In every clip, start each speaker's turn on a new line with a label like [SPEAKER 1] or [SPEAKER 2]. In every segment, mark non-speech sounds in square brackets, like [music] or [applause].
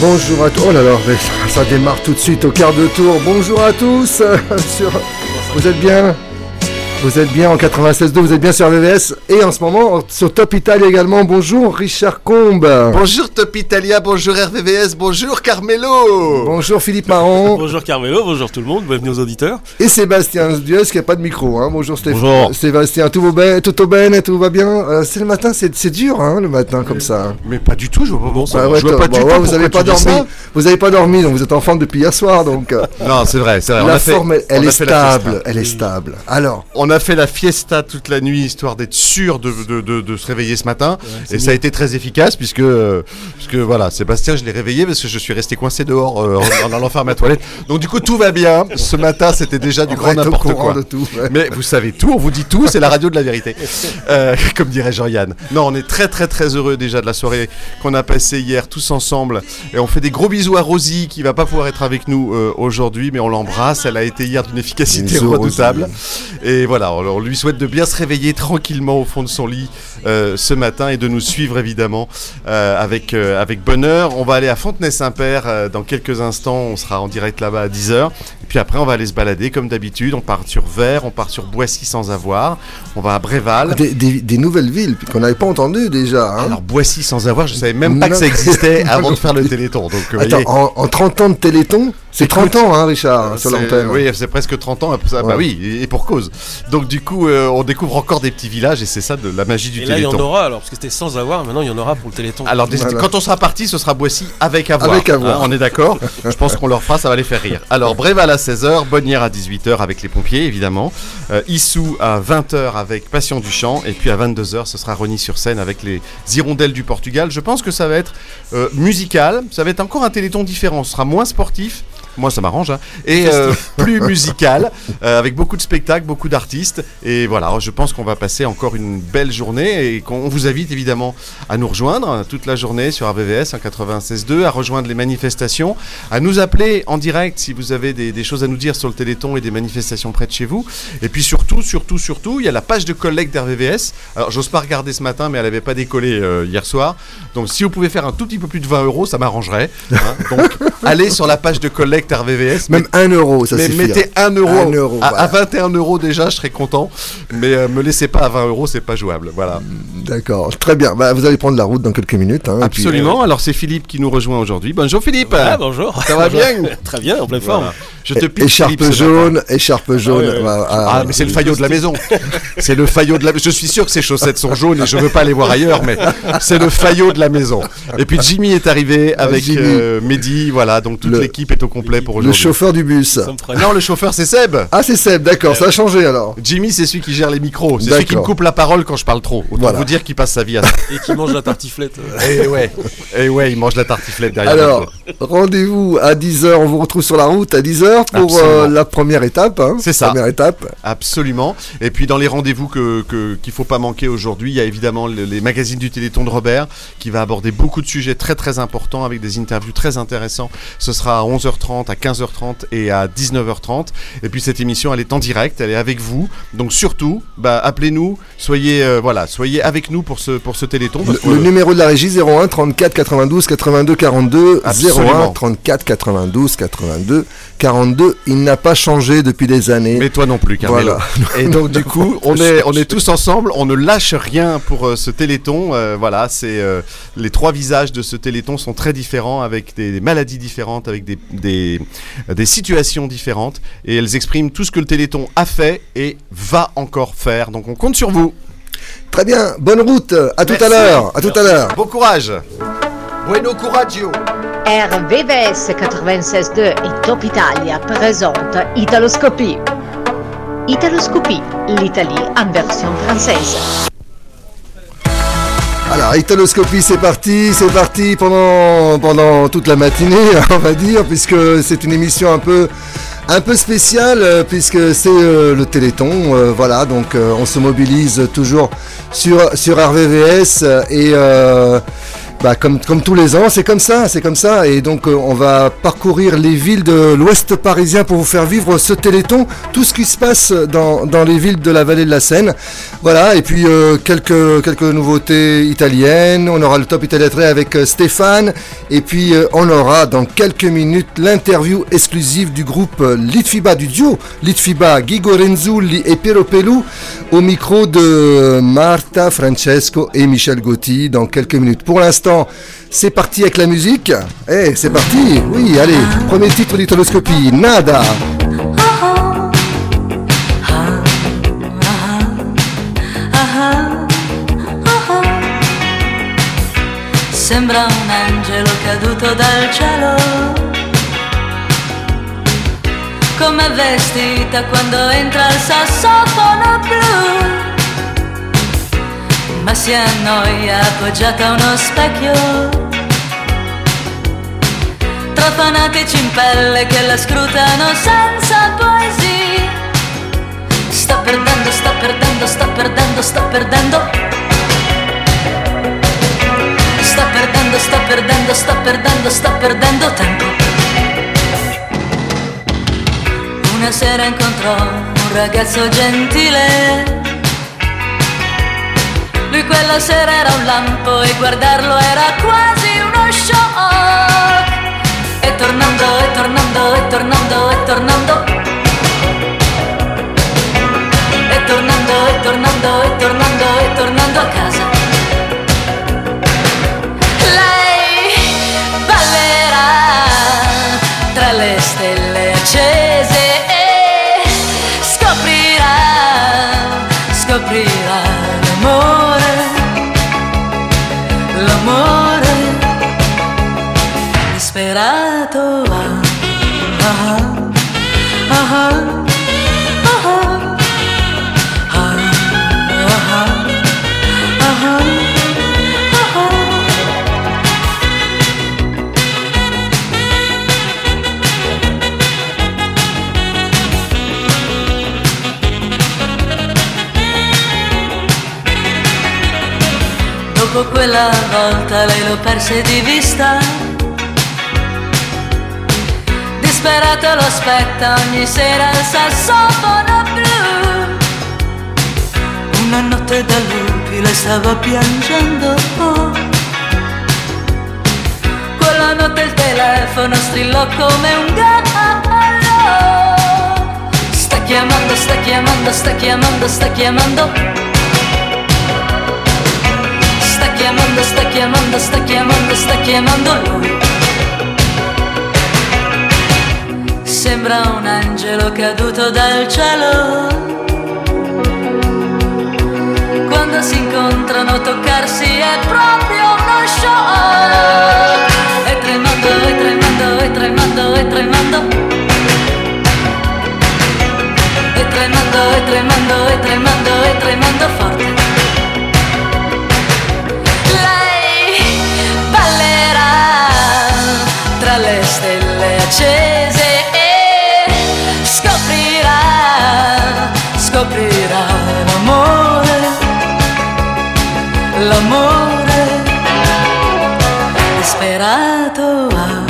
[SPEAKER 1] Bonjour à tous. Oh là là, ça démarre tout de suite au quart de tour. Bonjour à tous. [laughs] Vous êtes bien? Vous êtes bien en 96.2, vous êtes bien sur VVS et en ce moment sur Top Italia également. Bonjour Richard Combe.
[SPEAKER 2] Bonjour Top Italia, bonjour RVVS, bonjour Carmelo.
[SPEAKER 1] Bonjour Philippe Marron. [laughs]
[SPEAKER 3] bonjour Carmelo, bonjour tout le monde, bienvenue aux auditeurs.
[SPEAKER 1] Et Sébastien Dieu qui n'a pas de micro. Hein. Bonjour Stéphane. Bonjour. Sébastien, tout, va bien, tout au bien, tout va bien. Euh, c'est le matin, c'est dur hein, le matin comme ça.
[SPEAKER 2] Mais pas du tout, je vois pas bon
[SPEAKER 1] ça. je vois pas du tout. Vous n'avez pas dormi. Vous n'avez pas dormi, donc vous êtes en forme depuis hier soir. Donc, euh.
[SPEAKER 2] non, c'est vrai, c'est vrai.
[SPEAKER 1] La forme, elle, est stable, elle est stable. Alors.
[SPEAKER 2] On a fait la fiesta toute la nuit histoire d'être sûr de, se réveiller ce matin. et ça a été très efficace puisque, puisque voilà, Sébastien, je l'ai réveillé parce que je suis resté coincé dehors euh, en, allant faire ma toilette. Donc du coup, tout va bien. Ce matin, c'était déjà du grand n'importe quoi. Tout, Mais vous savez tout, on vous dit tout, c'est la radio de la vérité. [laughs] Euh, comme dirait Jean-Yann. Non, on est très très très heureux déjà de la soirée qu'on a passée hier tous ensemble. Et on fait des gros bisous à Rosie qui va pas pouvoir être avec nous euh, aujourd'hui, mais on l'embrasse. Elle a été hier d'une efficacité redoutable. Et voilà, on lui souhaite de bien se réveiller tranquillement au fond de son lit euh, ce matin et de nous suivre évidemment euh, avec, euh, avec bonheur. On va aller à Fontenay-Saint-Père dans quelques instants. On sera en direct là-bas à 10h. Et puis après, on va aller se balader comme d'habitude. On part sur Vert, on part sur Boissy sans avoir. On va à Bréval.
[SPEAKER 1] Des, nouvelles villes qu'on n'avait pas entendues déjà. Hein.
[SPEAKER 2] Alors Boissy sans avoir, je savais même pas que ça existait [laughs] avant de faire le Téléthon. Donc,
[SPEAKER 1] Attends, en, en 30 ans de Téléthon, c'est 30 ans, hein, Richard, sur l'antenne.
[SPEAKER 2] Oui, c'est presque 30 ans. Bah oui, et pour cause. Donc du coup, euh, on découvre encore des petits villages et c'est ça de la magie du et Téléthon.
[SPEAKER 3] Là, il y en aura alors, parce que c'était sans avoir. Maintenant, il y en aura pour le Téléthon.
[SPEAKER 2] Alors, quand on sera parti, ce sera Boissy avec avoir. Avec avoir. Hein, on est d'accord. [laughs] Je pense qu'on leur fera, ça va les faire rire. Alors, Bréval à 16h, Bonnière à 18h avec les pompiers, évidemment. Euh, Issou à 20h avec Passion du Chant. Et puis à 22h, ce sera Rony sur scène avec les Hirondelles du Portugal. Je pense que ça va être euh, musical. Ça va être encore un Téléthon différent. Ce sera moins sportif. Moi, ça m'arrange. Hein. Et euh, plus musical, euh, avec beaucoup de spectacles, beaucoup d'artistes. Et voilà, je pense qu'on va passer encore une belle journée et qu'on vous invite évidemment à nous rejoindre toute la journée sur RVVS 96.2, à rejoindre les manifestations, à nous appeler en direct si vous avez des, choses à nous dire sur le Téléthon et des manifestations près de chez vous. Et puis surtout, surtout, surtout, il y a la page de collecte d'RVVS. Alors, j'ose pas regarder ce matin, mais elle n'avait pas décollé euh, hier soir. Donc, si vous pouvez faire un tout petit peu plus de 20 euros, ça m'arrangerait. Hein. Donc, [laughs] allez sur la page de collecte RVVS.
[SPEAKER 1] Même 1 euro, ça
[SPEAKER 2] Mais mettez 1 euro. euro à, 21 euros déjà, je serais content. Mais euh, me laissez pas à 20 euros, c'est pas jouable. Voilà.
[SPEAKER 1] D'accord, très bien. Bah, vous allez prendre la route dans quelques minutes. Hein,
[SPEAKER 2] Absolument. Euh, Alors c'est Philippe qui nous rejoint aujourd'hui. Bonjour Philippe.
[SPEAKER 3] Ah, bonjour.
[SPEAKER 2] Ça va bien [laughs]
[SPEAKER 3] Très bien, en pleine forme.
[SPEAKER 1] Je te pique Écharpe jaune, écharpe jaune.
[SPEAKER 2] Ah, mais c'est le faillot de la maison. [laughs] c'est le faillot de la. Je suis sûr que ces chaussettes sont jaunes et je veux pas les voir ailleurs, mais c'est le faillot de la maison. Et puis Jimmy est arrivé avec euh, Mehdi. Voilà, donc toute l'équipe est au complet
[SPEAKER 1] le chauffeur du bus.
[SPEAKER 2] Non, le chauffeur c'est Seb.
[SPEAKER 1] Ah, c'est Seb, d'accord, ça a changé alors.
[SPEAKER 2] Jimmy, c'est celui qui gère les micros. C'est celui qui me coupe la parole quand je parle trop. Autant vous dire qu'il passe sa vie à ça.
[SPEAKER 3] Et qui mange la tartiflette.
[SPEAKER 2] Et eh ouais, et eh ouais, il mange la tartiflette derrière.
[SPEAKER 1] Alors, rendez-vous à 10h, on vous retrouve sur la route à 10h pour euh, la première étape. Hein.
[SPEAKER 2] c'est ça.
[SPEAKER 1] Première étape.
[SPEAKER 2] Absolument. Et puis dans les rendez-vous qu'il que, qu'il faut pas manquer aujourd'hui, il y a évidemment les magazines du Téléthon de Robert qui va aborder beaucoup de sujets très très importants avec des interviews très intéressants. Ce sera à 11h30, à 15h30 et à 19h30. Et puis cette émission, elle est en direct, elle est avec vous. Donc surtout, bah, appelez-nous, soyez, euh, voilà, soyez avec nous pour ce, pour ce téléthon.
[SPEAKER 1] le, numéro de la régie 01 34 92 82 42 01 34 92 82 42. Il n'a pas changé depuis des années.
[SPEAKER 2] Mais toi non plus, Carmelo. Et [laughs] donc du coup, on est, on est tous ensemble, on ne lâche rien pour euh, ce téléthon. Euh, voilà, c'est les trois visages de ce téléthon sont très différents, avec des, maladies différentes, avec des, des, des situations différentes et elles expriment tout ce que le Téléthon a fait et va encore faire. Donc on compte sur vous.
[SPEAKER 1] Très bien, bonne route, à tout à l'heure, à tout à l'heure.
[SPEAKER 2] Bon courage. Bueno coraggio.
[SPEAKER 4] RVVS 96.2 et Top Italia présente Italoscopie. Italoscopie, l'Italie en version française.
[SPEAKER 1] Alors, Italoscopie, c'est parti, c'est parti pendant, toute la matinée, [laughs] on va dire, puisque c'est une émission un peu, un peu spéciale, euh, puisque c'est euh, le Téléthon, euh, voilà, donc on se mobilise toujours sur, sur RVVS et Bah, comme, tous les ans, c'est comme ça, c'est comme ça. Et donc, euh, on va parcourir les villes de l'ouest parisien pour vous faire vivre ce téléthon, tout ce qui se passe dans, les villes de la vallée de la Seine. Voilà, et puis euh, quelques, quelques nouveautés italiennes. On aura le top italien avec euh, Stéphane. Et puis, on aura dans quelques minutes l'interview exclusive du groupe Litfiba, du duo Litfiba, Guigo Renzulli et Piero Pelou, au micro de Marta, Francesco et Michel Gotti dans quelques minutes. Pour l'instant, c'est parti avec la musique. Eh, c'est parti. Oui, allez, premier titre d'Italoscopie, Nada.
[SPEAKER 5] Sembra un angelo caduto dal cielo, come vestita quando entra il sassofono blu. Ma si annoia appoggiata a uno specchio. Tra fanatici in pelle che la scrutano senza poesia. Sta perdendo, sta perdendo, sta perdendo, sta perdendo. Sta perdendo, sta perdendo, sta perdendo, sta perdendo tempo. Una sera incontrò un ragazzo gentile lui quella sera era un lampo e guardarlo era quasi uno shock. E tornando, e tornando, e tornando, e tornando. E tornando, e tornando, e tornando, e tornando a casa. Dopo quella volta lei lo perse di vista disperato lo aspetta ogni sera il sassofono blu. Una notte da lupi le stava piangendo. Quella notte il telefono strillò come un gallo. Sta chiamando, sta chiamando, sta chiamando, sta chiamando. Chiamando, sta chiamando, sta chiamando, sta chiamando lui. sembra un angelo caduto dal cielo. Quando si incontrano toccarsi è proprio uno show. E tremando, e tremando, e tremando, e tremando. E tremando, e tremando, e tremando, e tremando forte. accese e scoprirà, scoprirà l'amore, l'amore disperato. Ah.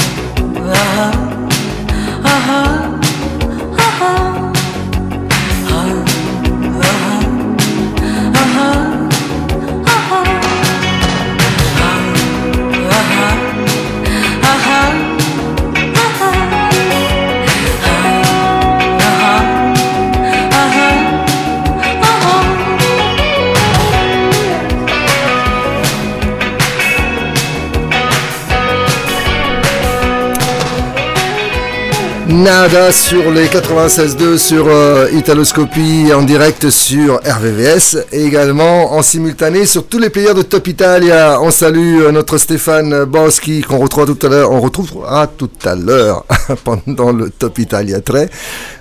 [SPEAKER 1] Nada sur les 96.2 sur euh, Italoscopie en direct sur RVVS et également en simultané sur tous les players de Top Italia. On salue euh, notre Stéphane Boschi qu'on retrouvera tout à l'heure. On retrouvera tout à l'heure [laughs] pendant le Top Italia très.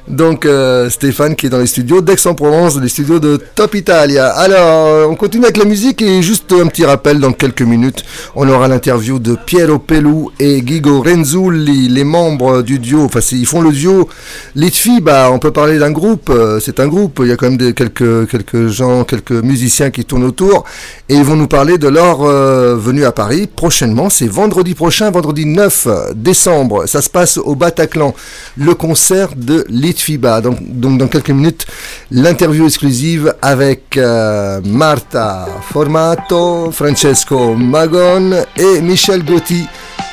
[SPEAKER 1] Donc euh, Stéphane qui est dans les studios d'Aix-en-Provence, les studios de Top Italia. Alors, euh, on continue avec la musique et juste un petit rappel, dans quelques minutes, on aura l'interview de Piero Pelou et Guigo Renzulli, les membres du duo, enfin il ils font le duo Litfi, on peut parler d'un groupe, euh, c'est un groupe, il y a quand même quelques, gens, quelques musiciens qui tournent autour, et ils vont nous parler de leur venue à Paris prochainement, c'est vendredi prochain, vendredi 9 décembre, ça se passe au Bataclan, le concert de Litfiba, donc, donc dans quelques minutes, l'interview exclusive avec euh, Marta Formato, Francesco Magon et Michel Gotti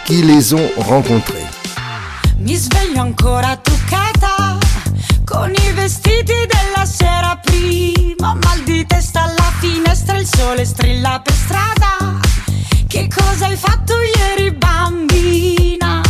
[SPEAKER 1] qui les ont rencontrés.
[SPEAKER 6] Mi sveglio ancora truccata con i vestiti della sera prima. Mal di testa alla finestra, il sole strilla per strada. Che cosa hai fatto ieri, bambina?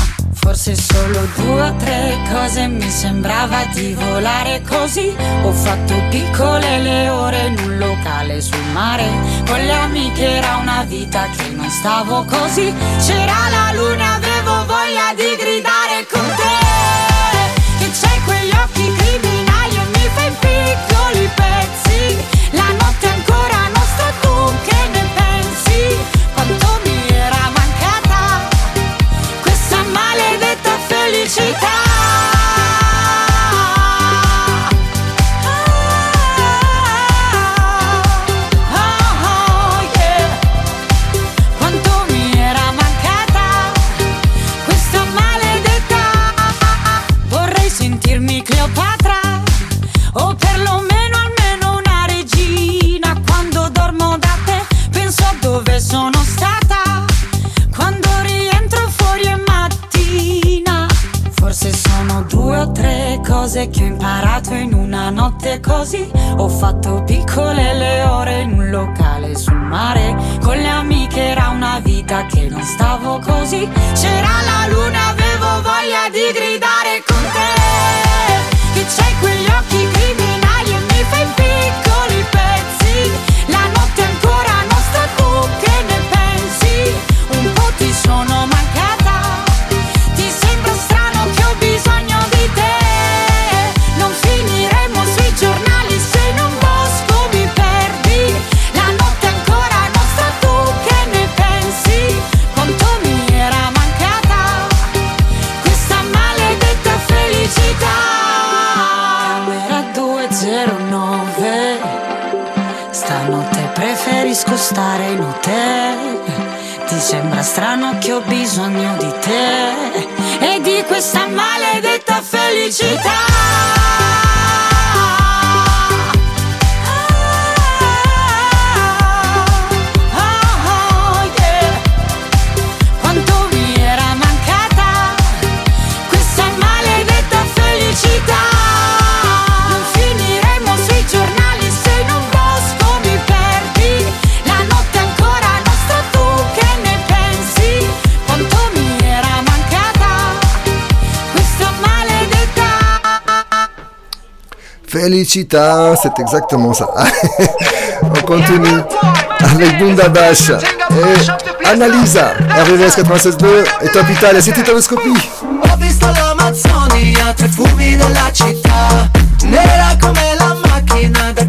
[SPEAKER 6] Forse solo due o tre cose mi sembrava di volare così. Ho fatto piccole le ore in un locale sul mare. Con le amiche era una vita che non stavo così. C'era la luna, avevo voglia di gridare sono due o tre cose che ho imparato in una notte così. Ho fatto piccole le ore in un locale sul mare. Con le amiche era una vita che non stavo così. C'era la luna, avevo voglia di gridare con te. Che c'hai quegli occhi criminali strano che ho bisogno di te e di questa maledetta felicità.
[SPEAKER 1] Félicita, c'est exactement ça. [laughs] On continue avec Bunda Bash et Annalisa, RVS 96.2 et Top Italia, c'est Italoscopie.
[SPEAKER 7] Ho visto l'Amazzonia, tre fumi della città Nera come la macchina del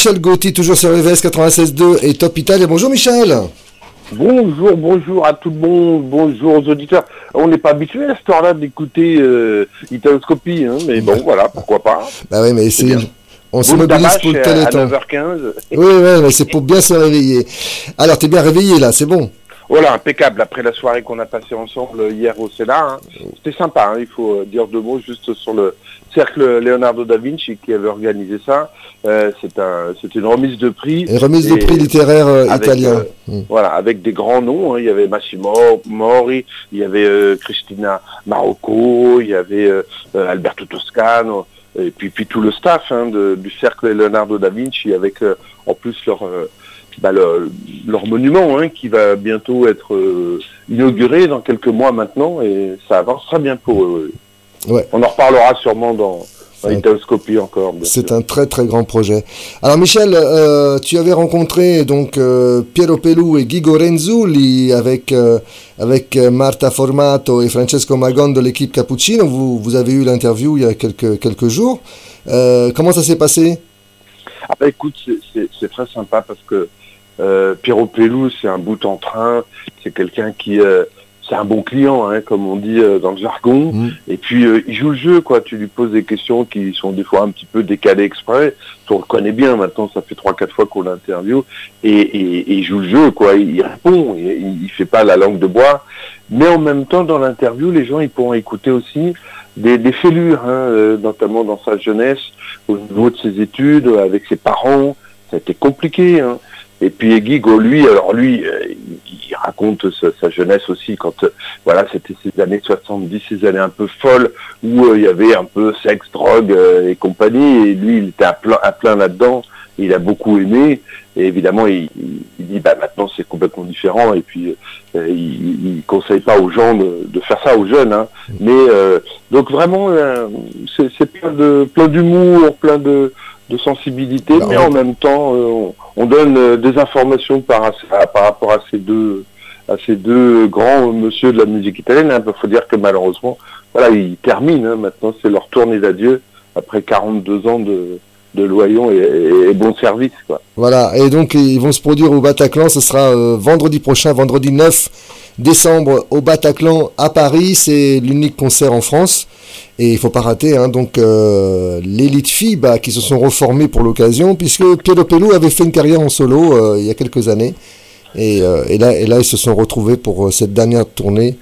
[SPEAKER 1] Michel Gauthier, toujours sur VVS 96.2 et Top Italia. Bonjour Michel
[SPEAKER 8] Bonjour, bonjour à tout le monde, bonjour aux auditeurs. On n'est pas habitué à cette heure-là d'écouter euh, Italoscopie, hein, mais bon, voilà, pourquoi pas.
[SPEAKER 1] Bah oui, mais c'est... On se mobilise pour le téléthon.
[SPEAKER 8] 9h15.
[SPEAKER 1] Oui, oui, mais c'est pour bien se réveiller. Alors, t'es bien réveillé là, c'est bon
[SPEAKER 8] Voilà, impeccable. Après la soirée qu'on a passée ensemble hier au Sénat, hein, c'était sympa. hein, il faut euh, dire deux mots juste sur le cercle Leonardo da Vinci qui avait organisé ça. Euh, c'est un, c'était une remise de prix.
[SPEAKER 1] Et remise de prix littéraire euh,
[SPEAKER 8] avec,
[SPEAKER 1] italien.
[SPEAKER 8] euh,
[SPEAKER 1] Mm.
[SPEAKER 8] Voilà, avec des grands noms. hein. Il y avait Massimo Mori, il y avait euh, Cristina Marocco, il y avait Alberto Toscano, et puis, puis tout le staff hein, de- du cercle Leonardo da Vinci, avec euh, en plus leur, euh, bah, le- leur monument hein, qui va bientôt être euh, inauguré dans quelques mois maintenant, et ça avance très bien pour eux.
[SPEAKER 1] Ouais.
[SPEAKER 8] On en reparlera sûrement dans, encore.
[SPEAKER 1] C'est un très très grand projet. Alors Michel, euh, tu avais rencontré donc euh, Piero Pelù et Guigo Renzulli avec euh, avec Marta Formato et Francesco Magon de l'équipe Cappuccino. Vous, vous avez eu l'interview il y a quelques quelques jours. Comment ça s'est passé?
[SPEAKER 8] Ah bah écoute, c'est très sympa parce que euh, Pierrot Pelou, c'est un bout en train, c'est quelqu'un qui... euh, c'est un bon client, hein, comme on dit euh, dans le jargon.
[SPEAKER 1] Mm.
[SPEAKER 8] Et puis, euh, il joue le jeu, quoi. Tu lui poses des questions qui sont des fois un petit peu décalées exprès. On le connaît bien maintenant, ça fait trois, quatre fois qu'on l'interview. Et, et, et il joue le jeu, quoi. Il, répond, il, il fait pas la langue de bois. Mais en même temps, dans l'interview, les gens, ils pourront écouter aussi des, des fêlures, hein, euh, notamment dans sa jeunesse, au niveau de ses études, avec ses parents. Ça a été compliqué, hein. Et puis Guigo, lui, alors lui, euh, il, raconte sa, sa jeunesse aussi quand, euh, voilà, c'était ces années 70, ces années un peu folles où euh, il y avait un peu sexe, drogue euh, et compagnie. Et lui, il était à plein, à plein là-dedans. Il a beaucoup aimé. Et évidemment, il, il- il dit, bah maintenant c'est complètement différent. Et puis, il, il conseille pas aux gens de, de faire ça aux jeunes. Hein. Mais euh, donc vraiment, c'est plein de, plein d'humour, plein de, de sensibilité,
[SPEAKER 1] Bah,
[SPEAKER 8] mais en même temps, on, on donne euh, des informations par, rapport à ces deux grands monsieur de la musique italienne. Il faut dire que malheureusement, voilà, ils terminent. hein. maintenant, c'est leur tournée d'adieu après 42 ans de, de loyons et, et- bon service. Quoi.
[SPEAKER 1] Voilà, et donc ils vont se produire au Bataclan, ce sera euh, vendredi prochain, vendredi 9 décembre au Bataclan à Paris, c'est l'unique concert en France. Et il faut pas rater, hein, donc euh, l'élite FIBA qui se sont reformés pour l'occasion, puisque Piero Pelù avait fait une carrière en solo euh, il y a quelques années. Et, et, là, et là, ils se sont retrouvés pour cette dernière tournée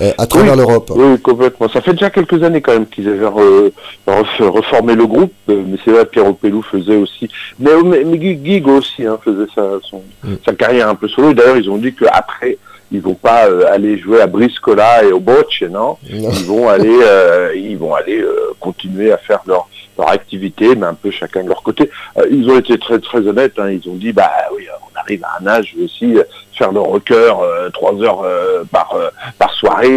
[SPEAKER 1] euh, à travers
[SPEAKER 8] Oui.
[SPEAKER 1] l'Europe.
[SPEAKER 8] Oui, complètement. Ça fait déjà quelques années quand même qu'ils avaient re- re- reformé le groupe, euh, mais c'est vrai, Pierre Pelou faisait aussi, mais, mais, mais Gui- Guigo aussi hein, faisait sa, son-
[SPEAKER 1] Mm.
[SPEAKER 8] sa carrière un peu solo. D'ailleurs, ils ont dit qu'après, ils vont pas euh, aller jouer à Briscola et au Bocce, non?
[SPEAKER 1] Non.
[SPEAKER 8] Ils vont aller, euh, ils vont aller euh, continuer à faire leur, leur activité, mais un peu chacun de leur côté. Euh, ils ont été très très honnêtes. Hein, ils ont dit, bah oui, euh, on arrive à un âge aussi euh, faire le rocker trois heures par par soirée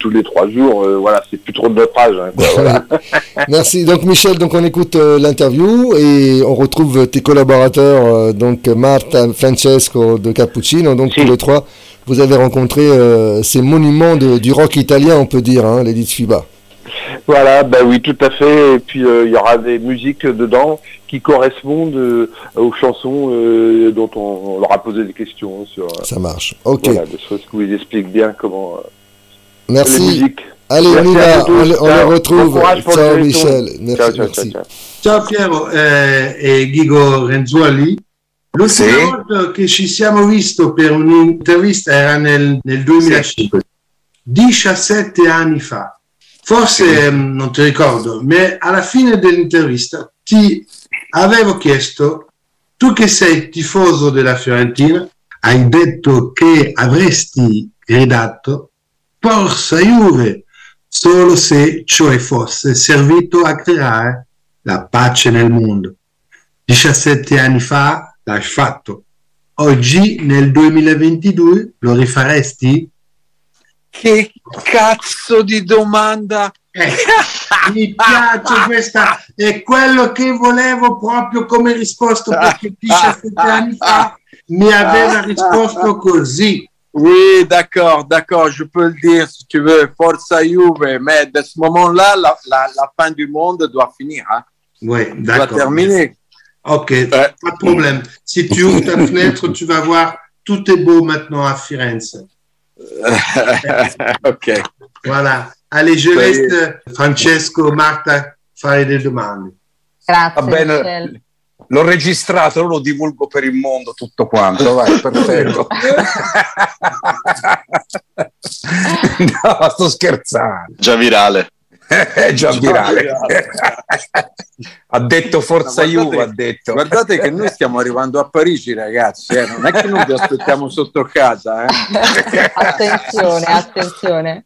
[SPEAKER 8] tous les trois jours. voilà, c'est plus trop de notre âge. Hein, quoi, voilà. [laughs]
[SPEAKER 1] Merci. Donc Michel, donc on écoute l'interview et on retrouve tes collaborateurs, donc Marta, Francesco de Cappuccino, donc
[SPEAKER 8] Si.
[SPEAKER 1] tous les trois. Vous avez rencontré ces monuments de- du rock italien, on peut dire, hein, l'élite FIBA.
[SPEAKER 8] Voilà, bah oui, tout à fait. Et puis euh, il y aura des musiques dedans qui correspondent euh, aux chansons euh, dont on, leur a posé des questions sur.
[SPEAKER 1] Ça marche. Ok.
[SPEAKER 8] Voilà, de choses où ils expliquent bien comment.
[SPEAKER 1] Merci.
[SPEAKER 8] Les musiques.
[SPEAKER 1] Allez,
[SPEAKER 8] Merci
[SPEAKER 1] on y
[SPEAKER 8] à
[SPEAKER 1] va,
[SPEAKER 8] vous
[SPEAKER 1] on,
[SPEAKER 8] tous.
[SPEAKER 1] le- on
[SPEAKER 8] Ciao.
[SPEAKER 1] le retrouve.
[SPEAKER 8] Bon courage pour
[SPEAKER 1] Ciao. Michel. Merci.
[SPEAKER 8] Ciao, ciao,
[SPEAKER 1] merci.
[SPEAKER 8] ciao, ciao.
[SPEAKER 9] Ciao Piero eh, e Ghigo Renzuoli. L'ultima
[SPEAKER 10] Sì.
[SPEAKER 9] volta che ci siamo visto per un'intervista era nel, nel 2005, 17 anni fa. Forse ehm, non ti ricordo, ma alla fine dell'intervista ti avevo chiesto, tu che sei tifoso della Fiorentina, hai detto che avresti gridato Forza Juve, solo se ciò fosse servito a creare la pace nel mondo. 17 anni fa l'hai fatto. Oggi, nel 2022, lo rifaresti?
[SPEAKER 10] Che cazzo di domanda!
[SPEAKER 9] Eh, mi piace questa, è quello che volevo proprio come risposta perché 17 anni fa mi aveva risposto così.
[SPEAKER 10] Oui, d'accord, d'accord, je peux le dire si tu veux, Forza Juve, mais de ce moment-là, la, la, la fin du monde doit finir, hein, doit
[SPEAKER 9] d'accord.
[SPEAKER 10] terminer.
[SPEAKER 9] Ok, pas de problème. Si tu ouvres ta fenêtre, tu vas voir, tout est beau maintenant à Firenze. [laughs]
[SPEAKER 10] ok.
[SPEAKER 9] Voilà. Allez, je laisse Francesco, Marta fare delle domande.
[SPEAKER 11] Grazie.
[SPEAKER 12] Va bene, l'ho registrato, lo divulgo per il mondo tutto quanto, vai, [laughs] perfetto. [laughs] no, sto scherzando.
[SPEAKER 13] Già virale.
[SPEAKER 12] È già virale. [laughs] ha detto Forza
[SPEAKER 10] No, guardate-
[SPEAKER 12] Juve, ha detto.
[SPEAKER 10] Guardate che noi stiamo arrivando a Parigi, ragazzi, eh, non è che noi vi aspettiamo sotto casa, eh.
[SPEAKER 11] attenzione, attenzione.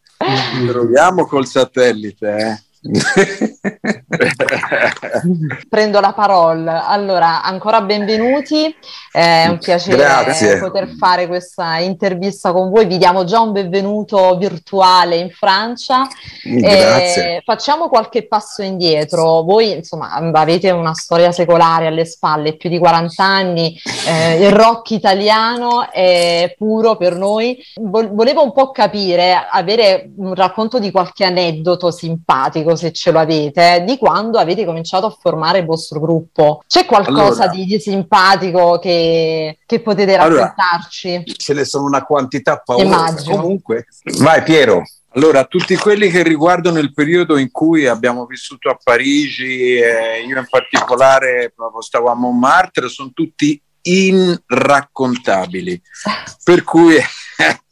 [SPEAKER 10] Proviamo col satellite, eh. [laughs] [laughs]
[SPEAKER 11] Prendo la parola. Allora, ancora benvenuti. È un piacere
[SPEAKER 10] Grazie.
[SPEAKER 11] poter fare questa intervista con voi. Vi diamo già un benvenuto virtuale in Francia.
[SPEAKER 10] Grazie.
[SPEAKER 11] Eh, facciamo qualche passo indietro. Voi, insomma, avete una storia secolare alle spalle, più di 40 anni. eh, il rock italiano è puro per noi. Vol- volevo un po' capire, avere un racconto di qualche aneddoto simpatico, se ce lo avete, di quando avete cominciato a formare il vostro gruppo. C'è qualcosa
[SPEAKER 12] Allora.
[SPEAKER 11] di, di simpatico che, che potete
[SPEAKER 12] Allora,
[SPEAKER 11] raccontarci?
[SPEAKER 12] Ce ne sono una quantità paurosa. Comunque, vai Piero.
[SPEAKER 10] Allora, tutti quelli che riguardano il periodo in cui abbiamo vissuto a Parigi, eh, io in particolare proprio stavo a Montmartre, sono tutti irraccontabili. [laughs] Per cui,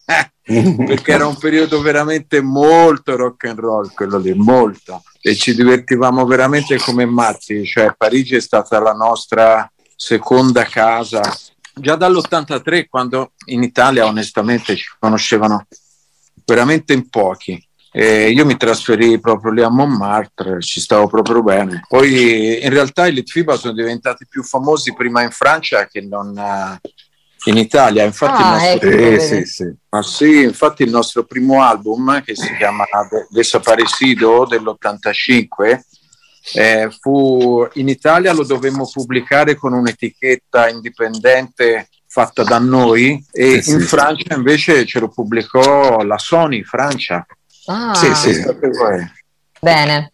[SPEAKER 10] perché era un periodo veramente molto rock and roll, quello lì, molto. E ci divertivamo veramente come matti, cioè Parigi è stata la nostra seconda casa. Già dall'83, quando in Italia onestamente ci conoscevano veramente in pochi. E io mi trasferii proprio lì a Montmartre, ci stavo proprio bene. Poi in realtà i Litfiba sono diventati più famosi prima in Francia che non eh, inItalia. Infatti,
[SPEAKER 11] Ah,
[SPEAKER 10] il nostro...
[SPEAKER 11] ecco,
[SPEAKER 10] Eh,
[SPEAKER 11] vedi.
[SPEAKER 10] sì, sì. Ma sì, infatti il nostro primo album che si chiama De- Desaparecido dell'85 eh, fu in Italia lo dovemmo pubblicare con un'etichetta indipendente fatta da noi e
[SPEAKER 12] Sì, sì.
[SPEAKER 10] in Francia invece ce lo pubblicò la Sony Francia.
[SPEAKER 11] Ah.
[SPEAKER 12] Sì, sì.
[SPEAKER 11] Bene,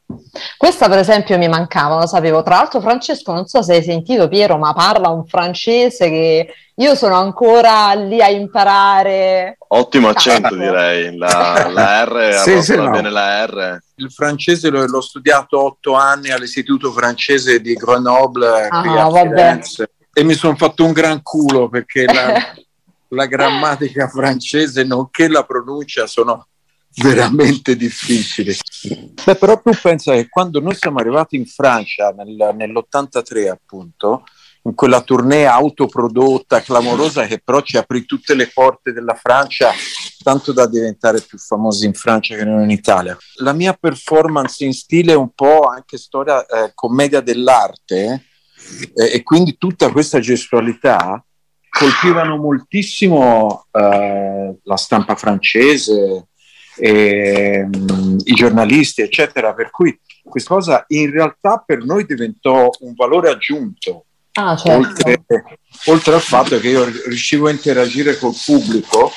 [SPEAKER 11] questa per esempio mi mancava, lo sapevo. Tra l'altro, Francesco, non so se hai sentito Piero, ma parla un francese che io sono ancora lì a imparare.
[SPEAKER 13] Ottimo accento
[SPEAKER 11] Cazzo.
[SPEAKER 13] direi, la, la R,
[SPEAKER 10] Sì, sì, no.
[SPEAKER 13] bene la R.
[SPEAKER 10] Il francese l'ho, l'ho studiato otto anni all'Istituto francese di Grenoble
[SPEAKER 11] Ah,
[SPEAKER 10] qui a
[SPEAKER 11] vabbè.
[SPEAKER 10] Firenze e mi sono fatto un gran culo perché la, [laughs] la grammatica francese nonché la pronuncia sono [laughs] veramente difficili. Beh, però tu pensa che quando noi siamo arrivati in Francia nel- nell'83 appunto, in quella tournée autoprodotta, clamorosa, che però ci aprì tutte le porte della Francia, tanto da diventare più famosi in Francia che non in Italia. La mia performance in stile un po' anche storia, eh, commedia dell'arte, eh, e quindi tutta questa gestualità colpivano moltissimo eh, la stampa francese, e, mm, i giornalisti, eccetera. Per cui questa cosa in realtà per noi diventò un valore aggiunto.
[SPEAKER 11] Ah, certo.
[SPEAKER 10] Oltre, oltre al fatto che io riuscivo a interagire col pubblico,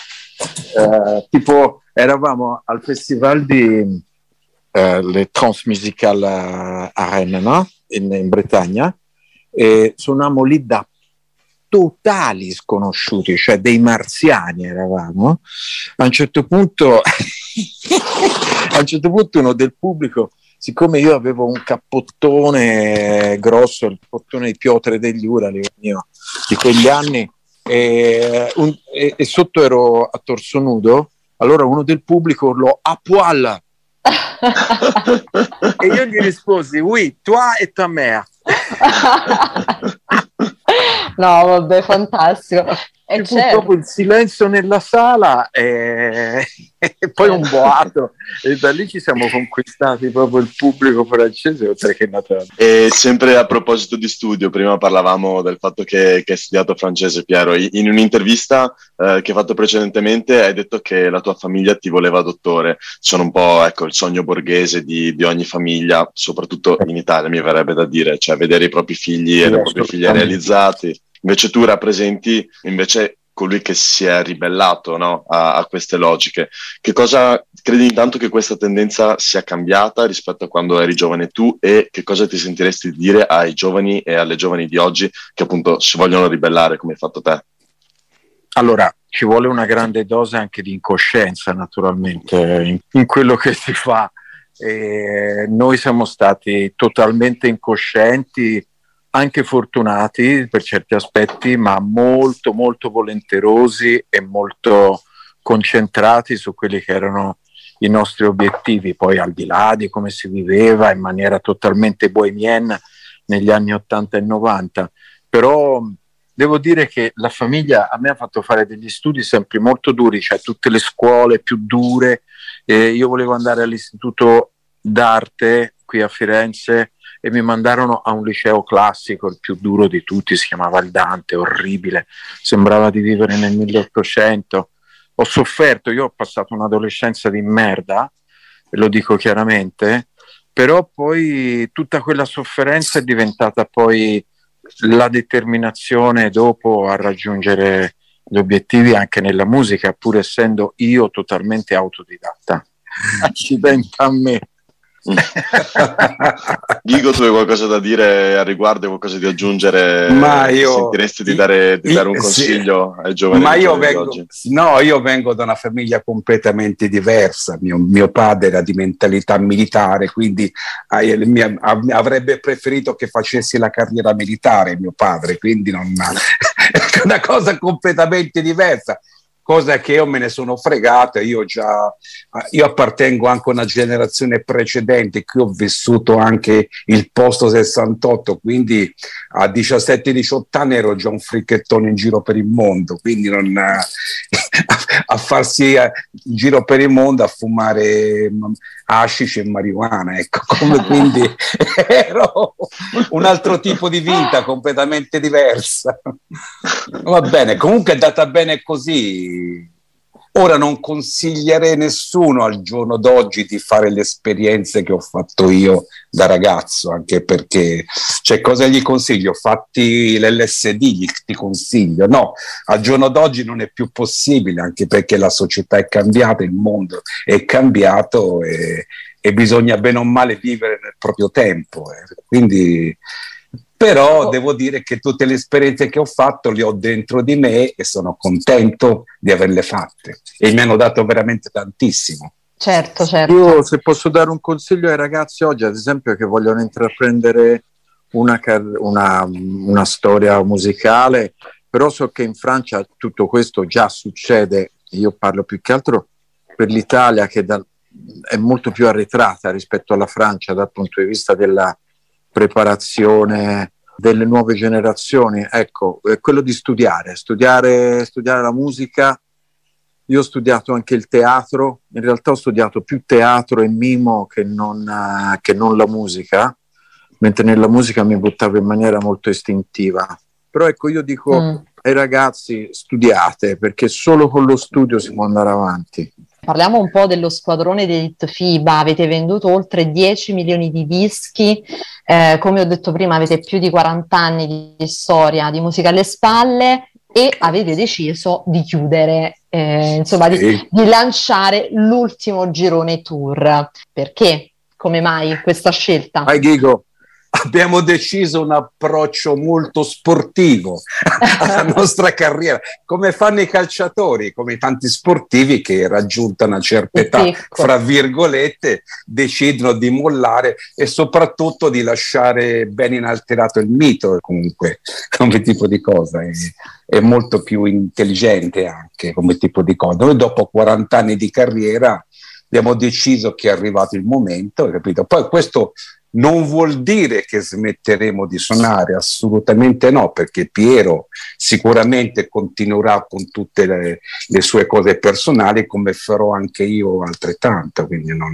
[SPEAKER 10] eh, tipo eravamo al festival di, eh, le Transmusical a Rennes, no? in, in Bretagna, e suonammo lì da totali sconosciuti, cioè dei marziani eravamo. A un certo punto, [laughs] a un certo punto uno del pubblico, siccome io avevo un cappottone grosso, il cappottone di Piotre degli Urali mio, di quegli anni, e, un, e, e, sotto ero a torso nudo, allora uno del pubblico urlò a poil e io gli risposi oui, toi et ta mère [laughs]
[SPEAKER 11] no, vabbè, fantastico.
[SPEAKER 10] E fu certo. proprio il silenzio nella sala e, [laughs] e poi un boato e da lì ci siamo conquistati proprio il pubblico francese oltre che Natale.
[SPEAKER 13] E sempre a proposito di studio, prima parlavamo del fatto che, che hai studiato francese Piero, in un'intervista eh, che hai fatto precedentemente hai detto che la tua famiglia ti voleva dottore, sono un po' ecco, il sogno borghese di, di ogni famiglia, soprattutto in Italia mi verrebbe da dire, cioè vedere i propri figli sì, e le proprie figlie realizzati. Invece tu rappresenti invece colui che si è ribellato no? a, a, queste logiche. Che cosa credi intanto che questa tendenza sia cambiata rispetto a quando eri giovane tu e che cosa ti sentiresti di dire ai giovani e alle giovani di oggi che appunto si vogliono ribellare come hai fatto te?
[SPEAKER 10] Allora, ci vuole una grande dose anche di incoscienza naturalmente in, in quello che si fa. E noi siamo stati totalmente incoscienti anche fortunati per certi aspetti, ma molto, molto volenterosi e molto concentrati su quelli che erano i nostri obiettivi, poi al di là di come si viveva in maniera totalmente bohemienne negli anni 80 e 90. Però devo dire che la famiglia a me ha fatto fare degli studi sempre molto duri, cioè tutte le scuole più dure. Eh, io volevo andare all'istituto d'arte qui a Firenze e mi mandarono a un liceo classico, il più duro di tutti, si chiamava il Dante, orribile, sembrava di vivere nel 1800. Ho sofferto, io ho passato un'adolescenza di merda, lo dico chiaramente, però poi tutta quella sofferenza è diventata poi la determinazione dopo a raggiungere gli obiettivi anche nella musica, pur essendo io totalmente autodidatta. [laughs] Accidenta a me. [laughs]
[SPEAKER 13] Dico, tu hai qualcosa da dire a riguardo, qualcosa di aggiungere?
[SPEAKER 12] Ma io
[SPEAKER 13] sentiresti di dare, di dare un consiglio sì, ai giovani?
[SPEAKER 12] Ma io vengo, no, io vengo da una famiglia completamente diversa. Mio, mio padre era di mentalità militare, quindi avrebbe preferito che facessi la carriera militare, mio padre, quindi non, [laughs] è una cosa completamente diversa cosa che io me ne sono fregato, io già, io appartengo anche a una generazione precedente, qui ho vissuto anche il posto 68, quindi a 17-18 anni ero già un fricchettone in giro per il mondo, quindi non, a farsi in giro per il mondo a fumare hashish e marijuana, ecco, come [laughs] quindi ero un altro tipo di vita completamente diversa. Va bene, comunque è andata bene così. Ora non consiglierei nessuno al giorno d'oggi di fare le esperienze che ho fatto io da ragazzo, anche perché, cioè, cosa gli consiglio? Fatti l'LSD, ti consiglio. No, al giorno d'oggi non è più possibile, anche perché la società è cambiata, il mondo è cambiato e, e bisogna bene o male vivere nel proprio tempo. Eh. Quindi però oh. devo dire che tutte le esperienze che ho fatto le ho dentro di me e sono contento di averle fatte e mi hanno dato veramente tantissimo.
[SPEAKER 11] Certo, certo.
[SPEAKER 10] Io se posso dare un consiglio ai ragazzi oggi, ad esempio, che vogliono intraprendere una, una, una storia musicale, però so che in Francia tutto questo già succede, io parlo più che altro per l'Italia che da, è molto più arretrata rispetto alla Francia dal punto di vista della preparazione delle nuove generazioni, ecco, è quello di studiare, studiare, studiare la musica. Io ho studiato anche il teatro, in realtà ho studiato più teatro e mimo che non, uh, che non la musica, mentre nella musica mi buttavo in maniera molto istintiva. Però ecco, io dico mm. ai ragazzi studiate, perché solo con lo studio si può andare avanti.
[SPEAKER 11] Parliamo un po' dello squadrone di FIBA, avete venduto oltre 10 milioni di dischi, eh, come ho detto prima avete più di 40 anni di storia di musica alle spalle e avete deciso di chiudere, eh, insomma di, di lanciare l'ultimo girone tour. Perché? Come mai questa scelta?
[SPEAKER 12] Vai Ghigo abbiamo deciso un approccio molto sportivo alla [laughs] nostra carriera, come fanno i calciatori, come tanti sportivi che raggiunta una certa età, fra virgolette, decidono di mollare e soprattutto di lasciare ben inalterato il mito, comunque, come tipo di cosa. È, è molto più intelligente anche come tipo di cosa. Noi dopo 40 anni di carriera abbiamo deciso che è arrivato il momento, capito? Poi questo non vuol dire che smetteremo di suonare, assolutamente no, perché Piero sicuramente continuerà con tutte le, le sue cose personali come farò anche io altrettanto, quindi non,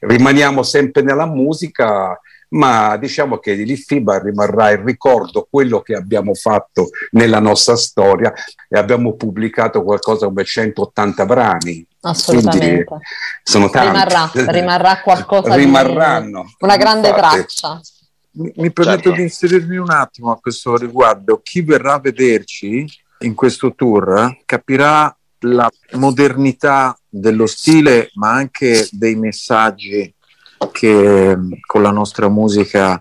[SPEAKER 12] rimaniamo sempre nella musica ma diciamo che di Litfiba rimarrà il ricordo, quello che abbiamo fatto nella nostra storia e abbiamo pubblicato qualcosa come 180 brani.
[SPEAKER 11] Assolutamente.
[SPEAKER 12] Quindi sono tanti.
[SPEAKER 11] Rimarrà, rimarrà qualcosa
[SPEAKER 12] Rimarranno.
[SPEAKER 11] di una grande
[SPEAKER 12] Infatti.
[SPEAKER 11] traccia.
[SPEAKER 10] Mi, mi permetto
[SPEAKER 12] Certo.
[SPEAKER 10] di inserirmi un attimo a questo riguardo. Chi verrà a vederci in questo tour capirà la modernità dello stile, ma anche dei messaggi che mh, con la nostra musica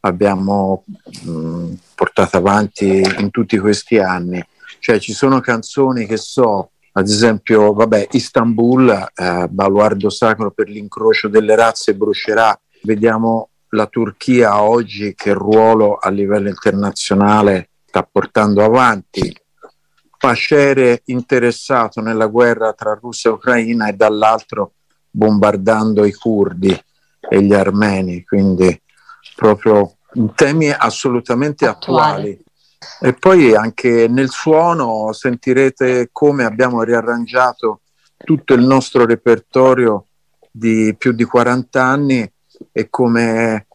[SPEAKER 10] abbiamo mh, portato avanti in tutti questi anni. Cioè ci sono canzoni che so, ad esempio, vabbè, Istanbul, eh, baluardo sacro per l'incrocio delle razze brucerà. Vediamo la Turchia oggi che ruolo a livello internazionale sta portando avanti. Pascere interessato nella guerra tra Russia e Ucraina e dall'altro bombardando i curdi e gli armeni, quindi proprio temi assolutamente attuali. E poi anche nel suono sentirete come abbiamo riarrangiato tutto il nostro repertorio di più di 40 anni e come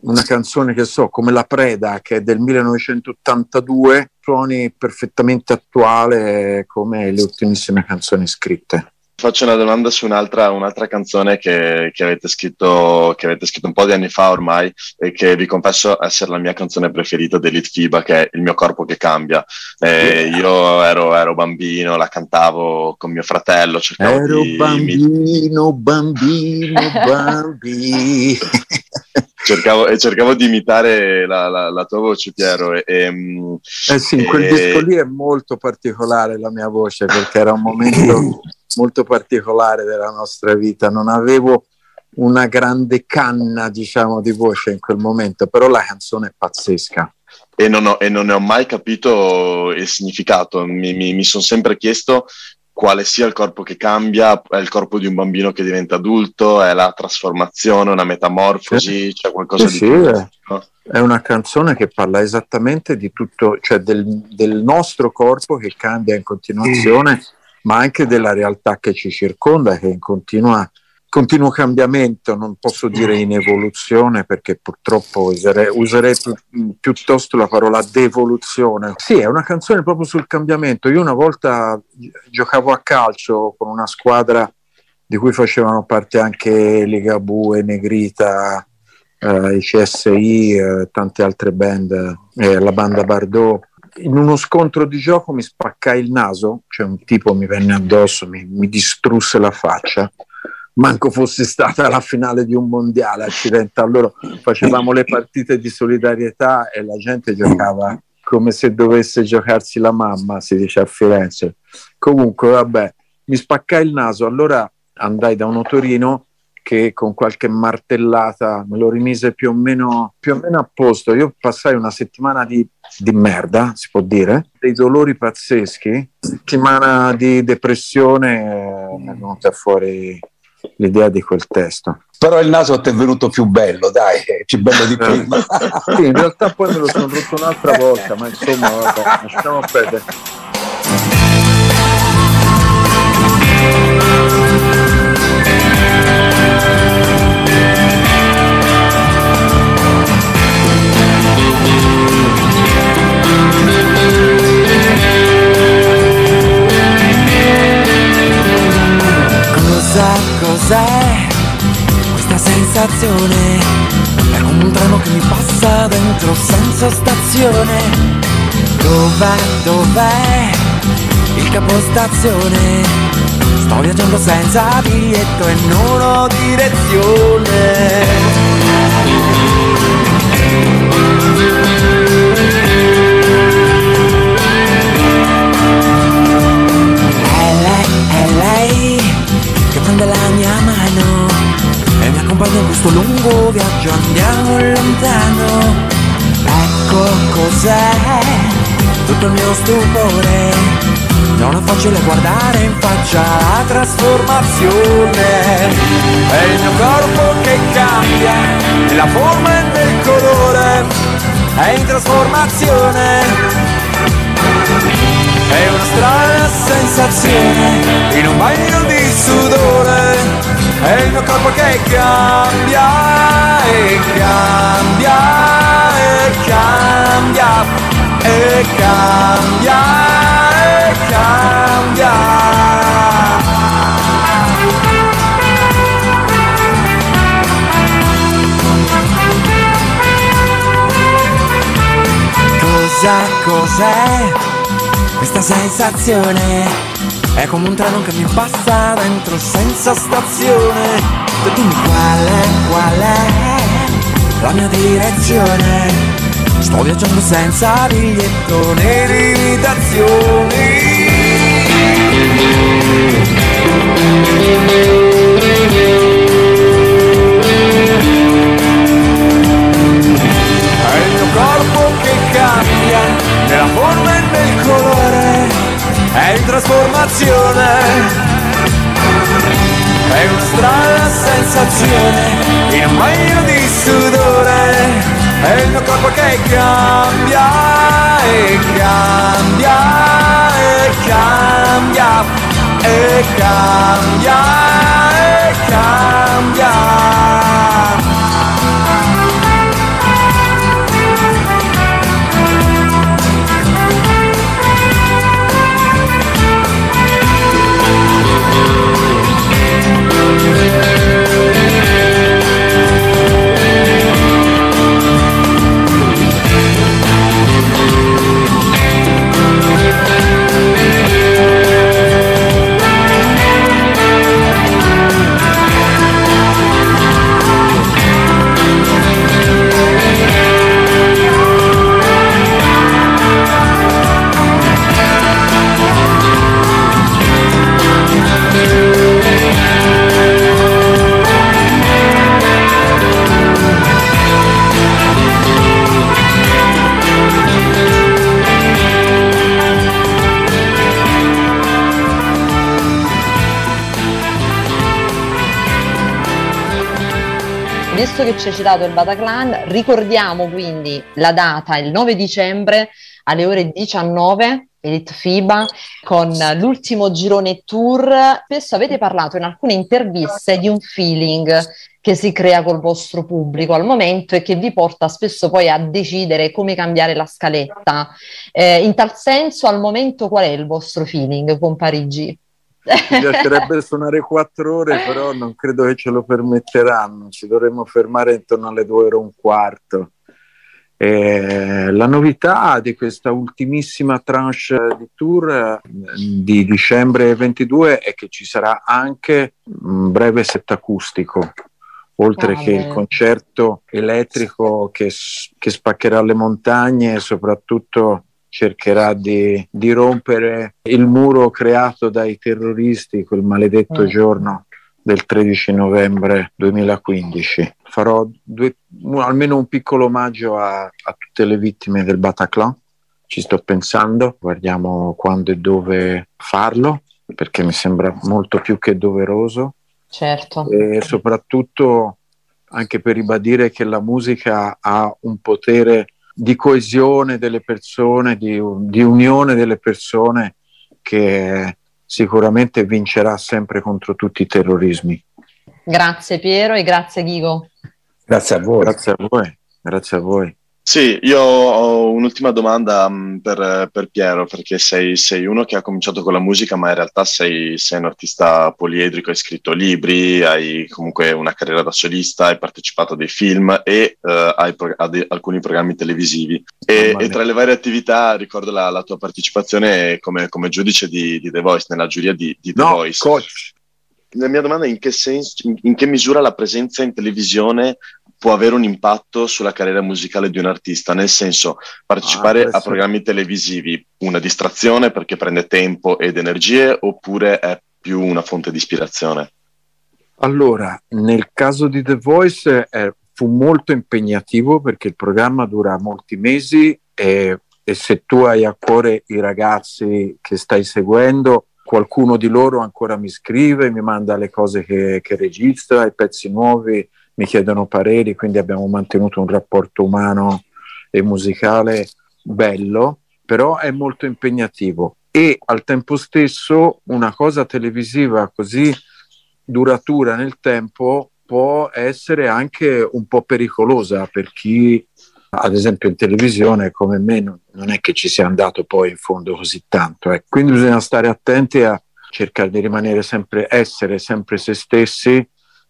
[SPEAKER 10] una canzone che so, come La Preda, che è del 1982, suoni perfettamente attuale come le ultimissime canzoni scritte.
[SPEAKER 13] Faccio una domanda su un'altra, un'altra canzone che, che avete scritto, che avete scritto un po' di anni fa ormai e che vi confesso essere la mia canzone preferita dell'Elite FIBA, che è Il mio corpo che cambia. Eh, io ero, ero bambino, la cantavo con mio fratello, cercavo
[SPEAKER 10] Ero
[SPEAKER 13] di,
[SPEAKER 10] bambino, bambino, bambino. [laughs] [laughs]
[SPEAKER 13] cercavo, e cercavo di imitare la, la- la tua voce, Piero. E, e, mm,
[SPEAKER 10] Eh sì, in quel
[SPEAKER 13] e-
[SPEAKER 10] disco lì è molto particolare la mia voce perché era un momento [laughs] molto particolare della nostra vita. Non avevo una grande canna, diciamo, di voce in quel momento, però la canzone è pazzesca.
[SPEAKER 13] e non, ho, e non ne ho mai capito il significato. Mi, mi- mi sono sempre chiesto quale sia il corpo che cambia, è il corpo di un bambino che diventa adulto, è la trasformazione, una metamorfosi, c'è qualcosa
[SPEAKER 10] Sì,
[SPEAKER 13] di
[SPEAKER 10] sì,
[SPEAKER 13] più.
[SPEAKER 10] è, è una canzone che parla esattamente di tutto, cioè del, del nostro corpo che cambia in continuazione, ma anche della realtà che ci circonda, che è in continua, continuo cambiamento, non posso dire in evoluzione perché purtroppo userei, userei pi- piuttosto la parola devoluzione. Sì, è una canzone proprio sul cambiamento. Io una volta gi- giocavo a calcio con una squadra di cui facevano parte anche Ligabue, Negrita, eh, i CSI, eh, tante altre band, eh, la banda Bardot. In uno scontro di gioco mi spaccai il naso, cioè un tipo mi venne addosso, mi, mi distrusse la faccia. Manco fosse stata la finale di un mondiale, accidente. Allora facevamo le partite di solidarietà e la gente giocava come se dovesse giocarsi la mamma, si dice a Firenze. Comunque, vabbè, mi spaccai il naso, allora andai da un otorino che con qualche martellata me lo rimise più o meno, più o meno a posto. Io passai una settimana di, di merda, si può dire, dei dolori pazzeschi, settimana di depressione, eh, è venuta fuori l'idea di quel testo.
[SPEAKER 12] Però il naso ti è venuto più bello, dai, è più bello di prima. [laughs]
[SPEAKER 10] Sì, in realtà poi me lo sono rotto un'altra volta, ma insomma, vabbè, lasciamo perdere.
[SPEAKER 14] Cos'è questa sensazione? È un treno che mi passa dentro senza stazione. Dov'è, dov'è il capostazione?
[SPEAKER 15] Sto viaggiando senza biglietto e non ho direzione. Accompagna in questo lungo viaggio, andiamo lontano. Ecco cos'è tutto il mio stupore. Non è facile guardare in faccia la trasformazione. È il mio corpo che cambia, nella forma e nel colore. È in trasformazione. È una strana sensazione in un bagno di sudore. È il mio corpo che cambia e cambia e cambia e cambia e cambia. Cosa, cos'è questa sensazione? È come un treno che mi passa dentro senza stazione. Tu dimmi qual è, qual è la mia direzione? Sto viaggiando senza biglietto né È trasformazione. È una strana sensazione in un bagno di sudore. È il mio corpo che cambia e cambia e cambia e cambia e cambia.
[SPEAKER 11] Visto che ci hai citato il Bataclan, ricordiamo quindi la data, il 9 dicembre alle ore 19, Elite FIBA, con l'ultimo girone tour. Spesso avete parlato in alcune interviste di un feeling che si crea col vostro pubblico al momento e che vi porta spesso poi a decidere come cambiare la scaletta. Eh, in tal senso, al momento, qual è il vostro feeling con Parigi?
[SPEAKER 10] Mi [laughs] piacerebbe suonare quattro ore, però non credo che ce lo permetteranno. Ci dovremmo fermare intorno alle due ore e un quarto. Eh, la novità di questa ultimissima tranche di tour di dicembre 22 è che ci sarà anche un breve set acustico, oltre
[SPEAKER 11] Ah,
[SPEAKER 10] che il concerto elettrico che, che spaccherà le montagne e soprattutto cercherà di, di rompere il muro creato dai terroristi quel maledetto
[SPEAKER 11] Mm.
[SPEAKER 10] giorno del 13 novembre 2015. Farò due- almeno un piccolo omaggio a, a tutte le vittime del Bataclan. Ci sto pensando, guardiamo quando e dove farlo, perché mi sembra molto più che doveroso
[SPEAKER 11] Certo.
[SPEAKER 10] e soprattutto anche per ribadire che la musica ha un potere di coesione delle persone, di, di unione delle persone che sicuramente vincerà sempre contro tutti i terrorismi.
[SPEAKER 11] Grazie Piero e grazie Ghigo.
[SPEAKER 12] Grazie a voi.
[SPEAKER 10] Grazie a voi, grazie a voi.
[SPEAKER 13] Sì, io ho un'ultima domanda mm, per, per Piero, perché sei, sei, uno che ha cominciato con la musica, ma in realtà sei, sei, un artista poliedrico, hai scritto libri, hai comunque una carriera da solista, hai partecipato a dei film e uh, hai pro- a de- alcuni programmi televisivi. E, e, tra le varie attività ricordo la, la tua partecipazione come, come giudice di, di, The Voice, nella giuria di, di The
[SPEAKER 10] no,
[SPEAKER 13] Voice.
[SPEAKER 10] Coach.
[SPEAKER 13] La mia domanda è in che, senso, in, in che misura la presenza in televisione può avere un impatto sulla carriera musicale di un artista, nel senso partecipare ah, a programmi televisivi, una distrazione perché prende tempo ed energie oppure è più una fonte di ispirazione?
[SPEAKER 10] Allora, nel caso di The Voice eh, fu molto impegnativo perché il programma dura molti mesi e, e se tu hai a cuore i ragazzi che stai seguendo, qualcuno di loro ancora mi scrive, mi manda le cose che, che registra, i pezzi nuovi, mi chiedono pareri, quindi abbiamo mantenuto un rapporto umano e musicale bello, però è molto impegnativo e al tempo stesso una cosa televisiva così duratura nel tempo può essere anche un po' pericolosa per chi ad esempio in televisione come me non è che ci sia andato poi in fondo così tanto eh. quindi bisogna stare attenti a cercare di rimanere sempre essere sempre se stessi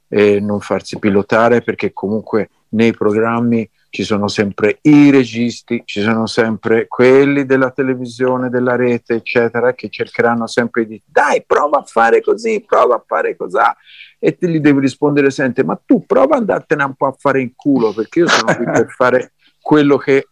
[SPEAKER 10] e non farsi pilotare perché comunque nei programmi ci sono sempre i registi, ci sono sempre quelli della televisione, della rete, eccetera, che cercheranno sempre di dai, prova a fare così, prova a fare così. E te gli devi rispondere, senti, ma tu prova ad andartene un po' a fare in culo, perché io sono qui per [laughs] fare quello che,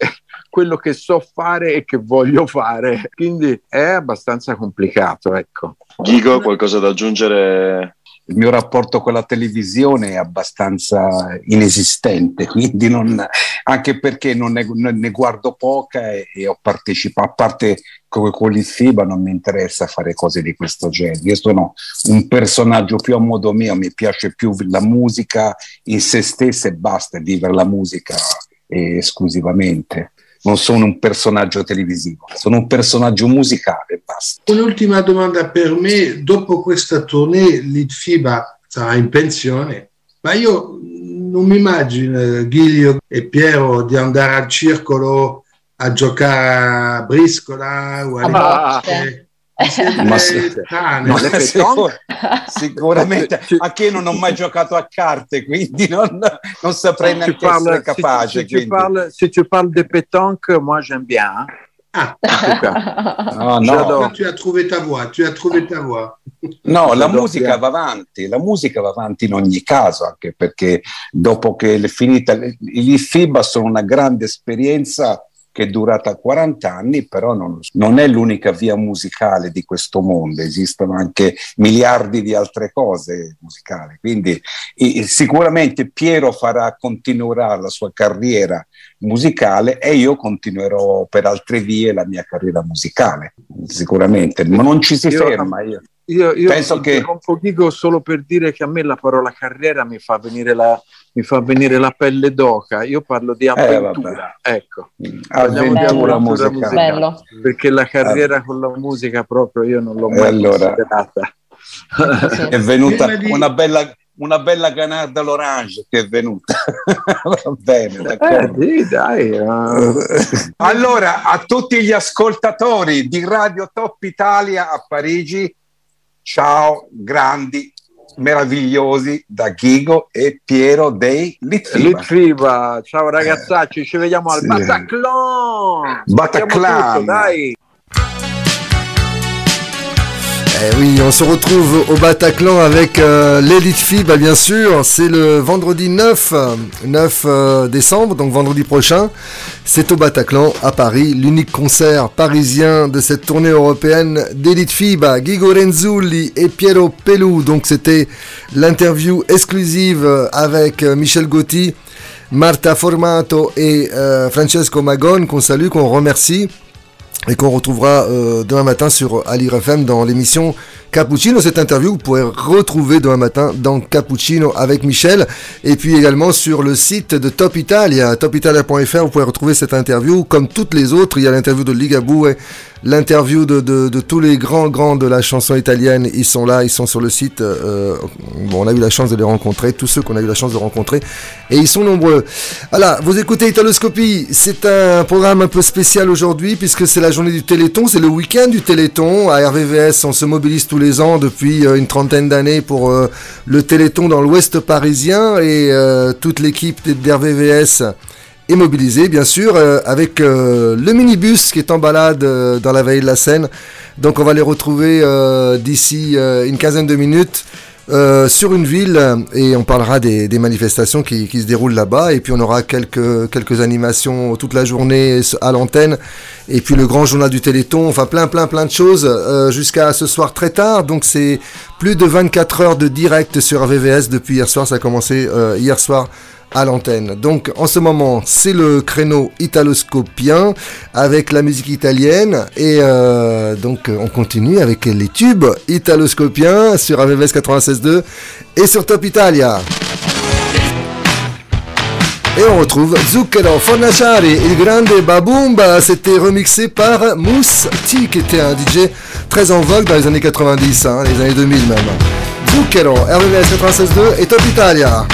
[SPEAKER 10] quello che so fare e che voglio fare. Quindi è abbastanza complicato, ecco.
[SPEAKER 13] Ghigo, qualcosa da aggiungere
[SPEAKER 12] il mio rapporto con la televisione è abbastanza inesistente, [laughs] quindi non, anche perché non ne, ne guardo poca e, e, ho partecipato, a parte come con FIBA non mi interessa fare cose di questo genere, io sono un personaggio più a modo mio, mi piace più la musica in se stessa e basta, vivere la musica esclusivamente non sono un personaggio televisivo, sono un personaggio musicale, basta.
[SPEAKER 9] Un'ultima domanda per me, dopo questa tournée l'ITFIBA sarà in pensione, ma io non mi immagino Ghiglio e Piero di andare al circolo a giocare a briscola o a
[SPEAKER 12] ma ma sicur- sicuramente anche io non ho mai giocato a carte quindi non, non saprei si neanche parle, essere capace
[SPEAKER 10] si, si, parle, se tu parles de pétanque moi j'aime bien.
[SPEAKER 9] Ah, [laughs] no, no. Tu as trouvé ta voix, tu as trouvé ta voix.
[SPEAKER 12] No, la musica va avanti, la musica va avanti in ogni caso, anche perché dopo che è finita, gli FIBA sono una grande esperienza che è durata 40 anni, però non, non, è l'unica via musicale di questo mondo, esistono anche miliardi di altre cose musicali. Quindi e, sicuramente Piero farà, continuerà la sua carriera musicale e io continuerò per altre vie la mia carriera musicale, sicuramente, ma non ci si io, ferma. Io.
[SPEAKER 10] Io, io penso che dico solo per dire che a me la parola carriera mi fa venire la, mi fa venire la pelle d'oca. Io parlo di eh, avventura, eh, ecco.
[SPEAKER 12] Mm. Avventura, musicale. musicale.
[SPEAKER 10] Perché la carriera con la musica proprio io non l'ho mai allora, considerata.
[SPEAKER 12] È venuta una bella, una bella Ganarda l'Orange che è venuta. [laughs] Va bene, d'accordo.
[SPEAKER 10] Eh, sì, dai. Uh...
[SPEAKER 12] Allora, a tutti gli ascoltatori di Radio Top Italia a Parigi, ciao, grandi, meravigliosi da Ghigo e Piero dei Litfiba.
[SPEAKER 10] Litfiba. Ciao ragazzacci, ci vediamo al sì. Bataclan.
[SPEAKER 12] Bataclan. Tutto, dai.
[SPEAKER 1] Eh oui, on se retrouve au Bataclan avec euh, l'Elite FIB, bien sûr. C'est le vendredi 9, 9 euh, décembre, donc vendredi prochain. C'est au Bataclan, à Paris, l'unique concert parisien de cette tournée européenne d'Elite FIBA. Guigo Renzulli et Piero Pelou. Donc c'était l'interview exclusive avec euh, Michel Gotti, Marta Formato et Francesco Magon, qu'on salue, qu'on remercie et qu'on retrouvera euh, demain matin sur Alire FM dans l'émission Cappuccino. Cette interview, vous pourrez retrouver demain matin dans Cappuccino avec Michel. Et puis également sur le site de Top Italia, topitalia.fr, vous pourrez retrouver cette interview. Comme toutes les autres, il y a l'interview de Ligabue l'interview de, tous les grands grands de la chanson italienne. Ils sont là, ils sont sur le site. bon, on a eu la chance de les rencontrer, tous ceux qu'on a eu la chance de rencontrer, et ils sont nombreux. Voilà, vous écoutez Italoscopie. C'est un programme un peu spécial aujourd'hui puisque c'est la journée du Téléthon, c'est le week-end du Téléthon. À RVVS, on se mobilise tous les ans depuis une trentaine d'années pour le Téléthon dans l'Ouest parisien et toute l'équipe d'RVVS est mobilisée, bien sûr, euh, avec euh, le minibus qui est en balade euh, dans la vallée de la Seine. Donc on va les retrouver d'ici une quinzaine de minutes. sur une ville et on parlera des, manifestations qui, se déroulent là-bas et puis on aura quelques, quelques animations toute la journée à l'antenne et puis le grand journal du Téléthon, enfin plein plein plein de choses jusqu'à ce soir très tard donc c'est plus de 24 heures de direct sur VVS depuis hier soir, ça a commencé hier soir à l'antenne. Donc en ce moment, c'est le créneau italoscopien avec la musique italienne et euh, donc on continue avec les tubes italoscopiens sur AVVS 96.2 et sur Top Italia. Et on retrouve Zucchero Fornaciari, il grande Babumba, c'était remixé par Mousse T, qui était un DJ très en vogue dans les années 90, hein, les années 2000 même. Zucchero, RVVS 96.2 et Top Italia.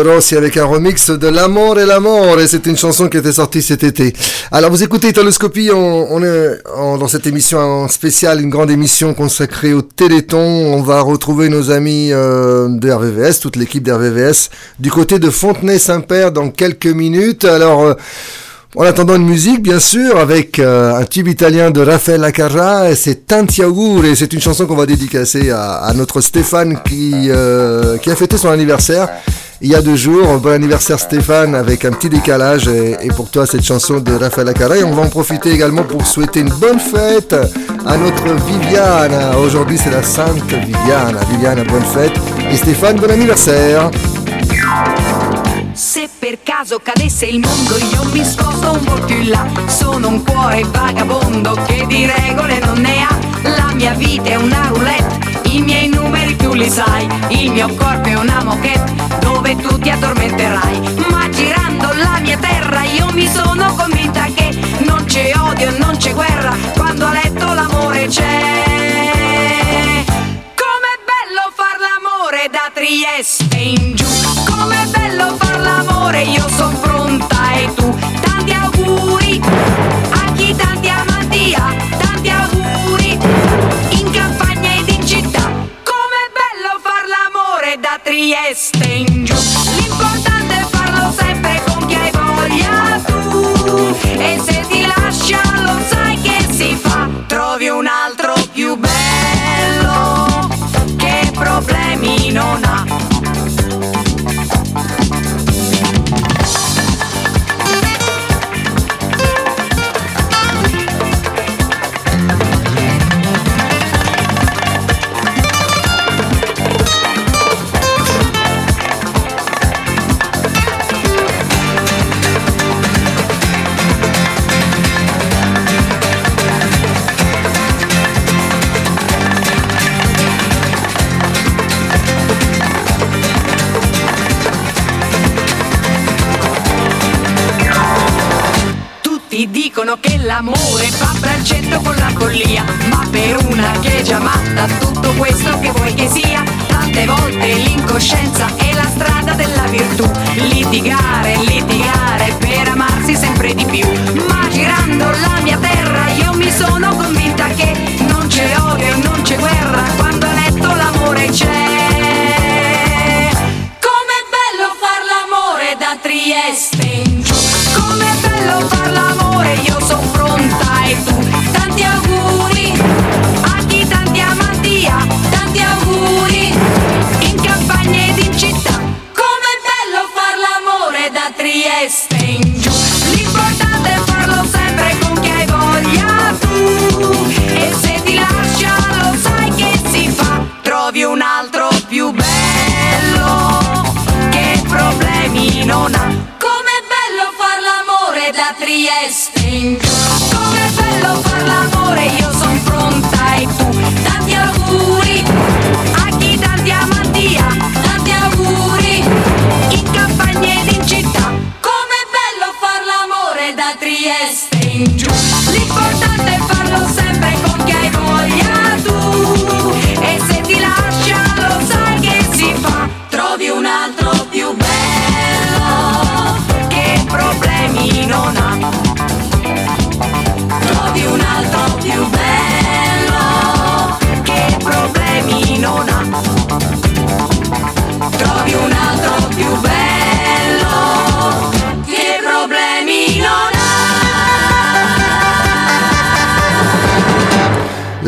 [SPEAKER 1] Avec un remix de L'amour et l'amour, et c'est une chanson qui était sortie cet été. Alors vous écoutez Italoscopie, on, on est dans cette émission en spéciale, une grande émission consacrée au Téléthon. On va retrouver nos amis euh, de RVVS, toute l'équipe d'RVVS, du côté de Fontenay-Saint-Père dans quelques minutes. Alors... Euh, en attendant une musique, bien sûr, avec euh, un tube italien de Raphaël Acarra, c'est Tanti et c'est une chanson qu'on va dédicacer à, notre Stéphane qui, euh, qui a fêté son anniversaire il y a deux jours. Bon anniversaire Stéphane, avec un petit décalage, et, pour toi cette chanson de Raphaël Acarra. Et on va en profiter également pour souhaiter une bonne fête à notre Viviane. Aujourd'hui c'est la Sainte Viviane. Viviane, bonne fête. Et Stéphane, bon anniversaire.
[SPEAKER 16] Per caso cadesse il mondo io mi sposto un Sono un cuore vagabondo di non ne ha La mia vita è una i miei numeri tu li sai Il mio corpo è una moquette dove tu ti addormenterai. Ma girando la mia terra io mi sono convinta che Non c'è odio, non c'è guerra Quando a letto l'amore c'è. Com'è bello far l'amore da Trieste in giù. Com'è bello far l'amore, io sono da Trieste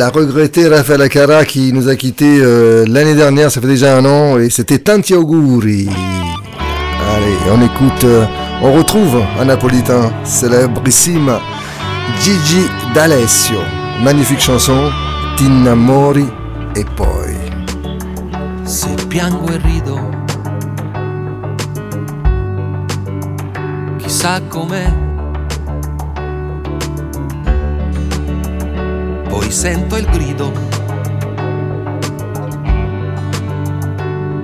[SPEAKER 16] La
[SPEAKER 1] regrettée Rafael Cara qui nous a quitté euh, l'année dernière, ça fait déjà un an, et c'était Tanti Auguri. Allez, on écoute, euh, on retrouve un napolitain célébrissime, Gigi D'Alessio. Magnifique chanson, Tinnamori e poi.
[SPEAKER 15] Se piango e rido, chissà com'è sento il grido.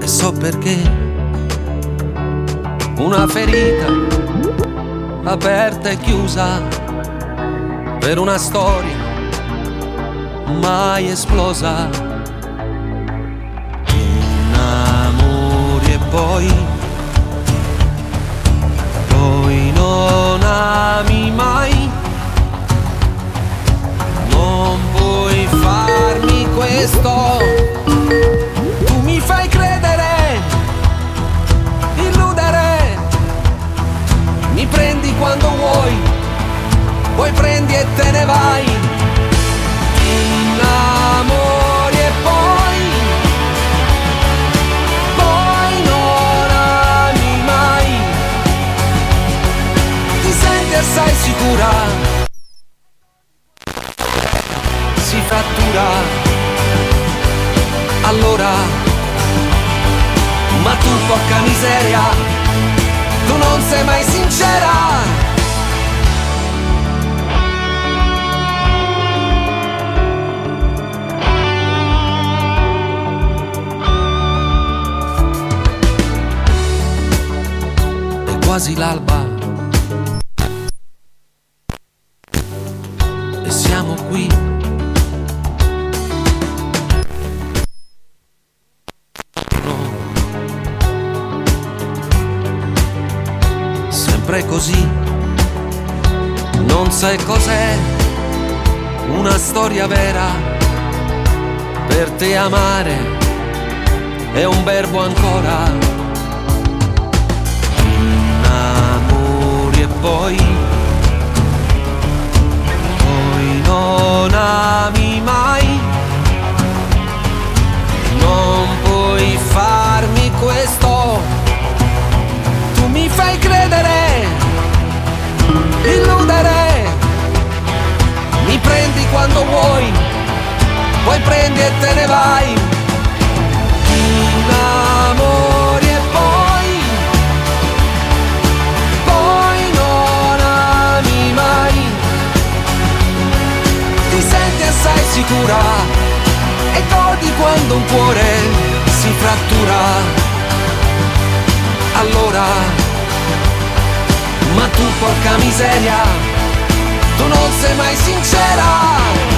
[SPEAKER 15] E so perché. Una ferita aperta e chiusa per una storia mai esplosa. Innamori e poi poi non ami mai questo. Tu mi fai credere, illudere. Mi prendi quando vuoi, poi prendi e te ne vai. Innamori e poi, poi non ami mai. Ti senti assai sicura porca miseria, tu non sei mai sincera. È quasi l'alba. Sai cos'è una storia vera. Per te amare è un verbo ancora. Innamori e poi, poi non ami mai. Non puoi farmi questo mi fai credere, illudere, prendi quando vuoi, poi prendi e te ne vai, innamori e poi, poi non ami mai, ti senti assai sicura e godi quando un cuore si frattura. Allora ma tu porca miseria, non sei mai sincera.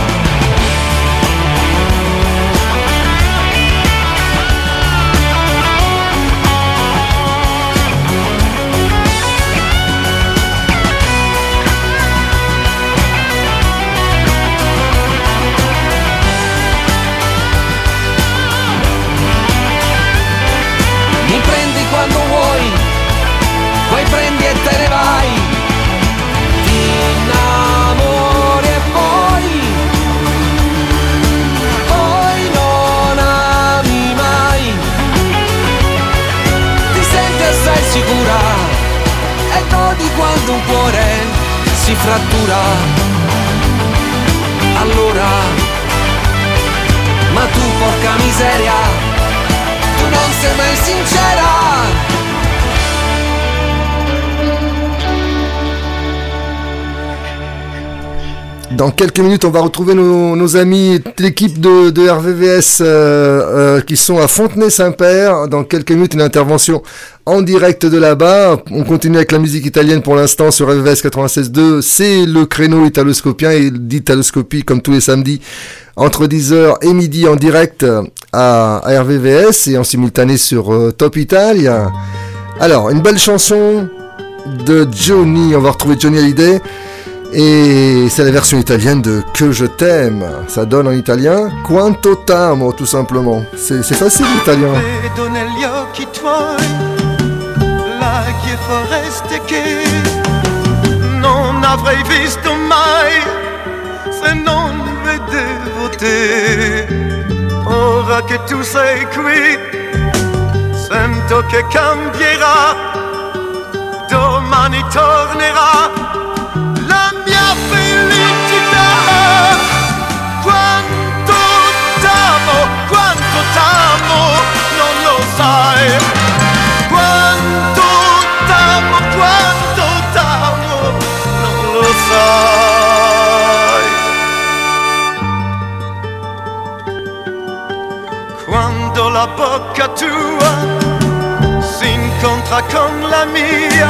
[SPEAKER 15] Godi quando un cuore si frattura. Allora, ma tu porca miseria, tu non sei mai sincera.
[SPEAKER 1] Dans quelques minutes, on va retrouver nos, amis, l'équipe de, RVVS euh, euh, qui sont à Fontenay-Saint-Père. Dans quelques minutes, une intervention en direct de là-bas. On continue avec la musique italienne pour l'instant sur RVVS 96.2. C'est le créneau italoscopien et d'italoscopie comme tous les samedis entre 10h et midi en direct à, RVVS et en simultané sur euh, Top Italia. Alors, une belle chanson de Johnny. On va retrouver Johnny Hallyday. Et c'est la version italienne de Que je t'aime. Ça donne en italien Quanto t'amo, tout simplement. C'est facile l'italien.
[SPEAKER 17] Non avrei visto mai se non e dévoté. Ora che tu sei qui, sento che cambierà, domani tornerà incontra con la mia,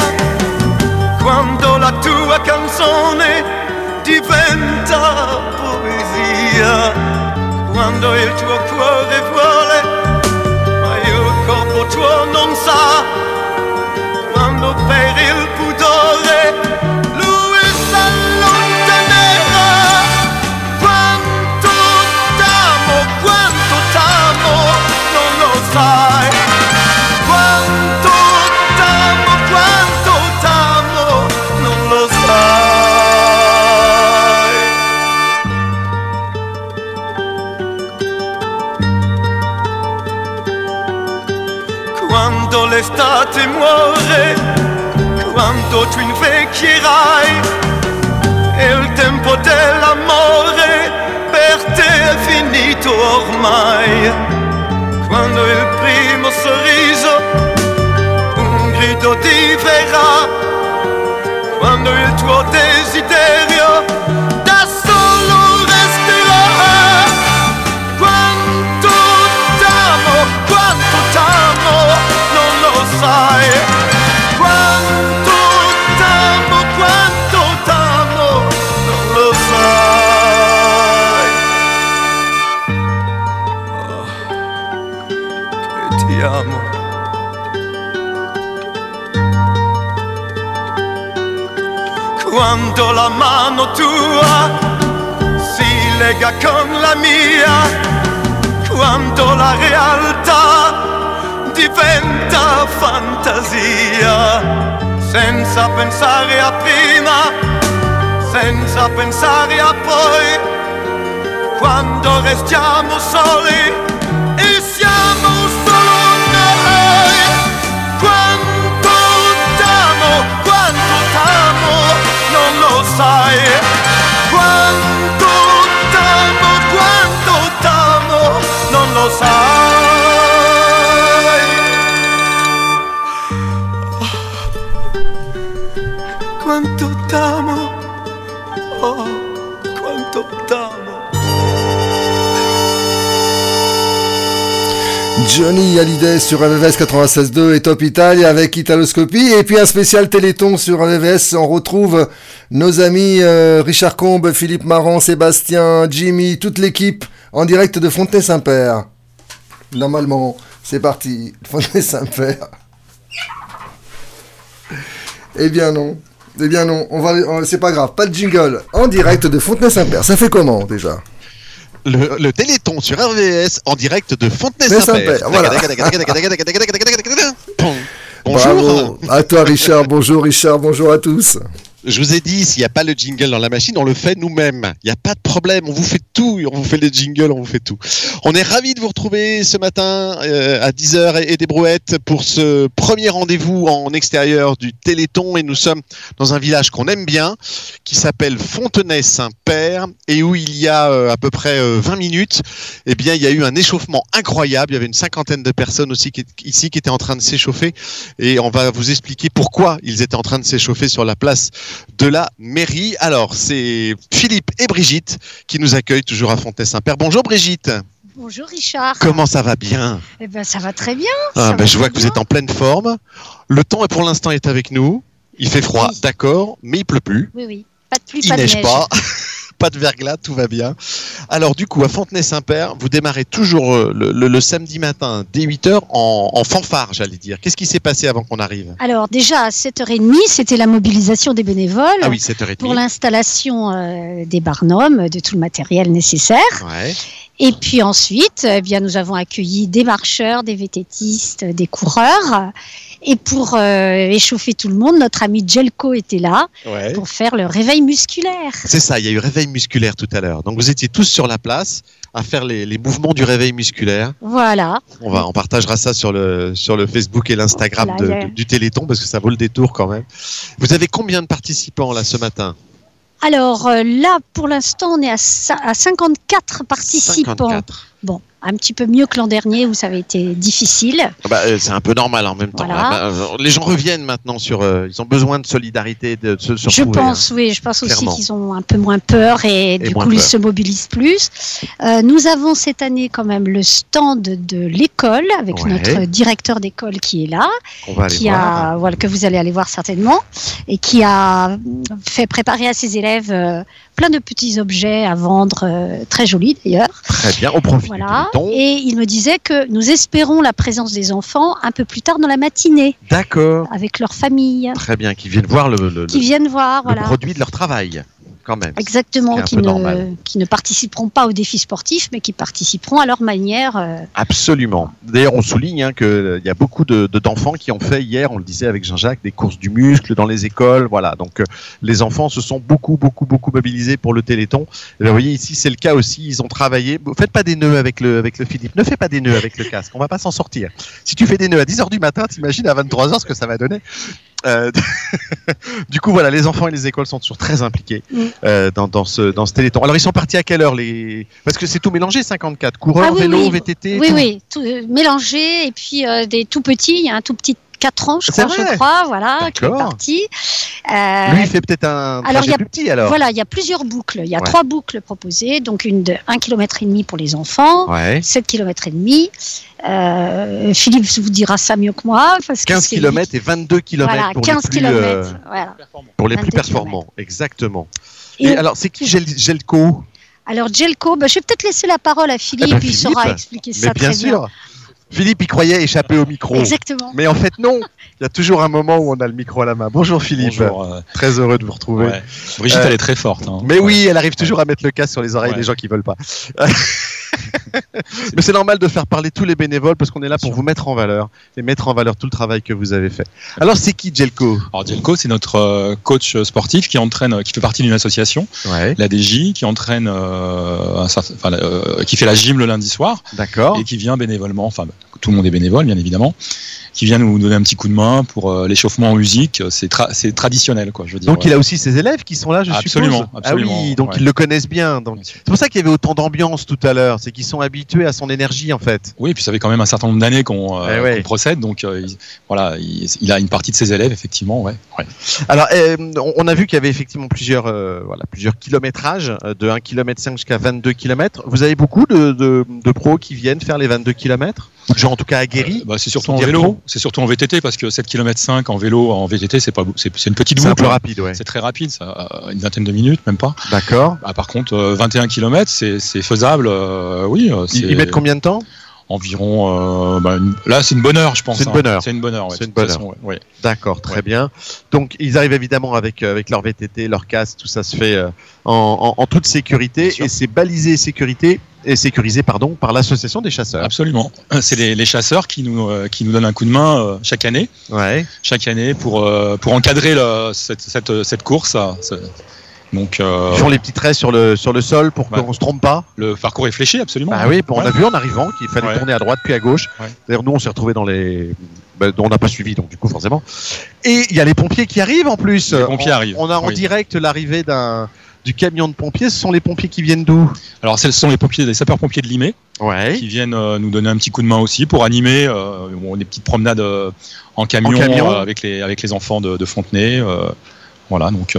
[SPEAKER 17] quando la tua canzone diventa poesia, quando il tuo cuore vuole, ma il corpo tuo non sa, quando per il L'estate muore, quando tu invecchierai, e il tempo dell'amore per te è finito ormai. Quando il primo sorriso un grido diverrà, quando il tuo desiderio Quando la mano tua si lega con la mia, quando la realtà diventa fantasia, senza pensare a prima, senza pensare a poi, quando restiamo soli sai. Quanto t'amo, quanto t'amo, non lo sai. Quanto t'amo, oh, quanto t'amo.
[SPEAKER 1] Johnny Hallyday sur RVVS 96.2 et Top Italia avec Italoscopie. Et puis un spécial Téléthon sur RVVS. On retrouve nos amis euh, Richard Combe, Philippe Marant, Sébastien, Jimmy, toute l'équipe en direct de Fontenay-Saint-Père. Normalement, c'est parti. Fontenay-Saint-Père. Eh bien non. Eh bien non. On va, on- c'est pas grave. Pas de jingle. En direct de Fontenay-Saint-Père. Ça fait comment déjà?
[SPEAKER 2] Le, le Téléthon sur RVS en direct de
[SPEAKER 1] Fontenay-Saint-Père, voilà.
[SPEAKER 2] Bonjour.
[SPEAKER 1] Bravo. À toi Richard. Bonjour Richard. Bonjour à tous.
[SPEAKER 2] Je vous ai dit, s'il n'y a pas le jingle dans la machine, on le fait nous-mêmes. Il n'y a pas de problème, on vous fait tout, on vous fait les jingles, on vous fait tout. On est ravis de vous retrouver ce matin euh, à 10h et, des brouettes pour ce premier rendez-vous en extérieur du Téléthon et nous sommes dans un village qu'on aime bien qui s'appelle Fontenay-Saint-Père et où il y a euh, à peu près euh, 20 minutes, eh bien, il y a eu un échauffement incroyable. Il y avait une cinquantaine de personnes aussi qui, ici qui étaient en train de s'échauffer et on va vous expliquer pourquoi ils étaient en train de s'échauffer sur la place de la mairie. Alors, c'est Philippe et Brigitte qui nous accueillent toujours à Fontenay-Saint-Père. Bonjour Brigitte.
[SPEAKER 18] Bonjour Richard.
[SPEAKER 2] Comment ça va bien
[SPEAKER 18] Eh ben ça va très bien.
[SPEAKER 2] Ah, ben, Je vois que vous êtes en pleine forme. Le temps est pour l'instant est avec nous. Il fait froid, d'accord, mais il pleut plus.
[SPEAKER 18] Oui oui. Pas de pluie,
[SPEAKER 2] Il
[SPEAKER 18] pas de
[SPEAKER 2] neige
[SPEAKER 18] neige.
[SPEAKER 2] pas. [laughs] pas de verglas, tout va bien. Alors du coup, à Fontenay-Saint-Père, vous démarrez toujours euh, le, le- le samedi matin dès 8h en, en fanfare, j'allais dire. Qu'est-ce qui s'est passé avant qu'on arrive?
[SPEAKER 18] Alors déjà à 7h30, c'était la mobilisation des bénévoles
[SPEAKER 2] Ah oui, 7h30.
[SPEAKER 18] pour l'installation euh, des barnums, de tout le matériel nécessaire.
[SPEAKER 2] Ouais.
[SPEAKER 18] Et puis ensuite, eh bien, nous avons accueilli des marcheurs, des vététistes, des coureurs. Et pour euh, échauffer tout le monde, notre ami Jelko était là
[SPEAKER 2] Ouais.
[SPEAKER 18] pour faire le réveil musculaire.
[SPEAKER 2] C'est ça, il y a eu réveil musculaire tout à l'heure. Donc vous étiez tous sur la place à faire les, les mouvements du réveil musculaire.
[SPEAKER 18] Voilà.
[SPEAKER 2] On, va, on partagera ça sur le, sur le Facebook et l'Instagram
[SPEAKER 18] Voilà,
[SPEAKER 2] du Téléthon parce que ça vaut le détour quand même. Vous avez combien de participants là ce matin?
[SPEAKER 18] Alors euh, là, pour l'instant, on est à 54 participants.
[SPEAKER 2] 54.
[SPEAKER 18] Bon, un petit peu mieux que l'an dernier où ça avait été difficile.
[SPEAKER 2] Ah bah, euh, c'est un peu normal en même temps.
[SPEAKER 18] Voilà.
[SPEAKER 2] Ah bah, euh, les gens reviennent maintenant sur. euh, ils ont besoin de solidarité, de, se, se
[SPEAKER 18] Je pense,
[SPEAKER 2] hein.
[SPEAKER 18] oui, je pense aussi qu'ils ont un peu moins peur et, du coup ils se mobilisent plus. Euh, nous avons cette année quand même le stand de l'école avec
[SPEAKER 2] Ouais.
[SPEAKER 18] notre directeur d'école qui est là, qui a, voilà, que vous allez aller voir certainement, et qui a fait préparer à ses élèves euh, plein de petits objets à vendre, très jolis d'ailleurs.
[SPEAKER 2] Très bien, au profit
[SPEAKER 18] Voilà. Et il me disait que nous espérons la présence des enfants un peu plus tard dans la matinée
[SPEAKER 2] D'accord.
[SPEAKER 18] avec leur famille,
[SPEAKER 2] Très bien, qui viennent voir le, le-
[SPEAKER 18] qui
[SPEAKER 2] le-
[SPEAKER 18] viennent voir,
[SPEAKER 2] le
[SPEAKER 18] voilà.
[SPEAKER 2] produit de leur travail, quand même.
[SPEAKER 18] Exactement,
[SPEAKER 2] qui
[SPEAKER 18] ne,
[SPEAKER 2] normal.
[SPEAKER 18] qui ne participeront pas aux défis sportifs, mais qui participeront à leur manière. euh,
[SPEAKER 2] Absolument. D'ailleurs, on souligne hein, qu'il y a beaucoup de- de- d'enfants qui ont fait hier, on le disait avec Jean-Jacques, des courses du muscle dans les écoles. Voilà. Donc, euh, les enfants se sont beaucoup, beaucoup, beaucoup mobilisés pour le Téléthon. Et vous voyez, ici, c'est le cas aussi. Ils ont travaillé. Faites pas des nœuds avec le, avec le Philippe. Ne fais pas des nœuds avec le casque. On va pas s'en sortir. Si tu fais des nœuds à 10h du matin, t'imagines à 23h ce que ça va donner. Euh, [laughs] du coup, voilà, les enfants et les écoles sont toujours très impliqués
[SPEAKER 18] Mm.
[SPEAKER 2] euh, dans, dans, ce, dans ce Téléthon. Alors, ils sont partis à quelle heure les... Parce que c'est tout mélangé, 54. Coureurs,
[SPEAKER 18] Ah oui,
[SPEAKER 2] vélo,
[SPEAKER 18] oui.
[SPEAKER 2] VTT.
[SPEAKER 18] Oui,
[SPEAKER 2] tout.
[SPEAKER 18] oui, tout, euh, mélangé, et puis des tout petits, il y a un tout petit 4 ans, je crois, je crois, voilà, qui est parti. Euh,
[SPEAKER 2] Lui, il fait peut-être un
[SPEAKER 18] alors,
[SPEAKER 2] trajet
[SPEAKER 18] il y a,
[SPEAKER 2] plus petit alors.
[SPEAKER 18] Voilà, il y a plusieurs boucles. Il y a
[SPEAKER 2] Ouais.
[SPEAKER 18] trois boucles proposées, donc une de 1 km et demi pour les enfants,
[SPEAKER 2] Ouais.
[SPEAKER 18] 7 km et demi. Euh, Philippe vous dira ça mieux que moi. Parce que
[SPEAKER 2] 15
[SPEAKER 18] c'est
[SPEAKER 2] km et 22 km
[SPEAKER 18] Voilà,
[SPEAKER 2] pour,
[SPEAKER 18] 15
[SPEAKER 2] les plus,
[SPEAKER 18] kilomètres,
[SPEAKER 2] euh,
[SPEAKER 18] voilà.
[SPEAKER 2] pour les plus
[SPEAKER 18] 22
[SPEAKER 2] performants. Exactement.
[SPEAKER 18] Et
[SPEAKER 2] alors, c'est qui Gel- Gelco?
[SPEAKER 18] Alors, Gelco, bah, je vais peut-être laisser la parole à Philippe,
[SPEAKER 2] Eh ben,
[SPEAKER 18] il saura expliquer ça
[SPEAKER 2] bien
[SPEAKER 18] très
[SPEAKER 2] sûr. Philippe, il croyait échapper au micro.
[SPEAKER 18] Exactement.
[SPEAKER 2] Mais en fait, non. Il y a toujours un moment où on a le micro à la main. Bonjour Philippe.
[SPEAKER 19] Bonjour, euh,
[SPEAKER 2] Très heureux de vous retrouver.
[SPEAKER 19] Ouais. Brigitte,
[SPEAKER 2] Euh,
[SPEAKER 19] elle est très forte. hein.
[SPEAKER 2] Mais oui, elle arrive toujours à mettre le casque sur les oreilles
[SPEAKER 19] Ouais.
[SPEAKER 2] des gens qui veulent pas. [laughs] [laughs] Mais c'est normal de faire parler tous les bénévoles parce qu'on est là pour vous mettre en valeur et mettre en valeur tout le travail que vous avez fait. Alors, c'est qui Gelco
[SPEAKER 19] Alors Jelko, c'est notre euh, coach sportif qui entraîne, qui fait partie d'une association,
[SPEAKER 2] Ouais.
[SPEAKER 19] la DJ, qui entraîne, euh, un certain- enfin, euh, qui fait la gym le lundi soir.
[SPEAKER 2] D'accord.
[SPEAKER 19] Et qui vient bénévolement, enfin tout le monde est bénévole bien évidemment, qui vient nous donner un petit coup de main pour euh, l'échauffement en musique. C'est tra- c'est traditionnel quoi, je veux dire.
[SPEAKER 2] Donc il a aussi ses élèves qui sont là, je
[SPEAKER 19] Absolument,
[SPEAKER 2] suppose.
[SPEAKER 19] absolument,
[SPEAKER 2] Ah oui, donc
[SPEAKER 19] ouais.
[SPEAKER 2] ils le connaissent bien. Donc c'est pour ça qu'il y avait autant d'ambiance tout à l'heure. C'est qu'ils sont habitués à son énergie en fait.
[SPEAKER 19] Oui, et puis ça fait quand même un certain nombre d'années qu'on euh,
[SPEAKER 2] Eh ouais.
[SPEAKER 19] procède, donc euh, il, voilà, il, il a une partie de ses élèves effectivement, ouais. ouais.
[SPEAKER 2] Alors on- a vu qu'il y avait effectivement plusieurs, voilà, plusieurs kilométrages de 1 km jusqu'à 22 km. Vous avez beaucoup de, de, de pros qui viennent faire les 22 km Genre en tout cas aguerris
[SPEAKER 19] Bah, c'est surtout en vélo, c'est surtout en VTT parce que 7 km 5 en vélo en VTT c'est pas c'est c'est une petite
[SPEAKER 2] C'est
[SPEAKER 19] boucle.
[SPEAKER 2] peu rapide, ouais.
[SPEAKER 19] C'est très rapide, ça, euh, une vingtaine de minutes même pas.
[SPEAKER 2] D'accord.
[SPEAKER 19] Bah, par contre euh, 21 km c'est c'est faisable euh, oui, euh,
[SPEAKER 2] Ils,
[SPEAKER 19] c'est
[SPEAKER 2] ils mettent combien de temps?
[SPEAKER 19] Environ euh, bah, une- là c'est une bonne heure je pense.
[SPEAKER 2] C'est une
[SPEAKER 19] hein.
[SPEAKER 2] bonne heure.
[SPEAKER 19] C'est une bonne heure, ouais,
[SPEAKER 2] C'est
[SPEAKER 19] de
[SPEAKER 2] une
[SPEAKER 19] toute
[SPEAKER 2] bonne
[SPEAKER 19] façon,
[SPEAKER 2] heure.
[SPEAKER 19] ouais.
[SPEAKER 2] D'accord, très bien. Donc ils arrivent évidemment avec, euh, avec leur VTT, leur casque, tout ça se fait euh, en, en- en toute sécurité et c'est balisé et sécurité et sécurisé pardon par l'association des chasseurs.
[SPEAKER 19] Absolument. [laughs] C'est les, les chasseurs qui nous, qui nous donnent un coup de main chaque année.
[SPEAKER 2] Ouais.
[SPEAKER 19] Chaque année pour, pour encadrer cette, cette, cette course. ça. Donc, euh,
[SPEAKER 2] Ils font les petits traits sur le sur le sol pour qu'on se trompe pas.
[SPEAKER 19] Le parcours est fléché absolument.
[SPEAKER 2] Ah oui, on a
[SPEAKER 19] Ouais.
[SPEAKER 2] vu en arrivant qu'il fallait
[SPEAKER 19] Ouais.
[SPEAKER 2] tourner à droite puis à gauche.
[SPEAKER 19] Ouais.
[SPEAKER 2] D'ailleurs, nous, on s'est retrouvés dans les. ben, on n'a pas suivi, donc du coup, forcément. Et il y a les pompiers qui arrivent en plus.
[SPEAKER 19] Les pompiers
[SPEAKER 2] on,
[SPEAKER 19] arrivent,
[SPEAKER 2] On a en
[SPEAKER 19] oui.
[SPEAKER 2] direct l'arrivée d'un du camion de pompiers. Ce sont les pompiers qui viennent d'où?
[SPEAKER 19] Alors, ce sont les pompiers, les sapeurs-pompiers de Limay
[SPEAKER 2] Ouais.
[SPEAKER 19] qui viennent euh, nous donner un petit coup de main aussi pour animer euh, des petites promenades euh, en camion,
[SPEAKER 2] En camion.
[SPEAKER 19] avec, les, avec les enfants de, de Fontenay. voilà, donc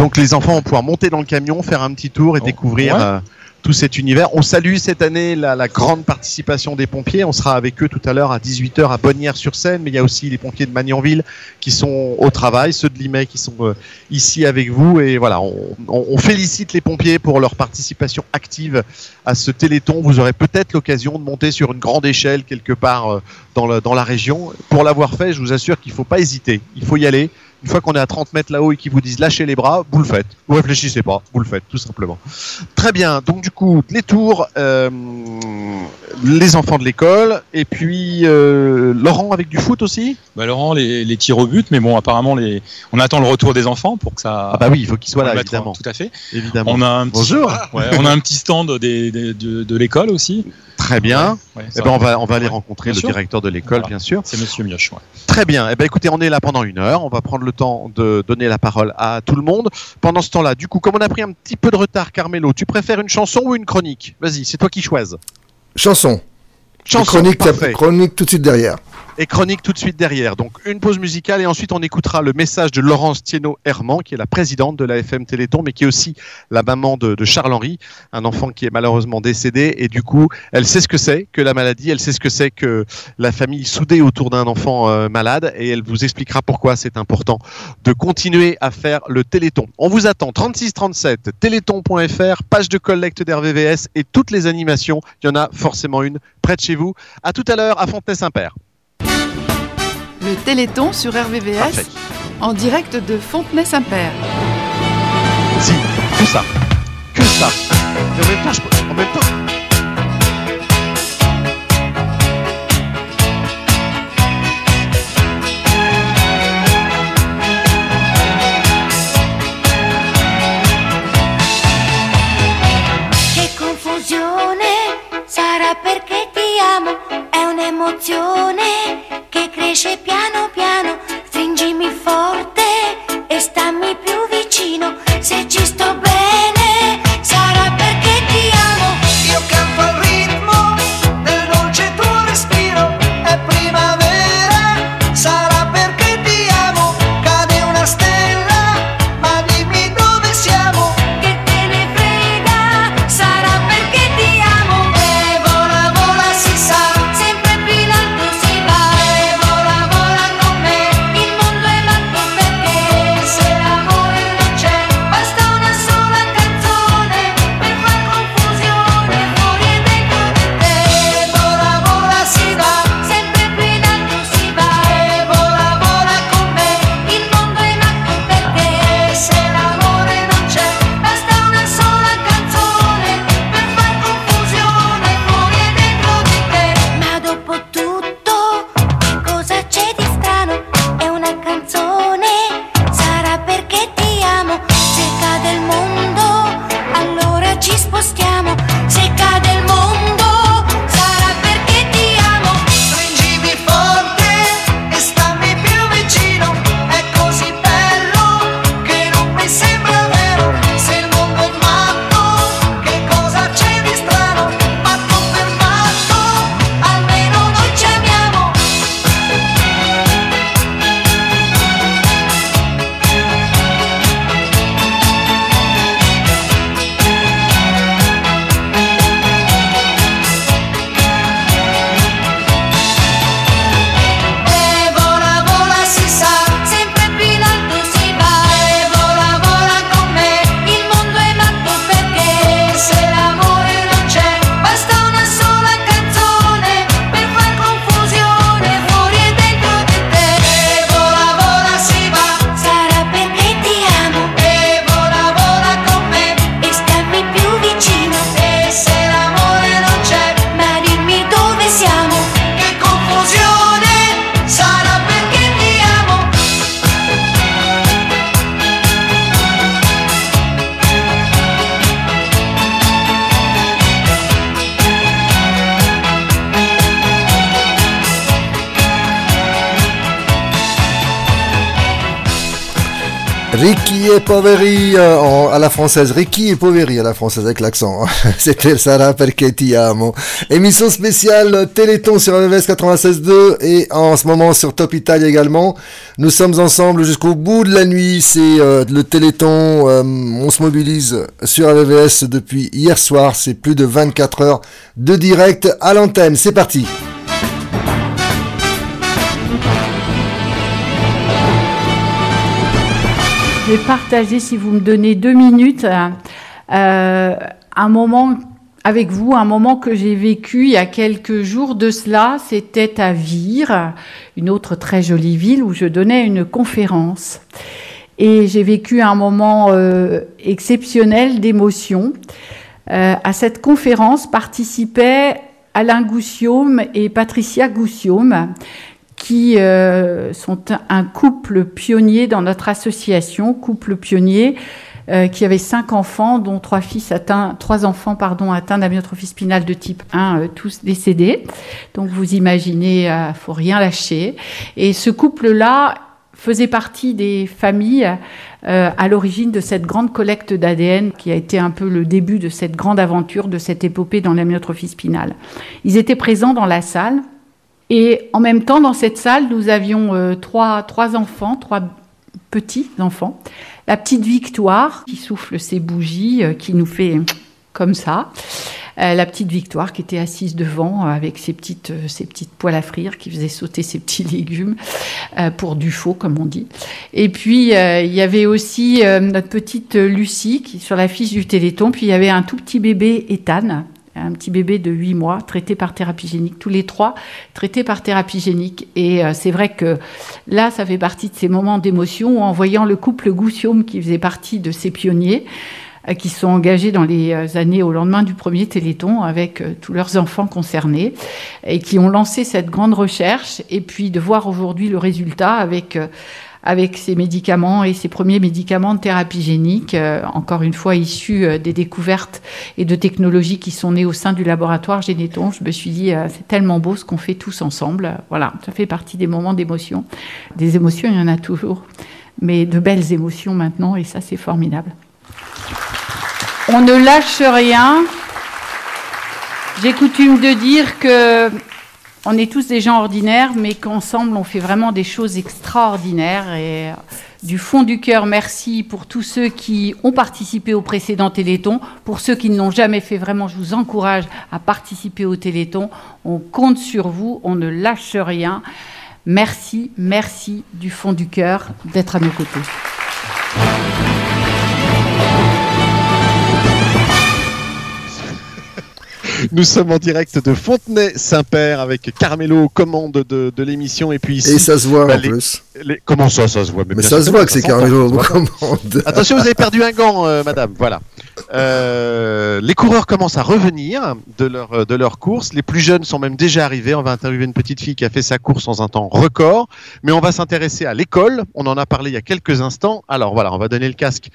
[SPEAKER 2] Donc les enfants vont pouvoir monter dans le camion, faire un petit tour et découvrir
[SPEAKER 19] Oh, ouais.
[SPEAKER 2] euh, tout cet univers. On salue cette année la, la grande participation des pompiers. On sera avec eux tout à l'heure à 18h à Bonnières-sur-Seine, mais il y a aussi les pompiers de Magnanville qui sont au travail, ceux de Limay qui sont euh, ici avec vous. Et voilà, on, on- on félicite les pompiers pour leur participation active à ce téléthon. Vous aurez peut-être l'occasion de monter sur une grande échelle quelque part euh, dans, le- dans la région. Pour l'avoir fait, je vous assure qu'il ne faut pas hésiter. Il faut y aller.
[SPEAKER 7] Une fois qu'on est à 30 mètres là-haut et qu'ils vous disent lâchez les bras, vous le faites. Vous réfléchissez pas, vous le faites, tout simplement. Très bien. Donc du coup, les tours, euh, les enfants de l'école, et puis euh, Laurent avec du foot aussi?
[SPEAKER 19] Bah, Laurent, les, les tirs au but, mais bon, apparemment, les... on attend le retour des enfants pour que ça.
[SPEAKER 7] Ah bah oui, il faut qu'ils soient là, évidemment.
[SPEAKER 19] Tout à fait.
[SPEAKER 7] Évidemment.
[SPEAKER 19] On a un petit,
[SPEAKER 7] Bonjour. [laughs]
[SPEAKER 19] Ouais, on a un petit stand des, des- de, de l'école aussi.
[SPEAKER 7] Très bien.
[SPEAKER 19] Ouais,
[SPEAKER 7] Eh ben, on va, on va aller rencontrer
[SPEAKER 19] Bien
[SPEAKER 7] le
[SPEAKER 19] sûr.
[SPEAKER 7] directeur de l'école,
[SPEAKER 19] Voilà.
[SPEAKER 7] bien sûr.
[SPEAKER 19] C'est Monsieur Mioche.
[SPEAKER 7] Très bien. Eh ben, écoutez, on est là pendant une heure. On va prendre le temps de donner la parole à tout le monde. Pendant ce temps-là, du coup, comme on a pris un petit peu de retard, Carmelo, tu préfères une chanson ou une chronique? Vas-y, c'est toi qui choisis.
[SPEAKER 1] Chanson.
[SPEAKER 7] Chanson,
[SPEAKER 1] chronique, tout de suite derrière.
[SPEAKER 7] Et chronique tout de suite derrière. Donc une pause musicale et ensuite on écoutera le message de Laurence Thienot-Herman, qui est la présidente de la FM Téléthon, mais qui est aussi la maman de, Charles-Henri, un enfant qui est malheureusement décédé. Et du coup, elle sait ce que c'est que la maladie, elle sait ce que c'est que la famille soudée autour d'un enfant euh, malade, et elle vous expliquera pourquoi c'est important de continuer à faire le Téléthon. On vous attend 3637 téléthon.fr, page de collecte d'RVVS et toutes les animations. Il y en a forcément une près de chez vous. À tout à l'heure à Fontenay-Saint-Père.
[SPEAKER 20] Le Téléthon sur RVVS
[SPEAKER 7] Parfait.
[SPEAKER 20] en direct de Fontenay-Saint-Père.
[SPEAKER 7] Si, que ça. Que ça. Et en même temps, je- en même temps.
[SPEAKER 1] Euh, à la française. Ricky et Poveri à la française avec l'accent. [laughs] C'était Sarah perché ti amo. Émission spéciale euh, Téléthon sur MVS 96.2 et en ce moment sur Top Italia également. Nous sommes ensemble jusqu'au bout de la nuit. C'est euh, le Téléthon. on se mobilise sur MVS depuis hier soir. C'est plus de 24 heures de direct à l'antenne. C'est parti.
[SPEAKER 21] Vais partager, si vous me donnez deux minutes, euh, un moment avec vous un moment que j'ai vécu il y a quelques jours de cela. C'était à Vire, une autre très jolie ville où je donnais une conférence. Et j'ai vécu un moment euh, exceptionnel d'émotion. Euh, à cette conférence participaient Alain Goussiaume et Patricia Goussiaume, qui euh, sont un couple pionnier dans notre association, couple pionnier, euh, qui avait cinq enfants, dont trois fils atteints, trois enfants pardon atteints d'amyotrophie spinale de type 1, euh, tous décédés. Donc vous imaginez, euh, faut rien lâcher. Et ce couple-là faisait partie des familles euh, à l'origine de cette grande collecte d'ADN qui a été un peu le début de cette grande aventure, de cette épopée dans l'amyotrophie spinale. Ils étaient présents dans la salle et en même temps, dans cette salle, nous avions euh, trois, trois enfants, trois petits enfants. La petite Victoire qui souffle ses bougies, euh, qui nous fait comme ça. Euh, la petite Victoire qui était assise devant avec ses petites, ses petites poêles à frire qui faisaient sauter ses petits [laughs] légumes pour du faux, comme on dit. Et puis, il y avait aussi notre petite Lucie qui sur la fiche du Téléthon. Puis, il y avait un tout petit bébé, Ethan, un petit bébé de 8 mois traité par thérapie génique, tous les trois traités par thérapie génique. Et euh, c'est vrai que là, ça fait partie de ces moments d'émotion en voyant le couple Goussiaume qui faisait partie de ces pionniers, euh, qui sont engagés dans les euh, années au lendemain du premier Téléthon avec tous leurs enfants concernés et qui ont lancé cette grande recherche et puis de voir aujourd'hui le résultat avec avec ces médicaments et ces premiers médicaments de thérapie génique, euh, encore une fois issus euh, des découvertes et de technologies qui sont nées au sein du laboratoire Généton. Je me suis dit, euh, c'est tellement beau ce qu'on fait tous ensemble. Voilà, ça fait partie des moments d'émotion. Des émotions, il y en a toujours, mais de belles émotions maintenant, et ça, c'est formidable. On ne lâche rien. J'ai coutume de dire que on est tous des gens ordinaires, mais qu'ensemble, on fait vraiment des choses extraordinaires. Et euh, du fond du cœur, merci pour tous ceux qui ont participé au précédent Téléthon. Pour ceux qui ne l'ont jamais fait, vraiment, je vous encourage à participer au Téléthon. On compte sur vous, on ne lâche rien. Merci, merci du fond du cœur d'être à nos côtés.
[SPEAKER 2] Nous sommes en direct de Fontenay-Saint-Père avec Carmelo aux commandes de, de l'émission et puis ici.
[SPEAKER 1] Et ça se voit, en
[SPEAKER 2] les-
[SPEAKER 1] plus.
[SPEAKER 2] les- Comment ça, ça se voit?
[SPEAKER 1] Mais ça se voit que c'est Carmelo aux commandes. [laughs]
[SPEAKER 2] Attention, vous avez perdu un gant, euh, madame. Voilà. Euh, les coureurs commencent à revenir de leur, de leur course. Les plus jeunes sont même déjà arrivés. On va interviewer une petite fille qui a fait sa course en un temps record. Mais on va s'intéresser à l'école. On en a parlé il y a quelques instants. Alors voilà, on va donner le casque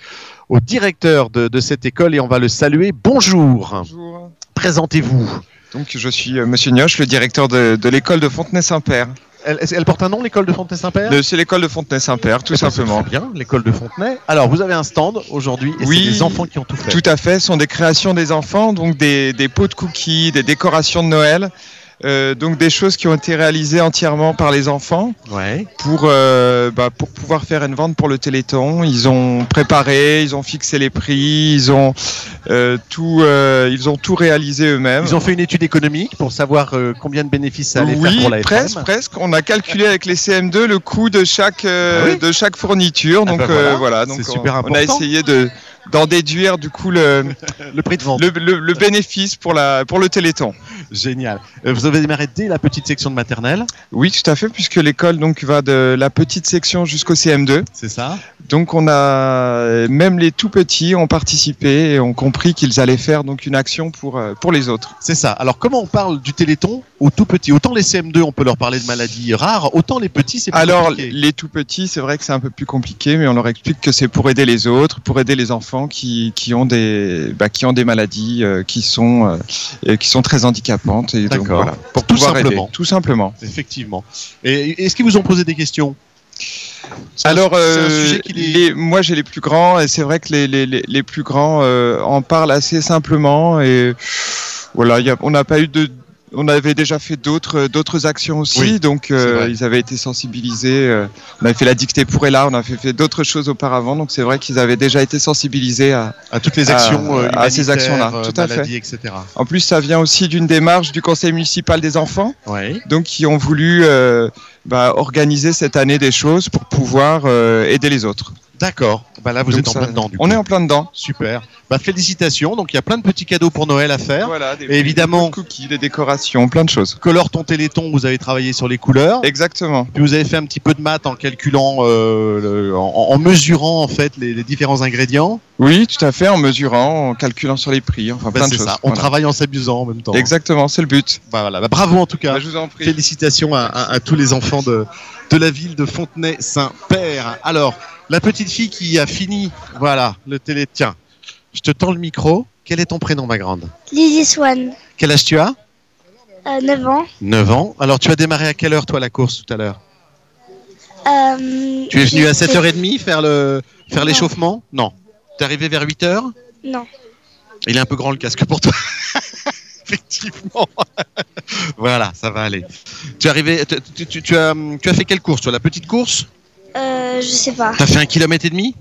[SPEAKER 2] au directeur de, de cette école et on va le saluer. Bonjour.
[SPEAKER 22] Bonjour.
[SPEAKER 2] Présentez-vous.
[SPEAKER 22] Donc, je suis euh, Monsieur Nioche, le directeur de, de l'école de Fontenay-Saint-Père.
[SPEAKER 2] Elle, elle porte un nom, l'école de Fontenay-Saint-Père?
[SPEAKER 22] De- C'est l'école de Fontenay-Saint-Père, tout
[SPEAKER 2] Eh ben, c'est
[SPEAKER 22] simplement.
[SPEAKER 2] très bien, l'école de Fontenay. Alors, vous avez un stand aujourd'hui et
[SPEAKER 22] Oui,
[SPEAKER 2] c'est des enfants qui ont tout fait.
[SPEAKER 22] Tout à fait, ce sont des créations des enfants, donc des, des pots de cookies, des décorations de Noël, euh, donc des choses qui ont été réalisées entièrement par les enfants
[SPEAKER 2] Ouais.
[SPEAKER 22] pour, euh, bah, pour pouvoir faire une vente pour le Téléthon. Ils ont préparé, ils ont fixé les prix, ils ont, euh, tout, ils ont tout réalisé eux-mêmes.
[SPEAKER 2] Ils ont fait une étude économique pour savoir combien de bénéfices ça allait faire
[SPEAKER 22] Oui,
[SPEAKER 2] pour la FM.
[SPEAKER 22] presque, presque. On a calculé avec les CM2 le coût de chaque,
[SPEAKER 2] Ah oui
[SPEAKER 22] de chaque fourniture.
[SPEAKER 2] Ah
[SPEAKER 22] Donc euh,
[SPEAKER 2] voilà,
[SPEAKER 22] voilà, donc
[SPEAKER 2] c'est
[SPEAKER 22] on,
[SPEAKER 2] super
[SPEAKER 22] on a essayé de d'en déduire du coup le, [laughs]
[SPEAKER 2] le prix de vente,
[SPEAKER 22] le, le- le bénéfice pour la pour le Téléthon.
[SPEAKER 2] Génial. Vous avez démarré dès la petite section de maternelle.
[SPEAKER 22] Oui, tout à fait, puisque l'école donc va de la petite section jusqu'au CM2.
[SPEAKER 2] C'est ça.
[SPEAKER 22] Donc on a même les tout petits ont participé et ont compris qu'ils allaient faire donc une action pour euh, pour les autres.
[SPEAKER 2] C'est ça. Alors, comment on parle du Téléthon aux tout petits? Autant les CM2, on peut leur parler de maladies rares, autant les petits, c'est
[SPEAKER 22] Alors,
[SPEAKER 2] compliqué.
[SPEAKER 22] les tout petits, c'est vrai que c'est un peu plus compliqué, mais on leur explique que c'est pour aider les autres, pour aider les enfants qui, qui ont des bah, qui ont des maladies euh, qui sont euh, qui sont très handicapantes et donc
[SPEAKER 2] D'accord.
[SPEAKER 22] voilà, pour
[SPEAKER 2] Tout
[SPEAKER 22] pouvoir aider,
[SPEAKER 2] simplement.
[SPEAKER 22] tout simplement.
[SPEAKER 2] Effectivement. Et est-ce qu'ils vous ont posé des questions?
[SPEAKER 22] Alors, euh,
[SPEAKER 2] les-
[SPEAKER 22] moi j'ai les plus grands et c'est vrai que les, les, les, plus grands euh, en parlent assez simplement et voilà, il y a- on n'a pas eu de on avait déjà fait d'autres d'autres actions aussi,
[SPEAKER 2] Oui,
[SPEAKER 22] donc euh, ils avaient été sensibilisés. euh, on avait fait la dictée pour Ella, on a fait, fait d'autres choses auparavant, donc c'est vrai qu'ils avaient déjà été sensibilisés à,
[SPEAKER 2] à toutes les actions euh,
[SPEAKER 22] à ces actions-là. Tout
[SPEAKER 2] euh,
[SPEAKER 22] à fait.
[SPEAKER 2] etc.
[SPEAKER 22] En plus, ça vient aussi d'une démarche du conseil municipal des enfants,
[SPEAKER 2] Ouais.
[SPEAKER 22] donc qui ont voulu euh, bah, organiser cette année des choses pour pouvoir euh, aider les autres.
[SPEAKER 2] D'accord. Bah là, vous
[SPEAKER 22] Donc
[SPEAKER 2] êtes en plein dedans. Du
[SPEAKER 22] On
[SPEAKER 2] coup.
[SPEAKER 22] est en plein dedans.
[SPEAKER 2] Super. Bah félicitations. Donc il y a plein de petits cadeaux pour Noël à faire.
[SPEAKER 22] Voilà, des
[SPEAKER 2] Et évidemment,
[SPEAKER 22] cookies, des décorations, plein de choses.
[SPEAKER 2] colore ton téléthon. Vous avez travaillé sur les couleurs.
[SPEAKER 22] Exactement.
[SPEAKER 2] Puis vous avez fait un petit peu de maths en calculant, euh, le- en, en mesurant en fait les, les différents ingrédients.
[SPEAKER 22] Oui, tout à fait, en mesurant, en calculant sur les prix, enfin
[SPEAKER 2] Bah,
[SPEAKER 22] plein de choses.
[SPEAKER 2] ça. On
[SPEAKER 22] Voilà.
[SPEAKER 2] travaille en s'amusant en même temps.
[SPEAKER 22] Exactement, c'est le but.
[SPEAKER 2] Bah, voilà. Bah, bravo en tout cas.
[SPEAKER 22] je vous en prie.
[SPEAKER 2] Félicitations à, à- à tous les enfants de, de la ville de Fontenay-Saint-Père. Alors, la petite fille qui a fini, voilà, le télé. Tiens, je te tends le micro. Quel est ton prénom, ma grande?
[SPEAKER 23] Lily Swan,
[SPEAKER 2] Quel âge tu as?
[SPEAKER 23] Euh, 9 ans.
[SPEAKER 2] 9 ans. Alors, tu as démarré à quelle heure, toi, la course tout à l'heure?
[SPEAKER 23] Euh,
[SPEAKER 2] Tu es venu à
[SPEAKER 23] j'ai
[SPEAKER 2] 7h30 faire le faire l'échauffement? Non. Tu es arrivé vers 8h
[SPEAKER 23] fait- Non.
[SPEAKER 2] Il est un peu grand le casque pour toi. [laughs] Effectivement. [laughs] voilà, ça va aller. Tu es arrivé. tu- tu as, tu as fait quelle course, toi? La petite course?
[SPEAKER 23] Euh, je sais pas.
[SPEAKER 2] T'as fait un kilomètre et demi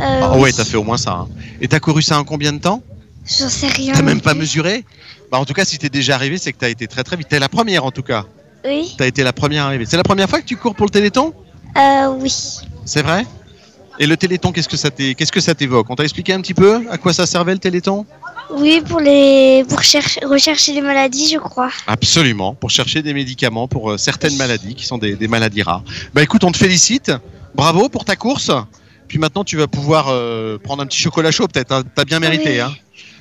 [SPEAKER 23] Euh,
[SPEAKER 2] Ah
[SPEAKER 23] oui.
[SPEAKER 2] ouais, t'as fait au moins ça. hein. Et t'as couru ça en combien de temps
[SPEAKER 23] J'en sais rien.
[SPEAKER 2] T'as même pas mesuré Bah en tout cas, si t'es déjà arrivé, c'est que t'as été très très vite. T'es la première en tout cas.
[SPEAKER 23] Oui.
[SPEAKER 2] T'as été la première arrivée. C'est la première fois que tu cours pour le Téléthon
[SPEAKER 23] Euh, oui.
[SPEAKER 2] C'est vrai Et le Téléthon, qu'est-ce que ça qu'est-ce que ça t'évoque? On t'a expliqué un petit peu à quoi ça servait le Téléthon?
[SPEAKER 23] Oui, pour les pour chercher rechercher les maladies, je crois.
[SPEAKER 2] Absolument, pour chercher des médicaments pour euh, certaines maladies qui sont des, des maladies rares. Bah écoute, on te félicite. Bravo pour ta course. Puis maintenant, tu vas pouvoir euh, prendre un petit chocolat chaud, peut-être. hein. T'as bien mérité.
[SPEAKER 23] Oui.
[SPEAKER 2] Hein.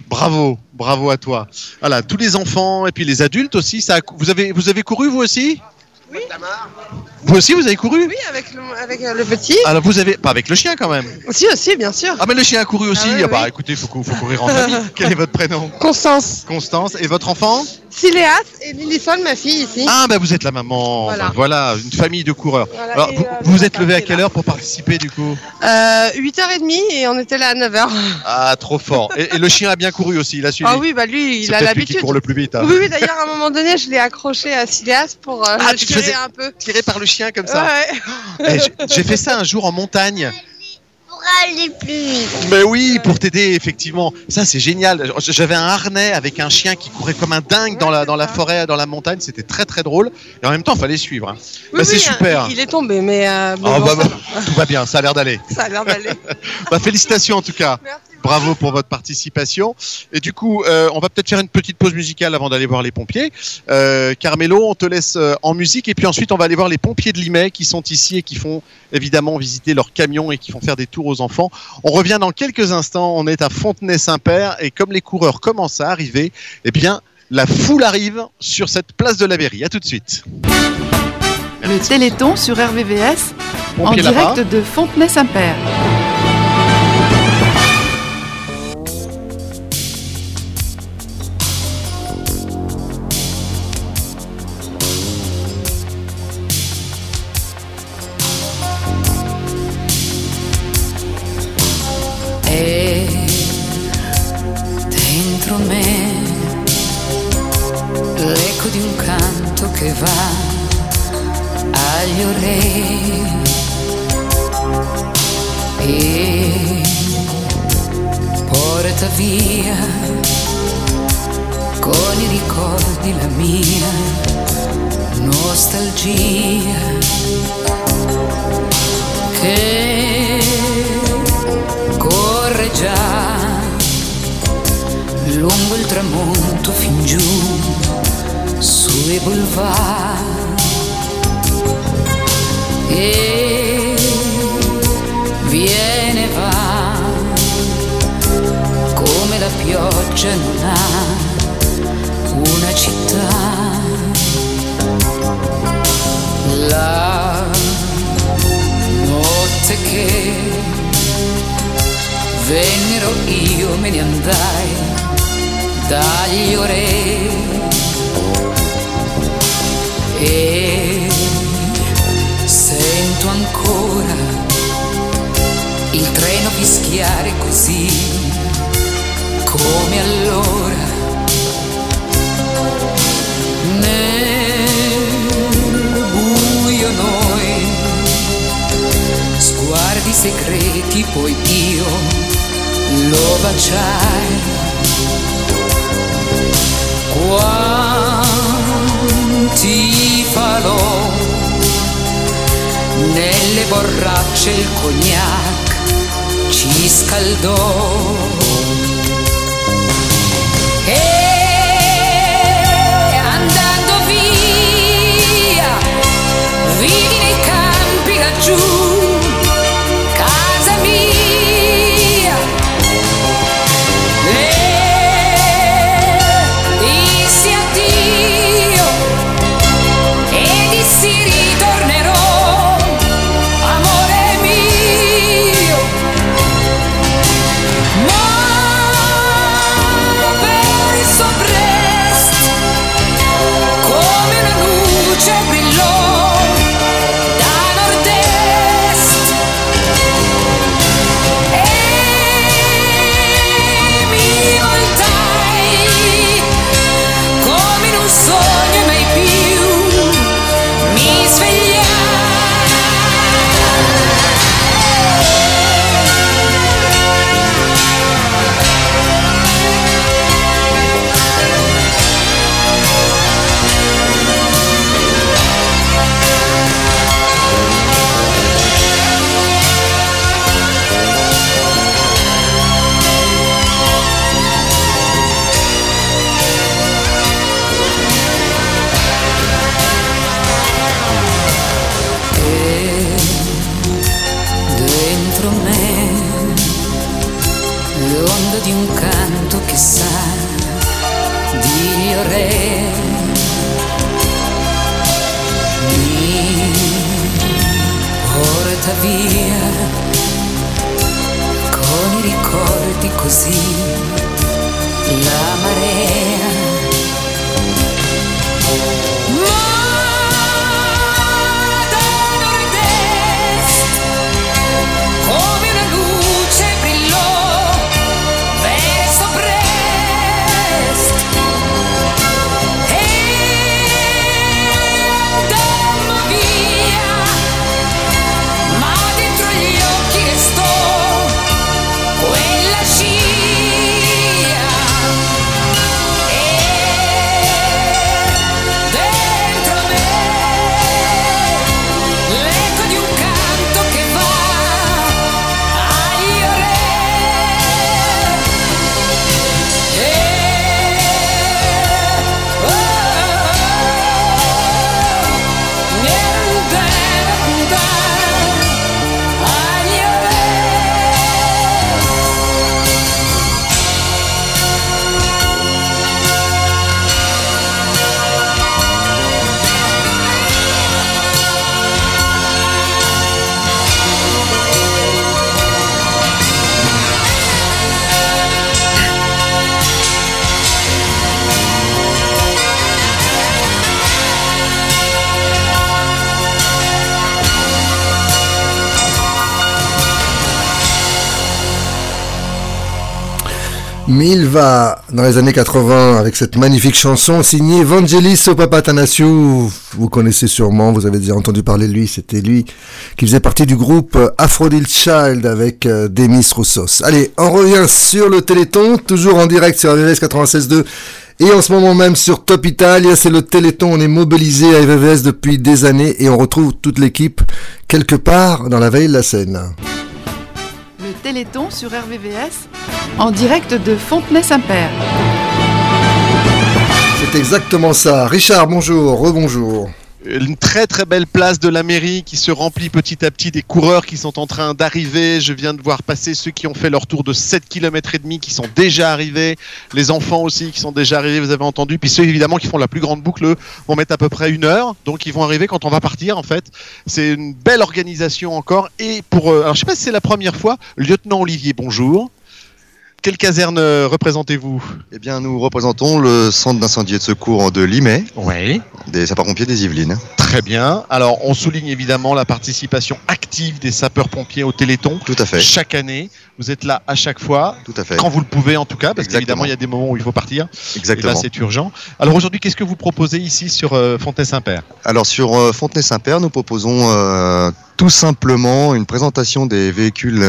[SPEAKER 2] Bravo, bravo à toi. Voilà, tous les enfants et puis les adultes aussi. Ça a vous, avez, vous avez couru vous aussi?
[SPEAKER 24] Oui.
[SPEAKER 2] Vous aussi, vous avez couru
[SPEAKER 24] Oui, avec le, avec euh, le petit.
[SPEAKER 2] Alors vous avez. Pas avec le chien quand même.
[SPEAKER 24] Aussi, aussi, bien sûr.
[SPEAKER 2] Ah, mais le chien a couru aussi.
[SPEAKER 24] Ah oui,
[SPEAKER 2] Ah bah
[SPEAKER 24] oui.
[SPEAKER 2] écoutez, il faut, cou- faut courir en famille. [laughs] Quel est votre prénom?
[SPEAKER 24] Constance.
[SPEAKER 2] Constance. Et votre enfant?
[SPEAKER 24] Siléas et Lillison, ma fille ici.
[SPEAKER 2] Ah, bah vous êtes la maman.
[SPEAKER 24] Voilà.
[SPEAKER 2] Voilà, une famille de coureurs.
[SPEAKER 24] Voilà,
[SPEAKER 2] Alors,
[SPEAKER 24] et,
[SPEAKER 2] vous
[SPEAKER 24] euh,
[SPEAKER 2] vous vous êtes levé à quelle heure pour participer du coup?
[SPEAKER 24] Euh, 8h30 et on était là à 9h.
[SPEAKER 2] Ah, trop fort. Et, et le chien a bien couru aussi, il a suivi.
[SPEAKER 24] Ah oui, bah lui, il a l'habitude.
[SPEAKER 2] court le plus vite. hein.
[SPEAKER 24] Oui, oui, d'ailleurs, à un moment donné, je l'ai accroché à Siléas pour euh,
[SPEAKER 2] Ah, tu te
[SPEAKER 24] tirer
[SPEAKER 2] faisais
[SPEAKER 24] un peu.
[SPEAKER 2] tirer par le chien comme ça.
[SPEAKER 24] Ouais.
[SPEAKER 2] Eh, J'ai fait ça un jour en montagne.
[SPEAKER 23] Aller plus vite.
[SPEAKER 2] Mais oui, pour t'aider, effectivement. Ça, c'est génial. J'avais un harnais avec un chien qui courait comme un dingue dans la, dans la forêt, dans la montagne. C'était très, très drôle. Et en même temps, il fallait suivre. hein.
[SPEAKER 24] Oui,
[SPEAKER 2] Bah, c'est
[SPEAKER 24] oui,
[SPEAKER 2] super.
[SPEAKER 24] Il, est tombé, mais euh, bon,
[SPEAKER 2] Ah,
[SPEAKER 24] bon,
[SPEAKER 2] bah, bah, tout va bien, ça a l'air d'aller. [laughs]
[SPEAKER 24] ça a l'air d'aller. [laughs]
[SPEAKER 2] Bah, félicitations en tout cas. Bravo pour votre participation. Et du coup, euh, on va peut-être faire une petite pause musicale avant d'aller voir les pompiers. Euh, Carmelo, on te laisse euh, en musique et puis ensuite on va aller voir les pompiers de Limay qui sont ici et qui font évidemment visiter leur camion et qui font faire des tours aux enfants. On revient dans quelques instants. On est à Fontenay-Saint-Père et comme les coureurs commencent à arriver, eh bien la foule arrive sur cette place de la mairie. À tout de suite.
[SPEAKER 20] Le Téléthon sur RVVS en
[SPEAKER 2] Pompier
[SPEAKER 20] direct de Fontenay-Saint-Père.
[SPEAKER 6] Orei e porta via con i ricordi la mia nostalgia. Che corre già lungo il tramonto fin giù sui boulevard e viene e va come la pioggia non ha una città. La notte che vennero io me ne andai dagli orei e sento ancora il treno fischiare così. Come allora nel buio noi sguardi segreti poi io lo baciai. Quanti falò nelle borracce il cognac ci scaldò. Così
[SPEAKER 1] Milva, dans les années 80, avec cette magnifique chanson signée Vangelis Papatanasiou. Vous connaissez sûrement, vous avez déjà entendu parler de lui, c'était lui qui faisait partie du groupe Aphrodite Child avec euh, Demis Roussos. Allez, on revient sur le Téléthon, toujours en direct sur RVVS 96.2 et en ce moment même sur Top Italia, c'est le Téléthon, on est mobilisé à RVVS depuis des années et on retrouve toute l'équipe quelque part dans la veille de la scène.
[SPEAKER 20] Téléthon sur RVVS en direct de Fontenay-Saint-Père.
[SPEAKER 1] C'est exactement ça. Richard, bonjour, rebonjour.
[SPEAKER 2] Une très très belle place de la mairie qui se remplit petit à petit des coureurs qui sont en train d'arriver. Je viens de voir passer ceux qui ont fait leur tour de 7 km et demi qui sont déjà arrivés. Les enfants aussi qui sont déjà arrivés, vous avez entendu. Puis ceux évidemment qui font la plus grande boucle vont mettre à peu près une heure. Donc ils vont arriver quand on va partir en fait. C'est une belle organisation encore. Et pour... euh, alors je sais pas si c'est la première fois. Lieutenant Olivier, bonjour. Quelle caserne euh, représentez-vous?
[SPEAKER 25] Eh bien, nous représentons le centre d'incendie et de secours de Limay,
[SPEAKER 2] Oui.
[SPEAKER 25] des sapeurs-pompiers des Yvelines.
[SPEAKER 2] Très bien. Alors, on souligne évidemment la participation active des sapeurs-pompiers au Téléthon.
[SPEAKER 25] Tout à fait.
[SPEAKER 2] Chaque année. Vous êtes là à chaque fois.
[SPEAKER 25] Tout à fait.
[SPEAKER 2] Quand vous le pouvez, en tout cas, parce qu'évidemment, il y a des moments où il faut partir.
[SPEAKER 25] Exactement.
[SPEAKER 2] Et là, c'est urgent. Alors, aujourd'hui, qu'est-ce que vous proposez ici sur euh, Fontenay-Saint-Père
[SPEAKER 25] Alors, sur euh, Fontenay-Saint-Père, nous proposons euh, tout simplement une présentation des véhicules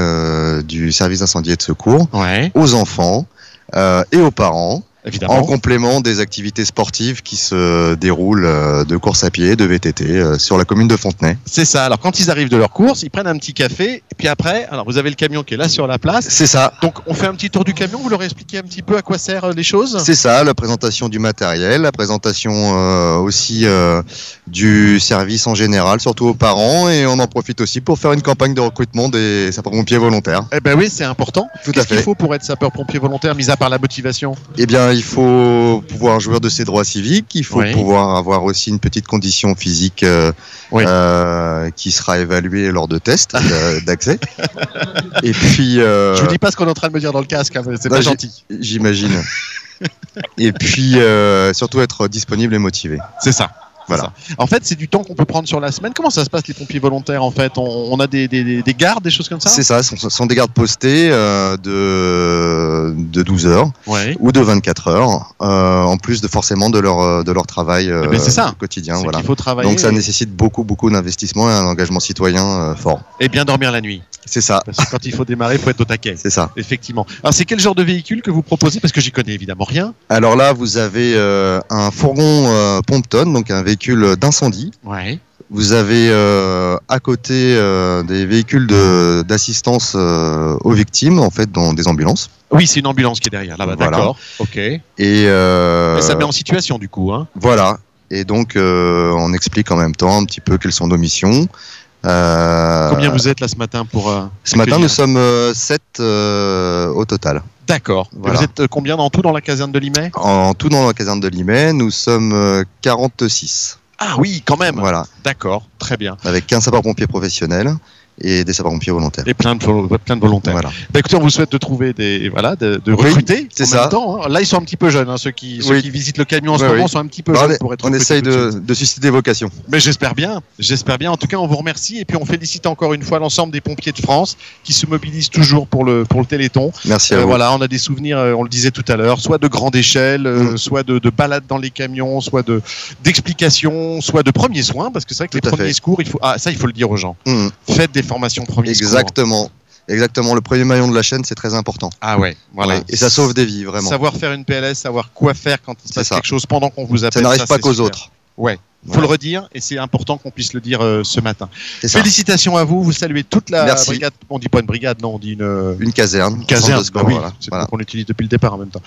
[SPEAKER 25] du service d'incendie et de secours
[SPEAKER 2] Ouais.
[SPEAKER 25] aux enfants euh, et aux parents.
[SPEAKER 2] Évidemment.
[SPEAKER 25] En complément des activités sportives qui se déroulent euh, de course à pied, de VTT euh, sur la commune de Fontenay.
[SPEAKER 2] C'est ça. Alors quand ils arrivent de leur course, ils prennent un petit café et puis après, alors vous avez le camion qui est là sur la place.
[SPEAKER 25] C'est ça.
[SPEAKER 2] Donc on fait un petit tour du camion. Vous leur expliquez un petit peu à quoi servent euh, les choses?
[SPEAKER 25] C'est ça, la présentation du matériel, la présentation euh, aussi euh, du service en général, surtout aux parents, et on en profite aussi pour faire une campagne de recrutement des sapeurs-pompiers volontaires.
[SPEAKER 2] Eh ben oui, c'est important.
[SPEAKER 25] Tout à
[SPEAKER 2] Qu'est-ce qu'il
[SPEAKER 25] fait.
[SPEAKER 2] faut pour être sapeur-pompier volontaire, mis à part la motivation?
[SPEAKER 25] Eh bien, il faut pouvoir jouir de ses droits civiques, il faut
[SPEAKER 2] Oui.
[SPEAKER 25] pouvoir avoir aussi une petite condition physique euh, euh, qui sera évaluée lors de tests euh, [laughs] d'accès. Et puis...
[SPEAKER 2] Je vous dis pas ce qu'on est en train de me dire dans le casque, hein, c'est
[SPEAKER 25] bah,
[SPEAKER 2] pas
[SPEAKER 25] j'ai-
[SPEAKER 2] gentil.
[SPEAKER 25] J'imagine. Et puis, surtout être disponible et motivé.
[SPEAKER 2] C'est ça.
[SPEAKER 25] Voilà.
[SPEAKER 2] En fait, c'est du temps qu'on peut prendre sur la semaine. Comment ça se passe les pompiers volontaires en fait? On, on a des, des- des- des gardes, des choses comme ça?
[SPEAKER 25] C'est ça, ce sont, des gardes postés euh, de, de 12 heures
[SPEAKER 2] Ouais.
[SPEAKER 25] ou de 24 heures, euh, en plus de forcément de leur, euh, de leur travail euh,
[SPEAKER 2] Eh ben, ça.
[SPEAKER 25] quotidien. Voilà.
[SPEAKER 2] qu'il faut travailler
[SPEAKER 25] Donc ça
[SPEAKER 2] et-
[SPEAKER 25] nécessite beaucoup, beaucoup d'investissement et un engagement citoyen fort.
[SPEAKER 2] Et bien dormir la nuit.
[SPEAKER 25] C'est ça.
[SPEAKER 2] Parce que quand il faut démarrer, il faut être au taquet.
[SPEAKER 25] C'est ça.
[SPEAKER 2] Effectivement. Alors c'est quel genre de véhicule que vous proposez? Parce que j'y connais évidemment rien.
[SPEAKER 25] Alors là, vous avez un fourgon pompe-tonne, donc un véhicule d'incendie.
[SPEAKER 2] Ouais.
[SPEAKER 25] Vous avez euh, à côté euh, des véhicules de- d'assistance euh, aux victimes, en fait, dans des ambulances.
[SPEAKER 2] Oui, c'est une ambulance qui est derrière. Là-bas,
[SPEAKER 25] Voilà.
[SPEAKER 2] d'accord. Ok.
[SPEAKER 25] Et
[SPEAKER 2] Mais ça met en situation du coup. Hein.
[SPEAKER 25] Voilà. Et donc, euh, on explique en même temps un petit peu quelles sont nos missions. Euh,
[SPEAKER 2] Combien vous êtes là ce matin pour euh,
[SPEAKER 25] Ce matin,
[SPEAKER 2] accueillir
[SPEAKER 25] nous sommes euh, 7 au total.
[SPEAKER 2] D'accord.
[SPEAKER 25] Voilà.
[SPEAKER 2] Vous êtes euh, combien dans tout dans la caserne de Limay?
[SPEAKER 25] En tout, dans la caserne de Limay, nous sommes euh, 46.
[SPEAKER 2] Ah oui, quand même.
[SPEAKER 25] Voilà.
[SPEAKER 2] D'accord. Très bien.
[SPEAKER 25] Avec 15 sapeurs-pompiers professionnels et des sapeurs-pompiers volontaires.
[SPEAKER 2] Et plein de, plein de volontaires.
[SPEAKER 25] Voilà.
[SPEAKER 2] Bah, écoutez, on vous souhaite de trouver des, voilà, de, de
[SPEAKER 25] Oui,
[SPEAKER 2] recruter.
[SPEAKER 25] c'est ça.
[SPEAKER 2] Même temps, hein. Là, ils sont un petit peu jeunes, hein, ceux qui, ceux
[SPEAKER 25] Oui.
[SPEAKER 2] qui visitent le camion en ce moment sont un petit peu
[SPEAKER 25] Bah,
[SPEAKER 2] jeunes
[SPEAKER 25] on,
[SPEAKER 2] pour être
[SPEAKER 25] on essaye
[SPEAKER 2] de
[SPEAKER 25] de, susciter des vocations.
[SPEAKER 2] Mais j'espère bien, j'espère bien. En tout cas, on vous remercie et puis on félicite encore une fois l'ensemble des pompiers de France qui se mobilisent toujours pour le pour le Téléthon.
[SPEAKER 25] Merci à
[SPEAKER 2] Euh,
[SPEAKER 25] vous.
[SPEAKER 2] Voilà, on a des souvenirs, euh, on le disait tout à l'heure, soit de grande échelle, euh,
[SPEAKER 25] Mm.
[SPEAKER 2] soit de, de balades dans les camions, soit de d'explications, soit de premiers soins, parce que c'est vrai que les
[SPEAKER 25] Tout
[SPEAKER 2] premiers
[SPEAKER 25] fait.
[SPEAKER 2] secours, il faut ah ça il faut le dire aux gens.
[SPEAKER 25] Mm.
[SPEAKER 2] Faites des formations premiers secours.
[SPEAKER 25] Exactement. Exactement. Le premier maillon de la chaîne, c'est très important.
[SPEAKER 2] Ah ouais, voilà.
[SPEAKER 25] Ouais. Et ça sauve des vies, vraiment.
[SPEAKER 2] Savoir faire une PLS, savoir quoi faire quand il se passe
[SPEAKER 25] ça.
[SPEAKER 2] quelque chose pendant qu'on vous appelle.
[SPEAKER 25] Ça n'arrive pas qu'aux autres.
[SPEAKER 2] Ouais. Faut
[SPEAKER 25] Voilà.
[SPEAKER 2] le redire et c'est important qu'on puisse le dire euh, ce matin. Félicitations à vous, vous saluez toute la
[SPEAKER 25] Merci.
[SPEAKER 2] brigade. On dit pas une brigade, non, on dit une, euh,
[SPEAKER 25] Une caserne.
[SPEAKER 2] une caserne. bah oui,
[SPEAKER 25] voilà.
[SPEAKER 2] c'est
[SPEAKER 25] Voilà.
[SPEAKER 2] qu'on l'utilise depuis le départ en même temps.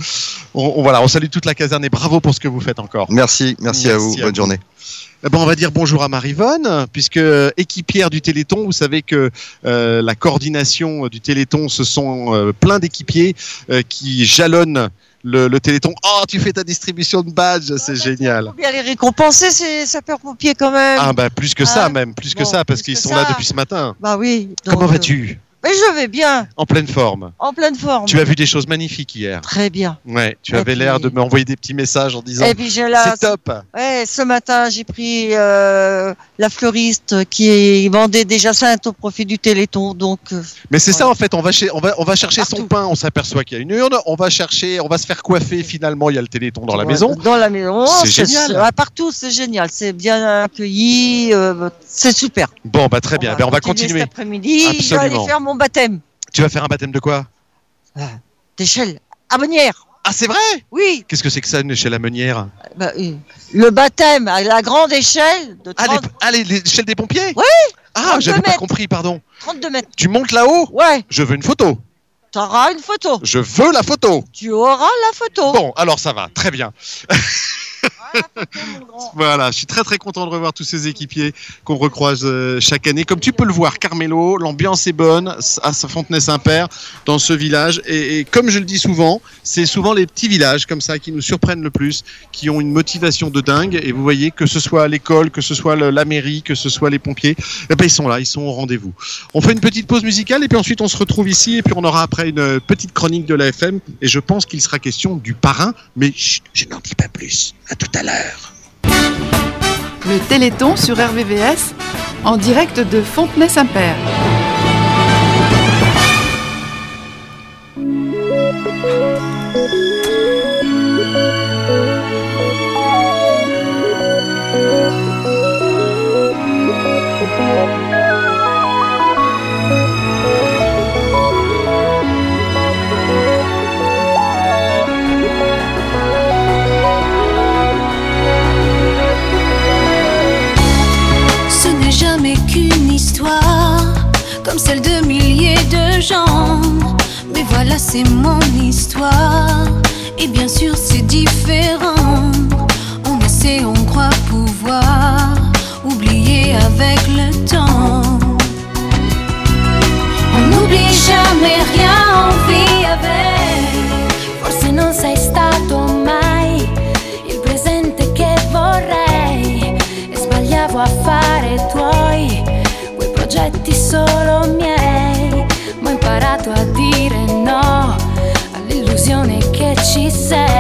[SPEAKER 2] On, on- voilà, on salue toute la caserne et bravo pour ce que vous faites encore.
[SPEAKER 25] Merci, merci, à vous.
[SPEAKER 2] à
[SPEAKER 25] Bonne
[SPEAKER 2] vous.
[SPEAKER 25] journée.
[SPEAKER 2] Eh ben, on va dire bonjour à Marivonne, puisque euh, équipière du Téléthon, vous savez que euh, la coordination du Téléthon, ce sont plein d'équipiers qui jalonnent le, le Téléthon. Oh, tu fais ta distribution de badges, c'est génial.
[SPEAKER 26] Faut bien les récompenser, ces sapeurs-pompiers, quand même.
[SPEAKER 2] Ah bah plus que ça
[SPEAKER 26] Ah,
[SPEAKER 2] même, plus que ça, parce qu'ils sont là depuis ce matin.
[SPEAKER 26] Bah oui. donc,
[SPEAKER 2] Comment
[SPEAKER 26] euh,
[SPEAKER 2] vas-tu?
[SPEAKER 26] Mais je vais bien,
[SPEAKER 2] En pleine forme.
[SPEAKER 26] en pleine forme.
[SPEAKER 2] Tu as vu des choses magnifiques hier.
[SPEAKER 26] Très bien.
[SPEAKER 2] Ouais, tu
[SPEAKER 26] Et
[SPEAKER 2] avais
[SPEAKER 26] puis-
[SPEAKER 2] l'air de m'envoyer des petits messages en disant
[SPEAKER 26] Et puis j'ai là.
[SPEAKER 2] c'est top.
[SPEAKER 26] Ouais, ce matin, j'ai pris euh, la fleuriste qui vendait des jacinthes au profit du Téléthon. Donc, euh,
[SPEAKER 2] Mais c'est ça en fait, on va, chez- on va, on va chercher son pain, on s'aperçoit qu'il y a une urne, on va chercher, on va se faire coiffer finalement, il y a le téléthon dans la maison.
[SPEAKER 26] Dans la maison.
[SPEAKER 2] C'est génial.
[SPEAKER 26] ouais, partout, c'est génial. C'est bien accueilli. euh, c'est super.
[SPEAKER 2] Bon bah très bien, Ben, on va continuer.
[SPEAKER 26] Cet après-midi, je vais aller
[SPEAKER 2] Absolument.
[SPEAKER 26] faire mon baptême
[SPEAKER 2] Tu vas faire un baptême de quoi
[SPEAKER 26] d'échelle à Bonnières.
[SPEAKER 2] Ah c'est vrai?
[SPEAKER 26] Oui.
[SPEAKER 2] Qu'est-ce que c'est que ça une échelle à meunière?
[SPEAKER 26] Bah, euh, le baptême à la grande échelle de 30,
[SPEAKER 2] Ah, l'échelle des pompiers?
[SPEAKER 26] Oui.
[SPEAKER 2] Ah
[SPEAKER 26] 32
[SPEAKER 2] j'avais pas compris, pardon.
[SPEAKER 26] 32 mètres.
[SPEAKER 2] Tu montes là-haut?
[SPEAKER 26] Ouais.
[SPEAKER 2] Je veux une photo.
[SPEAKER 26] T'auras une photo.
[SPEAKER 2] Je veux la photo.
[SPEAKER 26] Tu auras la photo.
[SPEAKER 2] Bon, alors ça va, très bien. [laughs] [laughs] Voilà, je suis très très content de revoir tous ces équipiers qu'on recroise euh, chaque année. Comme tu peux le voir, Carmelo, l'ambiance est bonne à Fontenay-Saint-Père, dans ce village. Et, comme je le dis souvent, c'est souvent les petits villages comme ça qui nous surprennent le plus, qui ont une motivation de dingue. Et vous voyez, que ce soit l'école, que ce soit la mairie, que ce soit les pompiers, eh ben, ils sont là, ils sont au rendez-vous. On fait une petite pause musicale et puis ensuite on se retrouve ici et puis on aura après une petite chronique de la FM. Et je pense qu'il sera question du parrain, mais je n'en dis pas plus. À tout à
[SPEAKER 20] Le Téléthon sur RVVS en direct de Fontenay-Saint-Père.
[SPEAKER 5] Là c'est mon histoire et bien sûr c'est différent. On essaie, on croit pouvoir oublier avec le temps. On n'oublie jamais rien, on vit avec.
[SPEAKER 7] Forse non sei stato mai il presente che vorrei e sbagliavo a fare tuoi, quei progetti solo miei, a dire no all'illusione che ci sei.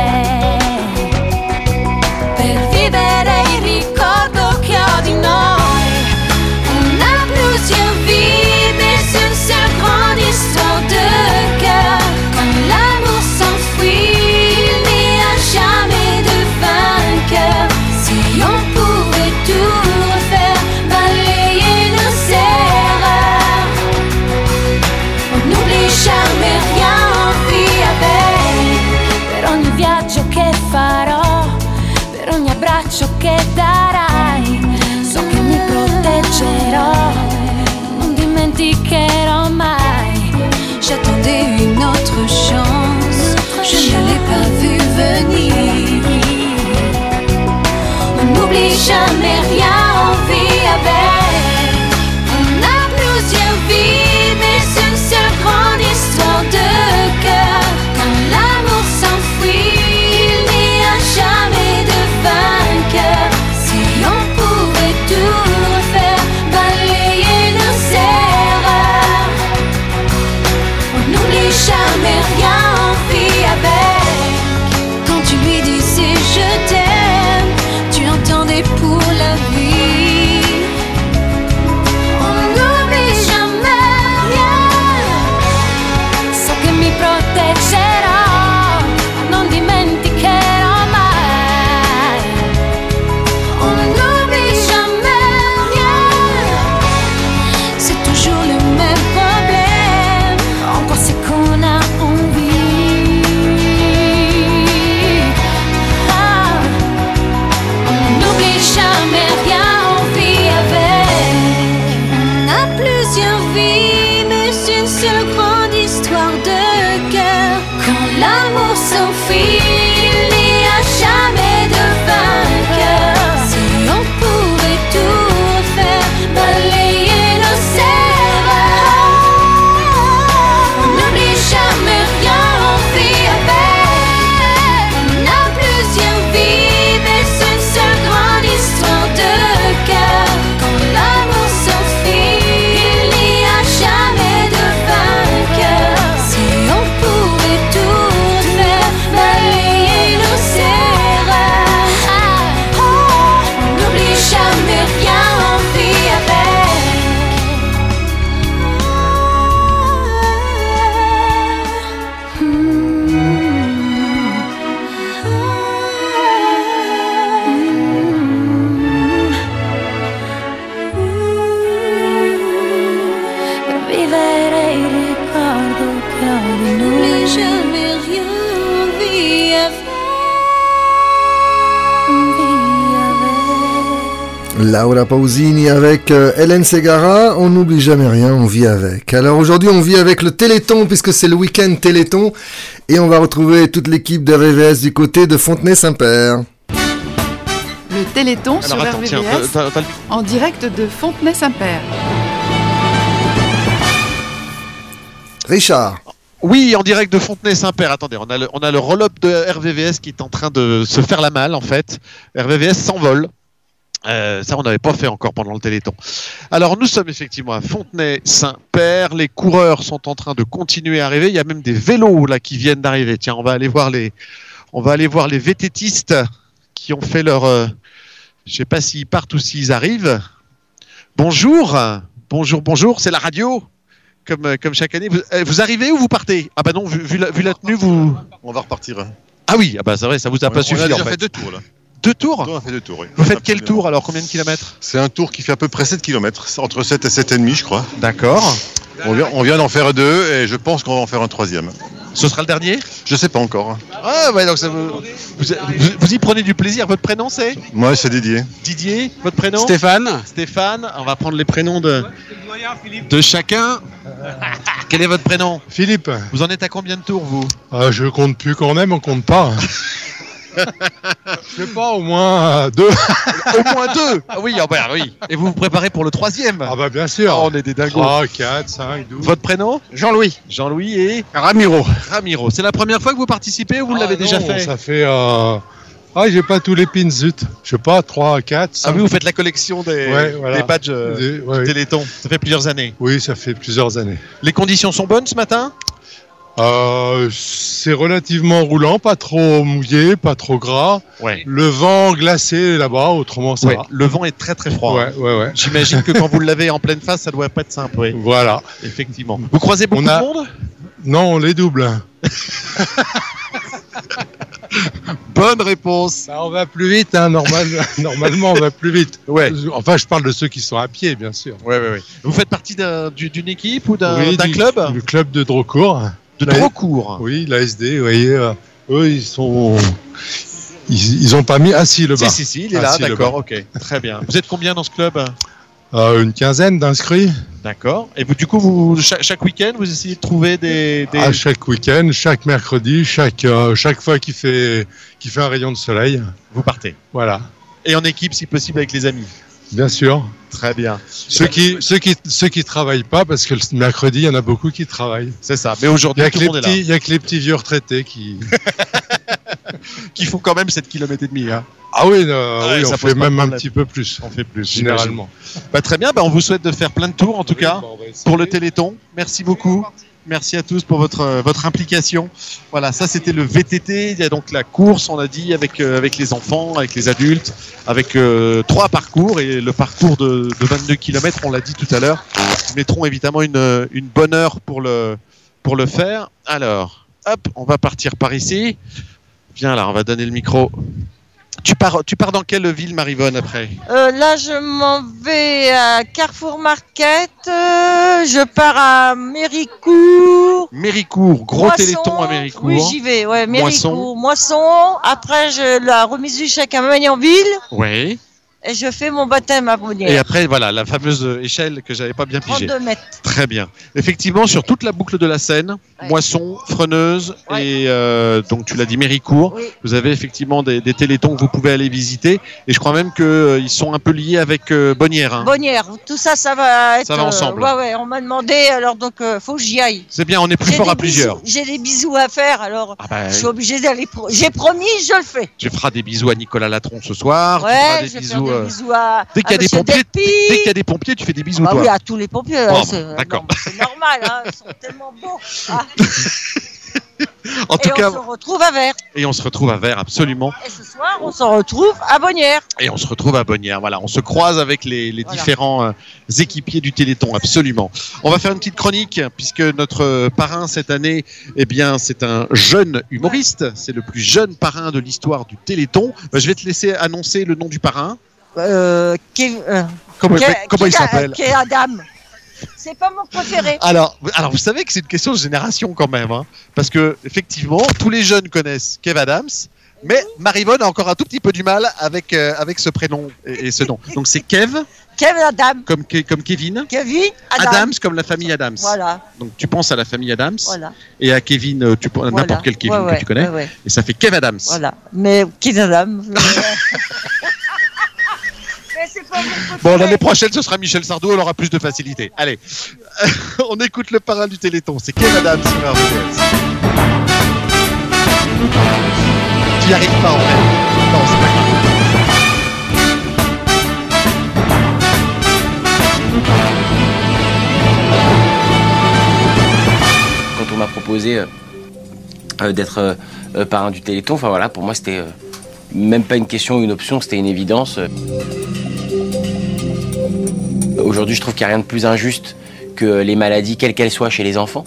[SPEAKER 1] Laura Pausini avec euh, Hélène Segara, on n'oublie jamais rien, on vit avec. Alors aujourd'hui on vit avec le Téléthon puisque c'est le week-end Téléthon et on va retrouver toute l'équipe de RVVS du côté de Fontenay-Saint-Père.
[SPEAKER 20] Le Téléthon sur
[SPEAKER 2] attends, tiens,
[SPEAKER 20] RVVS
[SPEAKER 2] le-
[SPEAKER 20] en direct de Fontenay-Saint-Père.
[SPEAKER 1] Richard.
[SPEAKER 2] Oui, en direct de Fontenay-Saint-Père. Attendez, on a le, on a le roll-up de RVVS qui est en train de se faire la malle en fait. RVVS s'envole. Euh, ça, on n'avait pas fait encore pendant le Téléthon. Alors, nous sommes effectivement à Fontenay-Saint-Père. Les coureurs sont en train de continuer à arriver. Il y a même des vélos là qui viennent d'arriver. Tiens, on va aller voir les, on va aller voir les vététistes qui ont fait leur. euh, je sais pas s'ils partent ou s'ils arrivent. Bonjour, bonjour, bonjour. C'est la radio. Comme, euh, comme chaque année. Vous, vous arrivez ou vous partez? Ah bah non, vu, vu la, vu la tenue, vous.
[SPEAKER 27] On va repartir.
[SPEAKER 2] Ah oui, ah bah c'est vrai, ça vous a
[SPEAKER 27] On-
[SPEAKER 2] pas
[SPEAKER 27] on
[SPEAKER 2] suffi.
[SPEAKER 27] a déjà
[SPEAKER 2] en
[SPEAKER 27] fait deux tours là.
[SPEAKER 2] Deux tours
[SPEAKER 27] On a fait deux tours, oui.
[SPEAKER 2] Vous faites quel tour alors Combien de kilomètres
[SPEAKER 27] C'est un tour qui fait à peu près 7 km, entre 7 et 7,5 je crois.
[SPEAKER 2] D'accord.
[SPEAKER 27] On vient, on vient d'en faire deux et je pense qu'on va en faire un troisième.
[SPEAKER 2] Ce sera le dernier
[SPEAKER 27] Je sais pas encore.
[SPEAKER 2] Ah ouais, donc ça vous, vous, y prenez du plaisir. Votre prénom c'est
[SPEAKER 27] Moi c'est Didier.
[SPEAKER 2] Didier Votre prénom
[SPEAKER 28] Stéphane.
[SPEAKER 2] Stéphane. On va prendre les prénoms de, de chacun. [laughs] Quel est votre prénom
[SPEAKER 29] Philippe.
[SPEAKER 2] Vous en êtes à combien de tours, vous
[SPEAKER 29] Euh, je compte plus qu'on aime, on compte pas. [laughs] Je sais pas, au moins euh, deux.
[SPEAKER 2] Au moins deux Ah oui, ah bah oui. Et vous vous préparez pour le troisième
[SPEAKER 29] Ah bah bien sûr.
[SPEAKER 2] Oh, on est des dingos.
[SPEAKER 29] 3, 4, 5, 12.
[SPEAKER 2] Votre prénom?
[SPEAKER 29] Jean-Louis.
[SPEAKER 2] Jean-Louis et
[SPEAKER 29] Ramiro.
[SPEAKER 2] Ramiro. C'est la première fois que vous participez ou vous l'avez déjà
[SPEAKER 29] Non,
[SPEAKER 2] fait?
[SPEAKER 29] Ça fait. euh, Ah, j'ai pas tous les pins, zut. Je sais pas, 3, 4, 5.
[SPEAKER 2] Ah oui, vous faites la collection des,
[SPEAKER 29] Ouais, voilà.
[SPEAKER 2] des badges euh,
[SPEAKER 29] Des- ouais.
[SPEAKER 2] Téléthon. Ça fait plusieurs années.
[SPEAKER 29] Oui, ça fait plusieurs années.
[SPEAKER 2] Les conditions sont bonnes ce matin?
[SPEAKER 29] Euh, c'est relativement roulant, pas trop mouillé, pas trop gras.
[SPEAKER 2] Ouais.
[SPEAKER 29] Le vent glacé là-bas, autrement ça
[SPEAKER 2] Ouais,
[SPEAKER 29] va.
[SPEAKER 2] Le vent est très très froid.
[SPEAKER 29] Ouais, ouais.
[SPEAKER 2] J'imagine que quand vous l'avez en pleine face, ça doit pas être simple.
[SPEAKER 29] Voilà.
[SPEAKER 2] Effectivement. Vous croisez beaucoup
[SPEAKER 29] On a-
[SPEAKER 2] de monde?
[SPEAKER 29] Non, on les double. [laughs]
[SPEAKER 2] Bonne réponse.
[SPEAKER 29] Bah, on va plus vite, hein, normal- [laughs] normalement on va plus vite.
[SPEAKER 2] Ouais.
[SPEAKER 29] Enfin, je parle de ceux qui sont à pied, bien sûr.
[SPEAKER 2] Ouais, ouais, ouais. Vous faites partie d'un- du- d'une équipe ou d'un
[SPEAKER 29] Oui, du-
[SPEAKER 2] club?
[SPEAKER 29] Le club de Drocourt.
[SPEAKER 2] De
[SPEAKER 29] La-
[SPEAKER 2] Drocourt
[SPEAKER 29] Oui, l'ASD, vous voyez. euh, eux, ils sont. Ils, ils ont pas mis. Ah, si, le
[SPEAKER 2] Si,
[SPEAKER 29] bas.
[SPEAKER 2] si, si, il est là,
[SPEAKER 29] si,
[SPEAKER 2] d'accord, ok. Très bien. Vous êtes combien dans ce club
[SPEAKER 29] Euh, une quinzaine d'inscrits.
[SPEAKER 2] D'accord. Et vous, du coup, vous, chaque, chaque week-end, vous essayez de trouver des. des-
[SPEAKER 29] À chaque week-end, chaque mercredi, chaque, euh, chaque fois qu'il fait, qu'il fait un rayon de soleil.
[SPEAKER 2] Vous partez.
[SPEAKER 29] Voilà.
[SPEAKER 2] Et en équipe, si possible, avec les amis.
[SPEAKER 29] Bien sûr.
[SPEAKER 2] Très bien.
[SPEAKER 29] Ceux qui, ceux qui, ceux qui travaillent pas, parce que le mercredi, il y en a beaucoup qui travaillent.
[SPEAKER 2] C'est ça. Mais
[SPEAKER 29] Il
[SPEAKER 2] aujourd'hui,
[SPEAKER 29] y a
[SPEAKER 2] tout le
[SPEAKER 29] les
[SPEAKER 2] monde est
[SPEAKER 29] petits,
[SPEAKER 2] là.
[SPEAKER 29] il y a que les petits vieux retraités qui. [laughs]
[SPEAKER 2] Qui font quand même 7 km et demi. Hein.
[SPEAKER 29] Ah oui, euh,
[SPEAKER 2] Ouais,
[SPEAKER 29] oui,
[SPEAKER 2] ça
[SPEAKER 29] on fait même un petit peu plus.
[SPEAKER 2] On fait plus.
[SPEAKER 29] Généralement.
[SPEAKER 2] Bah, très bien. Bah, on vous souhaite de faire plein de tours, en tout cas,
[SPEAKER 29] bah,
[SPEAKER 2] pour le Téléthon. Merci beaucoup. Merci à tous pour votre, euh, votre implication. Voilà, ça c'était le VTT. Il y a donc la course, on a dit, avec, euh, avec les enfants, avec les adultes, avec euh, trois parcours. Et le parcours de, de 22 km, on l'a dit tout à l'heure. Nous mettrons évidemment une, une bonne heure pour le, pour le faire. Alors, hop, on va partir par ici. Viens là, on va donner le micro. Tu pars, tu pars dans quelle ville, Marivonne, après?
[SPEAKER 26] Euh, là, je m'en vais à Carrefour Market. euh, je pars à Méricourt.
[SPEAKER 2] Méricourt, gros
[SPEAKER 26] Moisson.
[SPEAKER 2] téléthon à Méricourt.
[SPEAKER 26] Oui, j'y vais. Ouais,
[SPEAKER 2] Moisson.
[SPEAKER 26] Méricourt, Moisson. Après, je, la remise du chèque à Magnanville.
[SPEAKER 2] Oui.
[SPEAKER 26] Et je fais mon baptême à
[SPEAKER 2] Et
[SPEAKER 26] Bonnières.
[SPEAKER 2] après, voilà, la fameuse échelle que j'avais pas bien pigée.
[SPEAKER 26] 32 mètres.
[SPEAKER 2] Très bien. Effectivement, sur toute la boucle de la Seine, Moisson, Freneuse et euh, donc tu l'as dit Méricourt,
[SPEAKER 26] Oui.
[SPEAKER 2] vous avez effectivement des, des télétons que vous pouvez aller visiter. Et je crois même qu'ils sont un peu liés avec euh, Bonnières. hein.
[SPEAKER 26] Bonnières. Tout ça, ça va être.
[SPEAKER 2] Ça va ensemble.
[SPEAKER 26] ouais, ouais. On m'a demandé, alors donc, euh, faut que j'y aille.
[SPEAKER 2] C'est bien, on est plus fort à plusieurs.
[SPEAKER 26] J'ai des bisous à faire, alors
[SPEAKER 2] Ah bah,
[SPEAKER 26] je suis obligée d'aller. pro- J'ai promis, je le fais.
[SPEAKER 2] Tu feras des bisous à Nicolas Latron ce soir. tu feras
[SPEAKER 26] Ouais,
[SPEAKER 2] des bisous. Euh,
[SPEAKER 26] à.
[SPEAKER 2] Dès qu'il y a des pompiers,
[SPEAKER 26] Delpy.
[SPEAKER 2] dès qu'il y a des pompiers, tu fais des bisous
[SPEAKER 26] Bah
[SPEAKER 2] toi.
[SPEAKER 26] oui, à tous les pompiers. là,
[SPEAKER 2] Bon,
[SPEAKER 26] c'est-
[SPEAKER 2] d'accord.
[SPEAKER 26] C'est normal, hein, ils sont tellement beaux. [laughs] Ah.
[SPEAKER 2] En tout
[SPEAKER 26] et
[SPEAKER 2] cas,
[SPEAKER 26] on se retrouve à Vert.
[SPEAKER 2] et on se retrouve à Vert absolument.
[SPEAKER 26] Et ce soir, on se retrouve à Bonnières.
[SPEAKER 2] Et on se retrouve à Bonnières. Voilà, on se croise avec les, les
[SPEAKER 26] Voilà.
[SPEAKER 2] différents euh, équipiers du Téléthon, absolument. On va faire une petite chronique puisque notre euh, parrain cette année, eh bien, c'est un jeune humoriste. C'est le plus jeune parrain de l'histoire du Téléthon. Euh, Je vais te laisser annoncer le nom du parrain.
[SPEAKER 26] Euh, Kev- euh,
[SPEAKER 2] Comment, il s'appelle
[SPEAKER 26] Ke Adam. C'est pas mon préféré.
[SPEAKER 2] alors, alors, vous savez que c'est une question de génération quand même, hein, parce que effectivement, tous les jeunes connaissent Kev Adams, mais Marivonne a encore un tout petit peu du mal avec euh, avec ce prénom et, et ce nom. Donc c'est Kev
[SPEAKER 26] Kevin Adam.
[SPEAKER 2] comme Ke- comme Kevin,
[SPEAKER 26] Kevin Adam.
[SPEAKER 2] Adams comme la famille Adams.
[SPEAKER 26] Voilà.
[SPEAKER 2] Donc tu penses à la famille Adams
[SPEAKER 26] Voilà.
[SPEAKER 2] et à Kevin, euh, tu penses à
[SPEAKER 26] Voilà.
[SPEAKER 2] n'importe quel Kevin
[SPEAKER 26] Ouais, ouais,
[SPEAKER 2] que tu connais,
[SPEAKER 26] ouais,
[SPEAKER 2] et ça fait Kev Adams.
[SPEAKER 26] Voilà. Mais Kevin Adam. [laughs] Mais c'est pas mon préféré.
[SPEAKER 2] Bon, l'année prochaine, ce sera Michel Sardou, elle aura plus de facilité. Allez, [laughs] on écoute le parrain du Téléthon, c'est Kev Adams sur RVVS. Tu n'y arrives pas en fait.
[SPEAKER 30] Quand on m'a proposé euh, euh, d'être euh, parrain du Téléthon, enfin voilà, pour moi c'était même pas une question ou une option, c'était une évidence. Aujourd'hui, je trouve qu'il n'y a rien de plus injuste que les maladies, quelles qu'elles soient, chez les enfants.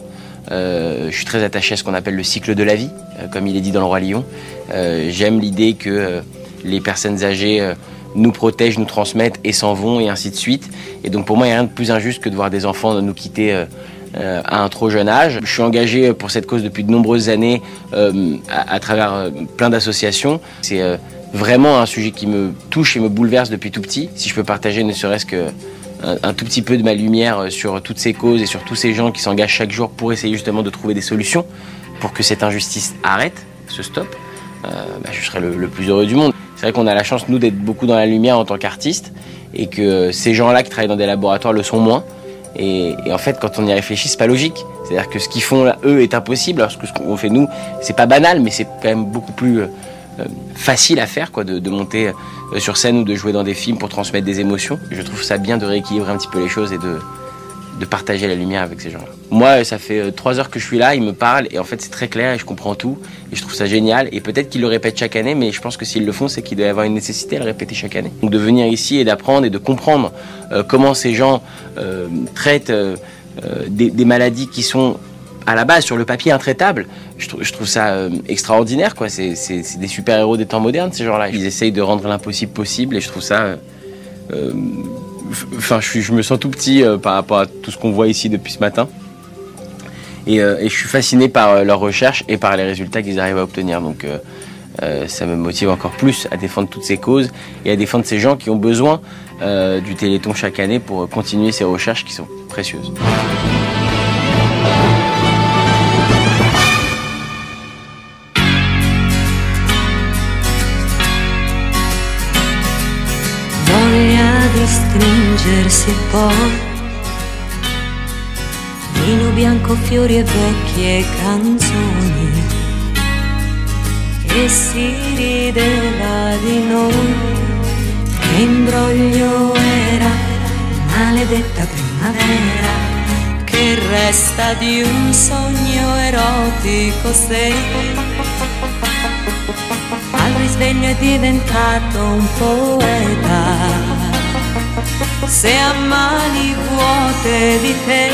[SPEAKER 30] Euh, je suis très attaché à ce qu'on appelle le cycle de la vie, euh, comme il est dit dans le Roi Lion. Euh, J'aime l'idée que les personnes âgées nous protègent, nous transmettent et s'en vont, et ainsi de suite. Et donc pour moi, il n'y a rien de plus injuste que de voir des enfants nous quitter euh, euh, à un trop jeune âge. Je suis engagé pour cette cause depuis de nombreuses années euh, à, travers euh, plein d'associations. C'est euh, vraiment un sujet qui me touche et me bouleverse depuis tout petit. Si je peux partager ne serait-ce que un, tout petit peu de ma lumière euh, sur toutes ces causes et sur tous ces gens qui s'engagent chaque jour pour essayer justement de trouver des solutions pour que cette injustice arrête, se stoppe, euh, bah, je serais le, le plus heureux du monde. C'est vrai qu'on a la chance, nous, d'être beaucoup dans la lumière en tant qu'artistes et que ces gens-là qui travaillent dans des laboratoires le sont moins. Et, en fait, quand on y réfléchit, c'est pas logique. C'est-à-dire que ce qu'ils font là, eux, est impossible, alors que ce qu'on fait nous, c'est pas banal, mais c'est quand même beaucoup plus euh, euh, facile à faire, quoi, de, de monter euh, sur scène ou de jouer dans des films pour transmettre des émotions. Je trouve ça bien de rééquilibrer un petit peu les choses et de, de partager la lumière avec ces gens-là. Moi, ça fait euh, trois heures que je suis là, ils me parlent et en fait c'est très clair et je comprends tout et je trouve ça génial. Et peut-être qu'ils le répètent chaque année, mais je pense que s'ils le font, c'est qu'il doit y avoir une nécessité à le répéter chaque année. Donc de venir ici et d'apprendre et de comprendre euh, comment ces gens euh, traitent des, maladies qui sont à la base sur le papier intraitables, je, trou- je trouve ça extraordinaire. quoi. C'est des super-héros des temps modernes, ces gens-là. Ils essayent de rendre l'impossible possible et je trouve ça... Enfin, je, me sens tout petit euh, par rapport à tout ce qu'on voit ici depuis ce matin. Et, euh, je suis fasciné par euh, leurs recherches et par les résultats qu'ils arrivent à obtenir. Donc, ça me motive encore plus à défendre toutes ces causes et à défendre ces gens qui ont besoin du Téléthon chaque année pour continuer ces recherches qui sont précieuses.
[SPEAKER 7] Stringersi poi vino bianco, fiori e vecchie canzoni. E si rideva di noi. Che imbroglio era maledetta primavera. Che resta di un sogno erotico se al risveglio è diventato un poeta. Se a mani vuote di te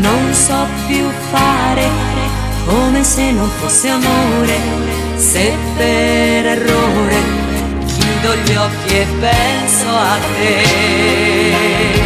[SPEAKER 7] non so più fare come se non fosse amore, se per errore chiudo gli occhi e penso a te.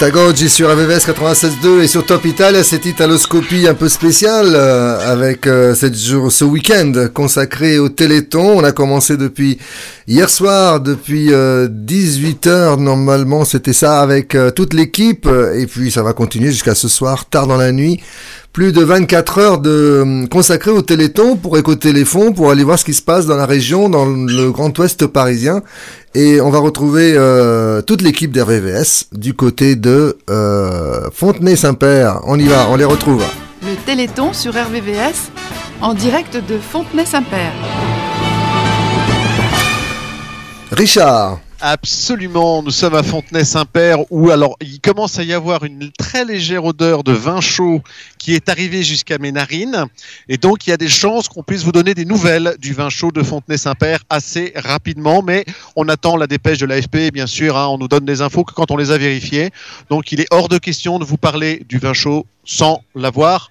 [SPEAKER 1] Loretta Goggi sur AVVS 96.2 et sur Top Italia, cette italoscopie un peu spéciale euh, avec euh, cette jour, ce week-end consacré au Téléthon. On a commencé depuis hier soir, depuis 18h normalement, c'était ça avec euh, toute l'équipe et puis ça va continuer jusqu'à ce soir, tard dans la nuit. Plus de 24 heures de consacrées au Téléthon pour écouter les fonds, pour aller voir ce qui se passe dans la région, dans le Grand Ouest parisien. Et on va retrouver euh, toute l'équipe d'RVVS du côté de euh, Fontenay-Saint-Père. On y va, on les retrouve.
[SPEAKER 20] Le Téléthon sur RVVS en direct de Fontenay-Saint-Père.
[SPEAKER 1] Richard.
[SPEAKER 2] Absolument, nous sommes à Fontenay-Saint-Père où alors il commence à y avoir une très légère odeur de vin chaud qui est arrivée jusqu'à mes narines. Et donc il y a des chances qu'on puisse vous donner des nouvelles du vin chaud de Fontenay-Saint-Père assez rapidement. Mais on attend la dépêche de l'AFP bien sûr, hein, on nous donne des infos que quand on les a vérifiées. Donc il est hors de question de vous parler du vin chaud sans l'avoir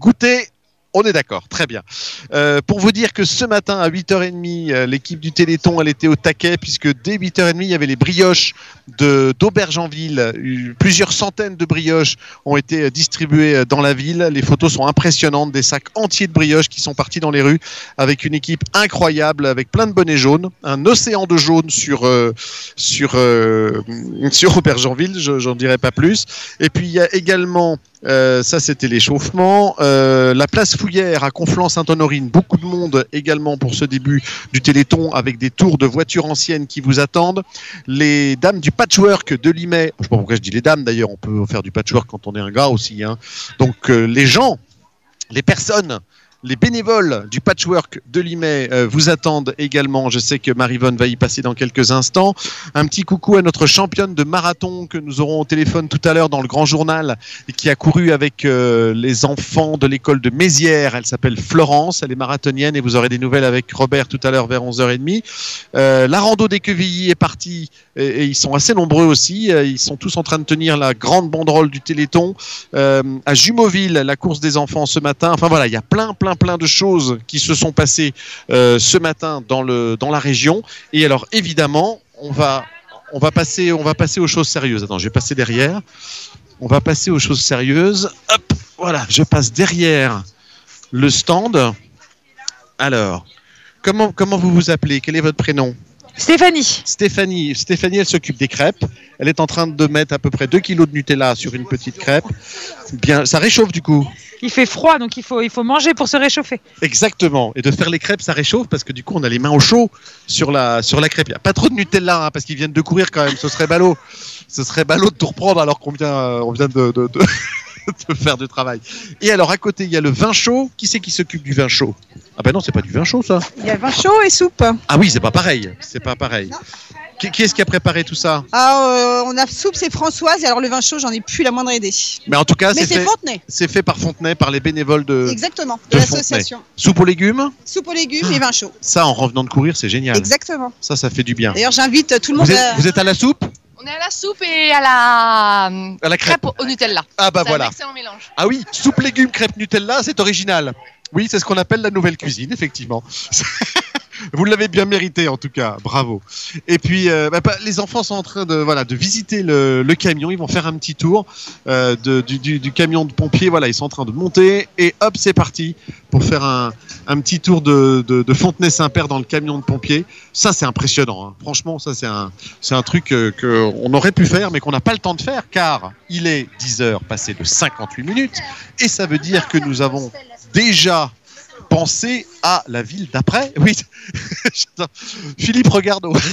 [SPEAKER 2] goûté on est d'accord, très bien. Euh, pour vous dire que ce matin à 8h30, euh, l'équipe du Téléthon, elle était au taquet puisque dès 8h30, il y avait les brioches d'Aubergenville. Euh, Plusieurs centaines de brioches ont été distribuées dans la ville. Les photos sont impressionnantes, des sacs entiers de brioches qui sont partis dans les rues avec une équipe incroyable, avec plein de bonnets jaunes, un océan de jaune sur sur sur Aubergenville, j'en dirai pas plus. Et puis il y a également euh, ça, c'était l'échauffement. Euh, la place Fouillère à Conflans-Sainte-Honorine, beaucoup de monde également pour ce début du Téléthon avec des tours de voitures anciennes qui vous attendent. Les dames du patchwork de Limay, je sais pas pourquoi je dis les dames d'ailleurs, on peut faire du patchwork quand on est un gars aussi. Hein. Donc euh, les gens, les personnes les bénévoles du patchwork de Limay euh, vous attendent également. Je sais que Marivonne va y passer dans quelques instants. Un petit coucou à notre championne de marathon que nous aurons au téléphone tout à l'heure dans le grand journal et qui a couru avec euh, les enfants de l'école de Mézières. Elle s'appelle Florence, elle est marathonienne et vous aurez des nouvelles avec Robert tout à l'heure vers 11h30. Euh, la rando des Quevilly est partie et, et, ils sont assez nombreux aussi. Ils sont tous en train de tenir la grande banderole du Téléthon. à Jumoville, la course des enfants ce matin. Enfin voilà, il y a plein, plein, plein de choses qui se sont passées euh, ce matin dans, la région. Et alors, évidemment, on va, on, va passer, on va passer aux choses sérieuses. Attends, je vais passer derrière. On va passer aux choses sérieuses. Hop, voilà, je passe derrière le stand. Alors, comment, comment vous vous appelez? Quel est votre prénom?
[SPEAKER 24] Stéphanie.
[SPEAKER 2] Stéphanie, Stéphanie, elle s'occupe des crêpes. Elle est en train de mettre à peu près 2 kilos de Nutella sur une petite crêpe. Bien, ça réchauffe du coup.
[SPEAKER 24] Il fait froid, donc il faut, il faut manger pour se réchauffer.
[SPEAKER 2] Exactement. Et de faire les crêpes, ça réchauffe parce que du coup, on a les mains au chaud sur la, sur la crêpe. Il n'y a pas trop de Nutella hein, parce qu'ils viennent de courir quand même. Ce serait ballot. Ce serait ballot de tout reprendre alors qu'on vient, on vient de, de, de, [laughs] [laughs] de faire du travail. Et alors, à côté, il y a le vin chaud. Qui c'est qui s'occupe du vin chaud? Ah ben non, c'est pas du vin chaud, ça.
[SPEAKER 24] Il y a vin chaud et soupe.
[SPEAKER 2] Ah oui, c'est pas pareil. C'est pas pareil. Qui, qui est-ce qui a préparé tout ça?
[SPEAKER 24] Ah, euh, on a soupe, c'est Françoise, et alors le vin chaud, j'en ai plus la moindre idée.
[SPEAKER 2] Mais en tout cas, c'est fait,
[SPEAKER 24] Fontenay.
[SPEAKER 2] c'est fait par Fontenay, par les bénévoles de,
[SPEAKER 24] Exactement,
[SPEAKER 2] de
[SPEAKER 24] l'association.
[SPEAKER 2] Soupe aux légumes?
[SPEAKER 24] Soupe aux légumes et vin chaud.
[SPEAKER 2] Ça, en revenant de courir, c'est génial.
[SPEAKER 24] Exactement.
[SPEAKER 2] Ça, ça fait du bien.
[SPEAKER 24] D'ailleurs, j'invite tout le monde
[SPEAKER 2] Vous êtes,
[SPEAKER 24] à...
[SPEAKER 2] vous êtes à la soupe?
[SPEAKER 31] On est à la soupe et à la,
[SPEAKER 2] À la crêpe.
[SPEAKER 31] au Nutella.
[SPEAKER 2] Ah bah voilà.
[SPEAKER 31] Un excellent mélange.
[SPEAKER 2] Ah oui, soupe légumes crêpe Nutella, c'est original. Oui, c'est ce qu'on appelle la nouvelle cuisine, effectivement. [laughs] Vous l'avez bien mérité en tout cas, bravo. Et puis euh, bah, les enfants sont en train de voilà de visiter le, camion, ils vont faire un petit tour euh, du, camion de pompiers. Voilà, ils sont en train de monter et hop, c'est parti pour faire un, un petit tour de, de, Fontenay-Saint-Père dans le camion de pompiers. Ça, c'est impressionnant. hein. Franchement, ça c'est un c'est un truc euh, que aurait pu faire, mais qu'on n'a pas le temps de faire car il est 10 heures passé de 58 minutes et ça veut dire que nous avons déjà pensé à la ville d'après. [laughs] Oui. Philippe, regarde au... [coughs]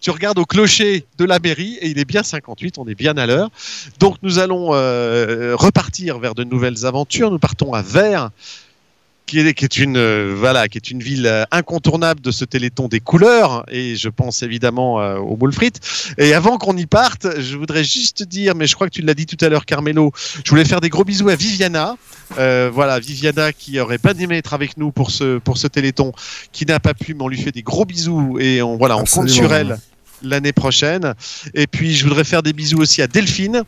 [SPEAKER 2] Tu regardes au clocher de la mairie et il est bien 58, on est bien à l'heure. Donc nous allons euh, repartir vers de nouvelles aventures. Nous partons à Vers, qui est, qui est une euh, voilà, qui est une ville euh, incontournable de ce Téléthon des couleurs. Et je pense évidemment euh, au boule frites. Et avant qu'on y parte, je voudrais juste dire, mais je crois que tu l'as dit tout à l'heure, Carmelo, je voulais faire des gros bisous à Viviana. Euh, voilà, Viviana qui aurait pas aimé être avec nous pour ce pour ce Téléthon, qui n'a pas pu, mais on lui fait des gros bisous et on voilà, on compte sur elle l'année prochaine. Et puis je voudrais faire des bisous aussi à Delphine.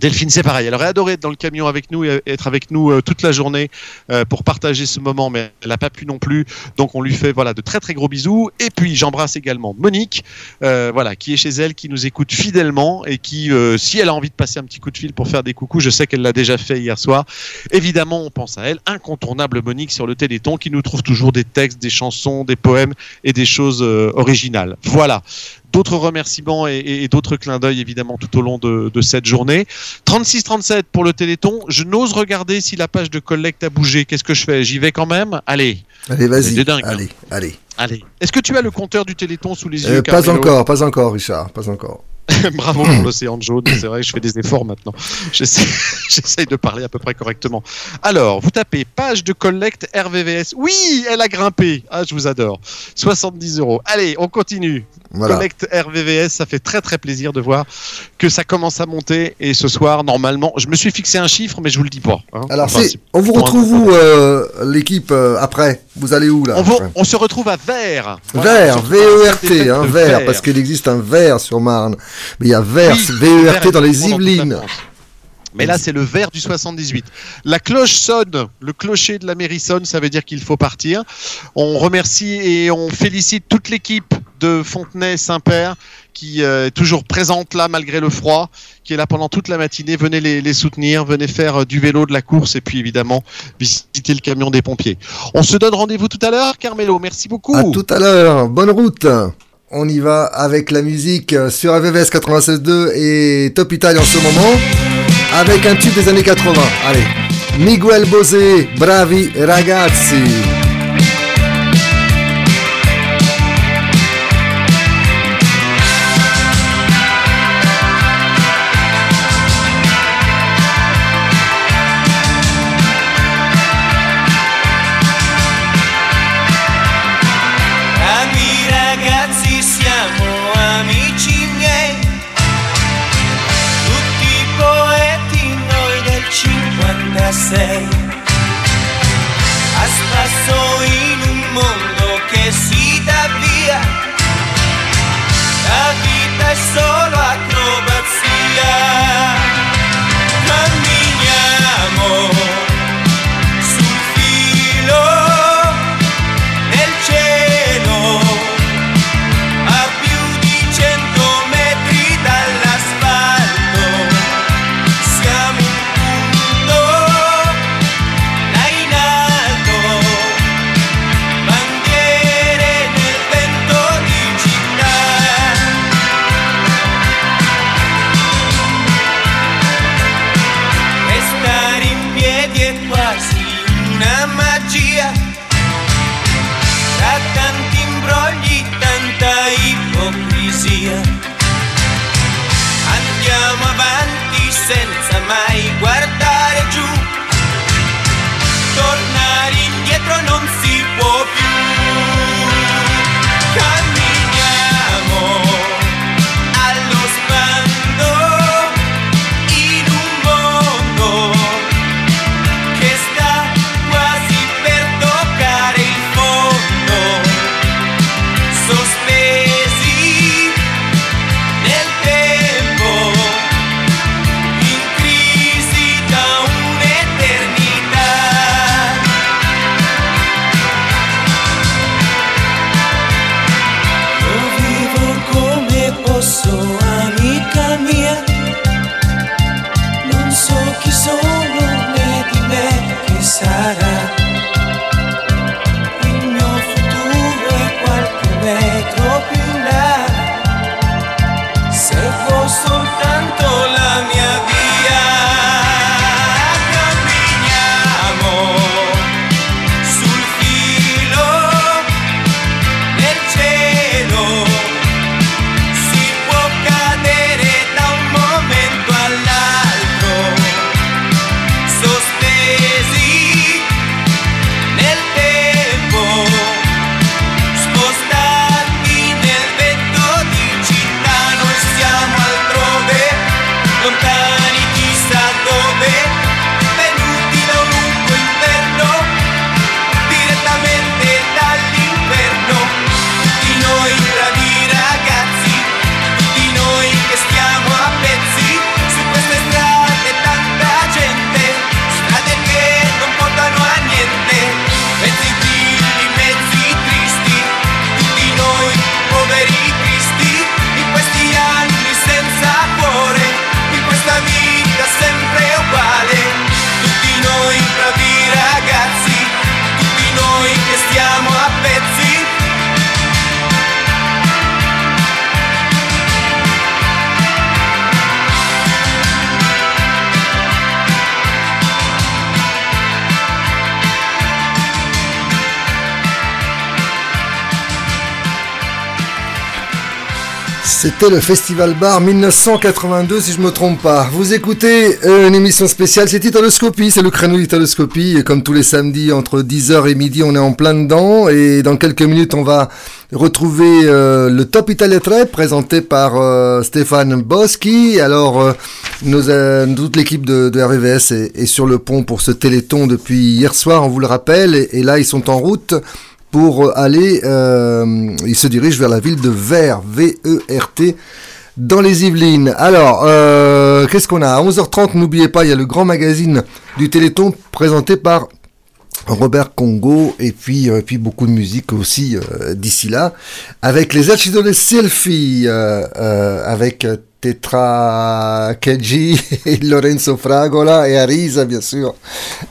[SPEAKER 2] Delphine, c'est pareil. Elle aurait adoré être dans le camion avec nous et être avec nous euh, toute la journée euh, pour partager ce moment, mais elle n'a pas pu non plus. Donc on lui fait voilà de très très gros bisous. Et puis j'embrasse également Monique, euh, voilà, qui est chez elle, qui nous écoute fidèlement et qui, si elle a envie de passer un petit coup de fil pour faire des coucous, je sais qu'elle l'a déjà fait hier soir. Évidemment, on pense à elle, incontournable Monique sur le Téléthon, qui nous trouve toujours des textes, des chansons, des poèmes et des choses originales. Voilà d'autres remerciements et, et- et d'autres clins d'œil évidemment tout au long de, de cette journée. 36-37 pour le Téléthon. Je n'ose regarder si la page de collecte a bougé. Qu'est-ce que je fais? J'y vais quand même? Allez.
[SPEAKER 32] Allez, vas-y.
[SPEAKER 2] Hein.
[SPEAKER 32] Allez, allez.
[SPEAKER 2] Est-ce que tu as le compteur du Téléthon sous les yeux
[SPEAKER 32] Euh, pas
[SPEAKER 2] Carmelo?
[SPEAKER 32] encore, pas encore, Richard, pas encore. [laughs]
[SPEAKER 2] Bravo pour [clears throat] l'océan jaune. C'est vrai que je fais des efforts maintenant. [laughs] J'essaye [laughs] de parler à peu près correctement. Alors, vous tapez page de collecte RVVS. Oui, elle a grimpé. Ah, je vous adore. 70 euros. Allez, on continue.
[SPEAKER 32] Voilà.
[SPEAKER 2] Collecte RVVS, ça fait très très plaisir de voir que ça commence à monter. Et ce soir, normalement, je me suis fixé un chiffre, mais je vous le dis pas. hein.
[SPEAKER 32] Alors,
[SPEAKER 2] Enfin,
[SPEAKER 32] on vous retrouve où, euh, l'équipe, euh, après? Vous allez où, là
[SPEAKER 2] on, va-
[SPEAKER 32] après?
[SPEAKER 2] on se retrouve à Vert. Voilà,
[SPEAKER 32] Vert,
[SPEAKER 2] à
[SPEAKER 32] V-E-R-T, hein, vert, parce qu'il existe un vert sur Marne. Mais il y a vert,
[SPEAKER 2] Oui,
[SPEAKER 32] V-E-R-T
[SPEAKER 2] vert
[SPEAKER 32] dans les
[SPEAKER 2] dans
[SPEAKER 32] Yvelines.
[SPEAKER 2] Mais là, c'est le vert du 78. La cloche sonne, le clocher de la mairie sonne, ça veut dire qu'il faut partir. On remercie et on félicite toute l'équipe de Fontenay-Saint-Père qui euh, est toujours présente là malgré le froid, qui est là pendant toute la matinée. Venez les, les soutenir, venez faire euh, du vélo, de la course et puis évidemment visiter le camion des pompiers. On se donne rendez-vous tout à l'heure, Carmelo. Merci beaucoup.
[SPEAKER 32] À tout à l'heure, bonne route. On y va avec la musique euh, sur AVVS 96.2 et Top Italia en ce moment, avec un tube des années 80. Allez, Miguel Bosé, bravi ragazzi.
[SPEAKER 1] C'était le Festival Bar 1982, si je me trompe pas. Vous écoutez euh, une émission spéciale, c'est Italoscopie, c'est le créneau d'Italoscopie. Et comme tous les samedis, entre 10h et midi, on est en plein dedans. Et dans quelques minutes, on va retrouver euh, le Top Italia 3 présenté par euh, Stéphane Boschi. Alors, toute l'équipe de, de RVVS est, sur le pont pour ce téléthon depuis hier soir, on vous le rappelle. Et là, ils sont en route pour aller, euh, ils se dirigent vers la ville de Vert, V-E-R-T, dans les Yvelines. Alors, euh, qu'est-ce qu'on a? À 11h30, n'oubliez pas, il y a le grand magazine du Téléthon présenté par Robert Congo et puis, euh, puis beaucoup de musique aussi euh, d'ici là, avec les Acido de Selfie, euh, euh, avec Tetra Keji et [laughs] Lorenzo Fragola et Arisa bien sûr.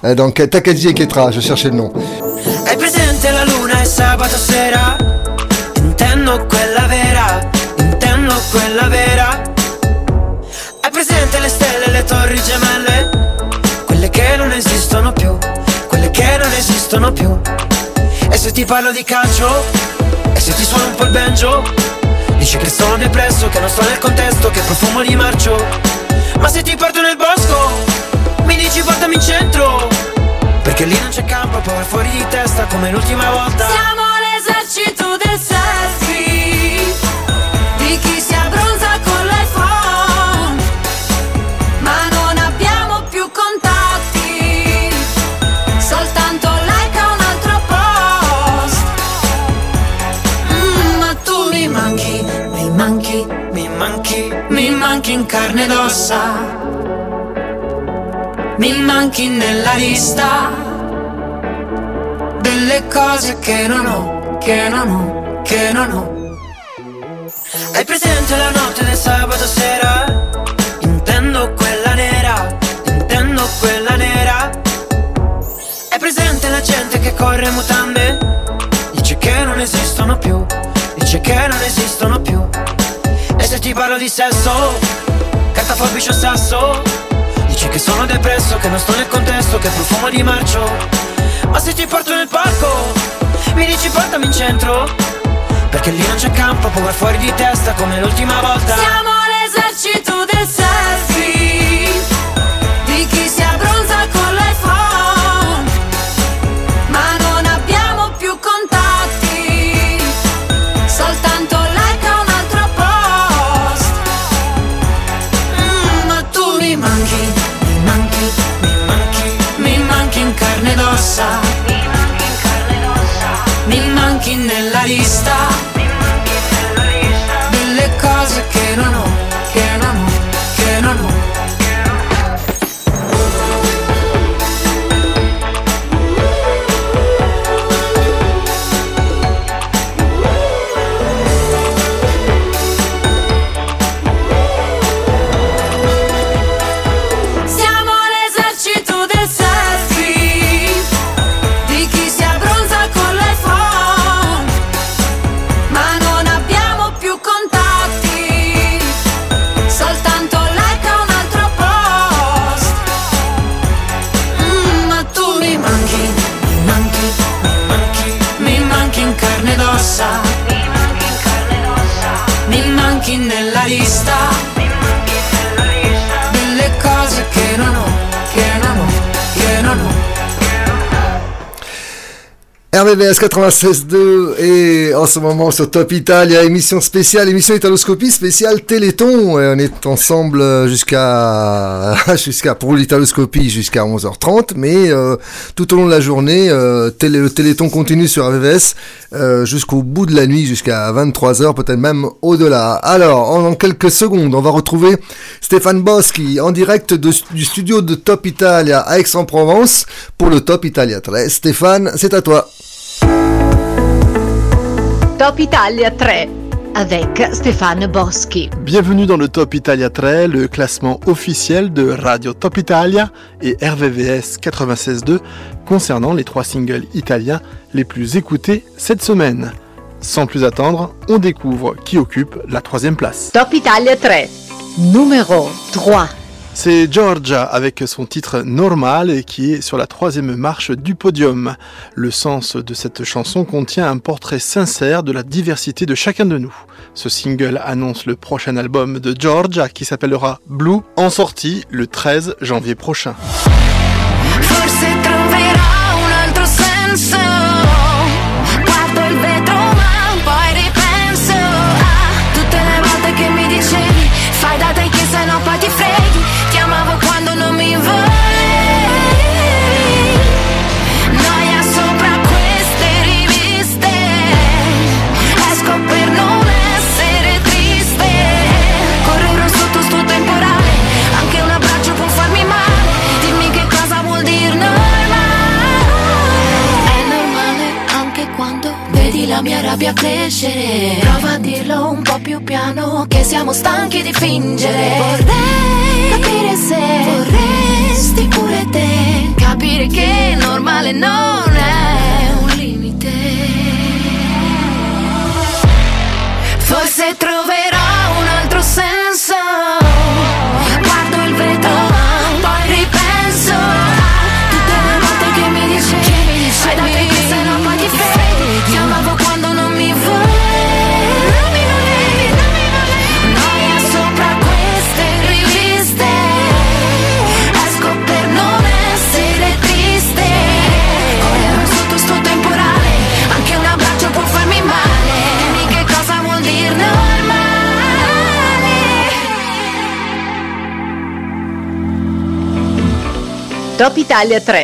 [SPEAKER 1] Euh, donc Takagi et Ketra, je cherchais le nom.
[SPEAKER 33] Sabato sera? Intendo quella vera, intendo quella vera. Hai presente le stelle le torri gemelle? Quelle che non esistono più, quelle che non esistono più. E se ti parlo di calcio? E se ti suono un po' il banjo? Dici che sono depresso, che non sto nel contesto, che profumo di marcio. Ma se ti porto nel bosco, mi dici portami in centro. Perché lì non c'è campo, poi fuori di testa come l'ultima volta.
[SPEAKER 7] Siamo l'esercito del selfie. Di chi si abbronza con l'iPhone. Ma non abbiamo più contatti. Soltanto like a un altro post. Mm, Ma tu mi manchi, mi manchi,
[SPEAKER 33] mi manchi,
[SPEAKER 7] mi manchi in carne ed ossa Mi manchi nella lista Delle cose che non ho, che non ho, che non ho
[SPEAKER 33] Hai presente la notte del sabato sera? Intendo quella nera, intendo quella nera. Hai presente la gente che corre mutande? Dice che non esistono più, dice che non esistono più. E se ti parlo di sesso, carta forbice o sasso? Dici che sono depresso, che non sto nel contesto, che profumo di marcio. Ma se ti porto nel parco, mi dici portami in centro. Perché lì non c'è campo, vai fuori di testa come l'ultima volta.
[SPEAKER 7] Siamo l'esercito del selfie Di chi si ossa Mi manchi nella lista Now,
[SPEAKER 1] RVVS 96.2 et en ce moment sur Top Italia, émission spéciale, émission Italoscopie spéciale Téléthon. On est ensemble jusqu'à, [laughs] jusqu'à pour l'Italoscopie jusqu'à 11h30, mais euh, tout au long de la journée, euh, le Téléthon continue sur RVVS euh, jusqu'au bout de la nuit, jusqu'à 23h, peut-être même au-delà. Alors, en, quelques secondes, on va retrouver Stéphane Boschi en direct du studio de Top Italia à Aix-en-Provence pour le Top Italia 13. Stéphane, c'est à toi.
[SPEAKER 4] Top Italia 3 avec Stéphane Boschi.
[SPEAKER 34] Bienvenue dans le Top Italia 3, le classement officiel de Radio Top Italia et RVVS 96.2 concernant les trois singles italiens les plus écoutés cette semaine. Sans plus attendre, on découvre qui occupe la troisième place.
[SPEAKER 4] Top Italia 3 numéro 3
[SPEAKER 34] C'est Georgia avec son titre Normal et qui est sur la troisième marche du podium. Le sens de cette chanson contient un portrait sincère de la diversité de chacun de nous. Ce single annonce le prochain album de Georgia qui s'appellera Blue en sortie le 13 janvier prochain.
[SPEAKER 7] Rabbia crescere. Prova a dirlo un po' più piano. Che siamo stanchi di fingere. Vorrei capire se vorresti pure te. Capire che normale non è un limite. Forse troverò
[SPEAKER 4] Top Italia 3,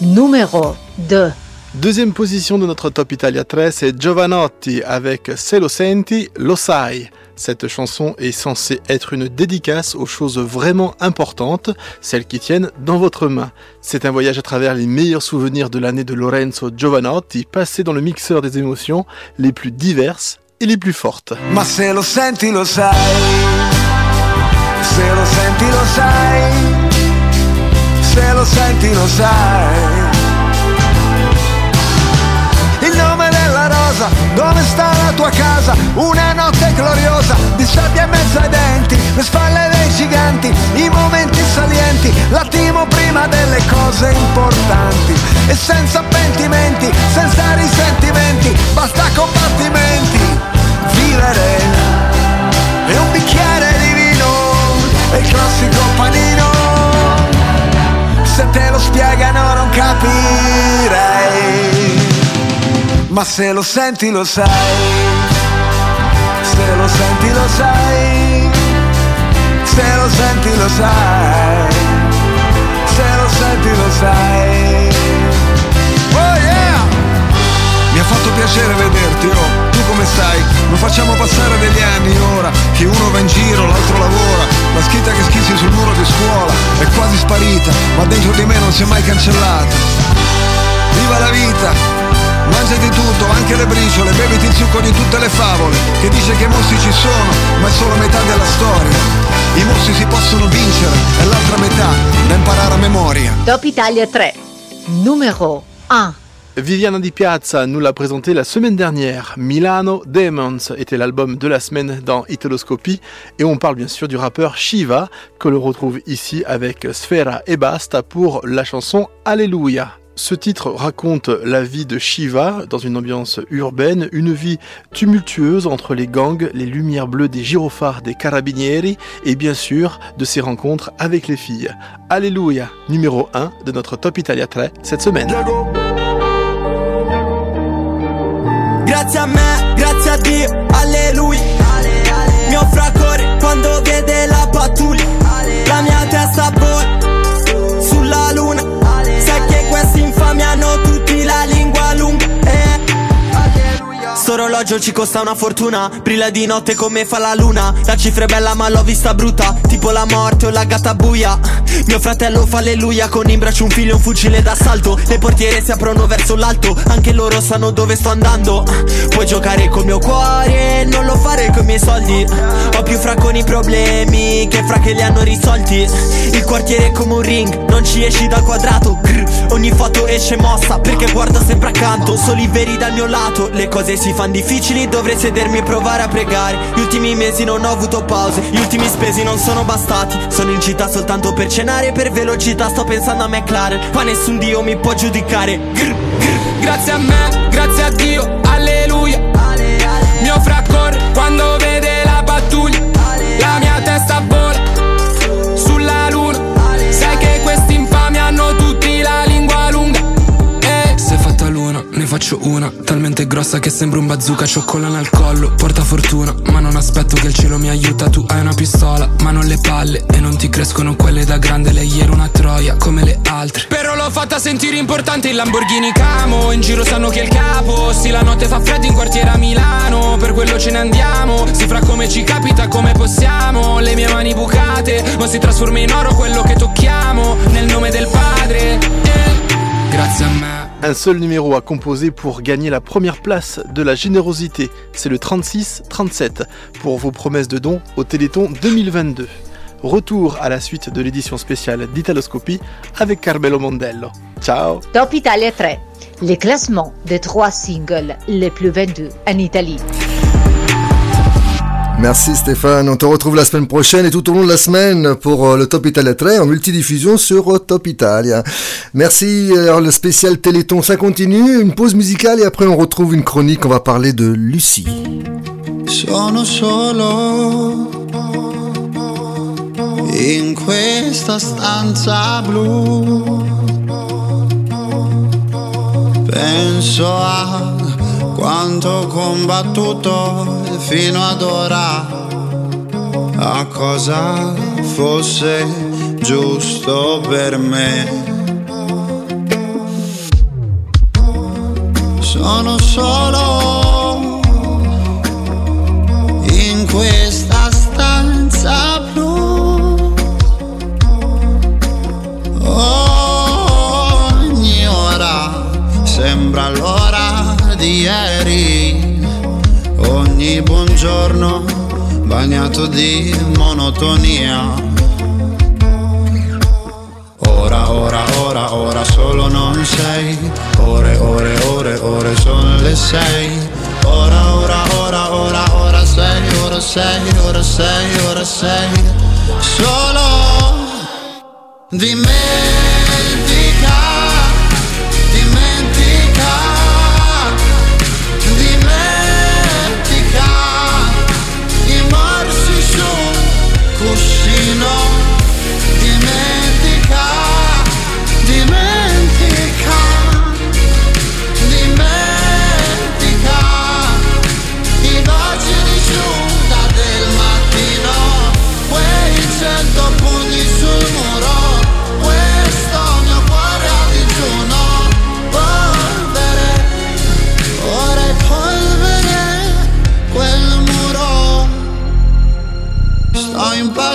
[SPEAKER 4] numéro 2.
[SPEAKER 34] Deuxième position de notre Top Italia 13, c'est Giovanotti avec Se lo senti, lo sai. Cette chanson est censée être une dédicace aux choses vraiment importantes, celles qui tiennent dans votre main. C'est un voyage à travers les meilleurs souvenirs de l'année de Lorenzo Giovanotti, passé dans le mixeur des émotions les plus diverses et les plus fortes.
[SPEAKER 14] Ma se lo senti lo sai, se lo senti lo sai, se lo senti lo sai. Il nome della rosa, dove sta la tua casa? Una notte gloriosa, di sabbia in mezzo ai denti, le spalle dei giganti, i momenti salienti, l'attimo prima delle cose importanti. E senza pentimenti, senza risentimenti, basta combattimenti, vivere. E un bicchiere di vino, e il classico panino. Se te lo spiegano non capirei. Ma se lo senti lo sai, se lo senti lo sai, se lo senti lo sai, se lo senti lo sai. Mi ha fatto piacere vederti, oh, tu come stai? Lo facciamo passare degli anni ora, che uno va in giro, l'altro lavora, la scritta che schizzi sul muro di scuola è quasi sparita, ma dentro di me non si è mai cancellata. Viva la vita! Mangiati tutto, anche le briciole, beviti il succo di tutte le favole, che dice che i mostri ci sono, ma è solo metà della storia. I mostri si possono vincere, e l'altra metà da imparare a memoria.
[SPEAKER 4] Top Italia 3, numéro 1.
[SPEAKER 34] Viviana Di Piazza nous l'a présenté la semaine dernière. Milano Demons était l'album de la semaine dans Italoscopie et on parle bien sûr du rappeur Shiva que l'on retrouve ici avec Sfera et Basta pour la chanson Alléluia. Ce titre raconte la vie de Shiva dans une ambiance urbaine, une vie tumultueuse entre les gangs, les lumières bleues des gyrophares des carabinieri et bien sûr de ses rencontres avec les filles. Alléluia, numéro 1 de notre Top Italia 3 cette semaine.
[SPEAKER 35] Grazie a me, grazie a Dio, alleluia. Mio fraccore quando vede la pattuglia Sto orologio ci costa una fortuna. Brilla di notte come fa la luna. La cifra è bella ma l'ho vista brutta. Tipo la morte o la gatta buia. Mio fratello fa alleluia con in braccio un figlio e un fucile d'assalto. Le portiere si aprono verso l'alto. Anche loro sanno dove sto andando. Puoi giocare col mio cuore Non lo fare con i miei soldi. Ho più fra con i problemi Che fra che li hanno risolti. Il quartiere è come un ring Non ci esci dal quadrato. Grr, Ogni foto esce mossa Perché guardo sempre accanto. Soli veri dal mio lato Le cose si fanno difficili Dovrei sedermi e provare a pregare. Gli ultimi mesi non ho avuto pause Gli ultimi spesi non sono bastati. Sono in città soltanto per cenare Per velocità sto pensando a McLaren. Ma nessun dio mi può giudicare. Grr, grr.
[SPEAKER 36] Grazie a me, grazie a Dio, alleluia. Mio fra corre quando
[SPEAKER 37] faccio una Talmente grossa che sembra un bazooka. Cioccolana al collo, porta fortuna Ma non aspetto che il cielo mi aiuta. Tu hai una pistola, ma non le palle E non ti crescono quelle da grande. Lei era una troia, come le altre.
[SPEAKER 36] Però l'ho fatta sentire importante il Lamborghini Camo. In giro sanno che è il capo Sì la notte fa freddo in quartiere a Milano. Per quello ce ne andiamo Si fra come ci capita come possiamo. Le mie mani bucate Ma si trasforma in oro quello che tocchiamo. Nel nome del padre eh.
[SPEAKER 34] Un seul numéro à composer pour gagner la première place de la générosité, c'est le 36-37 pour vos promesses de dons au Téléthon 2022. Retour à la suite de l'édition spéciale d'Italoscopie avec Carmelo Mondello. Ciao
[SPEAKER 4] Top Italia 3, le classement des trois singles les plus vendus en Italie.
[SPEAKER 1] Merci Stéphane, on te retrouve la semaine prochaine et tout au long de la semaine pour euh, le Top Italia 3 en multidiffusion sur euh, Top Italia. Merci, alors le spécial Téléthon ça continue, une pause musicale et après on retrouve une chronique, on va parler de Lucie.
[SPEAKER 38] Quanto ho combattuto fino ad ora, a cosa fosse giusto per me. Sono solo in questa stanza blu. Ogni ora sembra l'ora ieri. Ogni buongiorno bagnato di monotonia. Ora, ora, ora, ora solo non sei. Ore, ore, ore, ore sono le sei. Ora, ora, ora, ora, ora sei, ora sei, ora sei, ora sei. Solo dimentica, dimentica,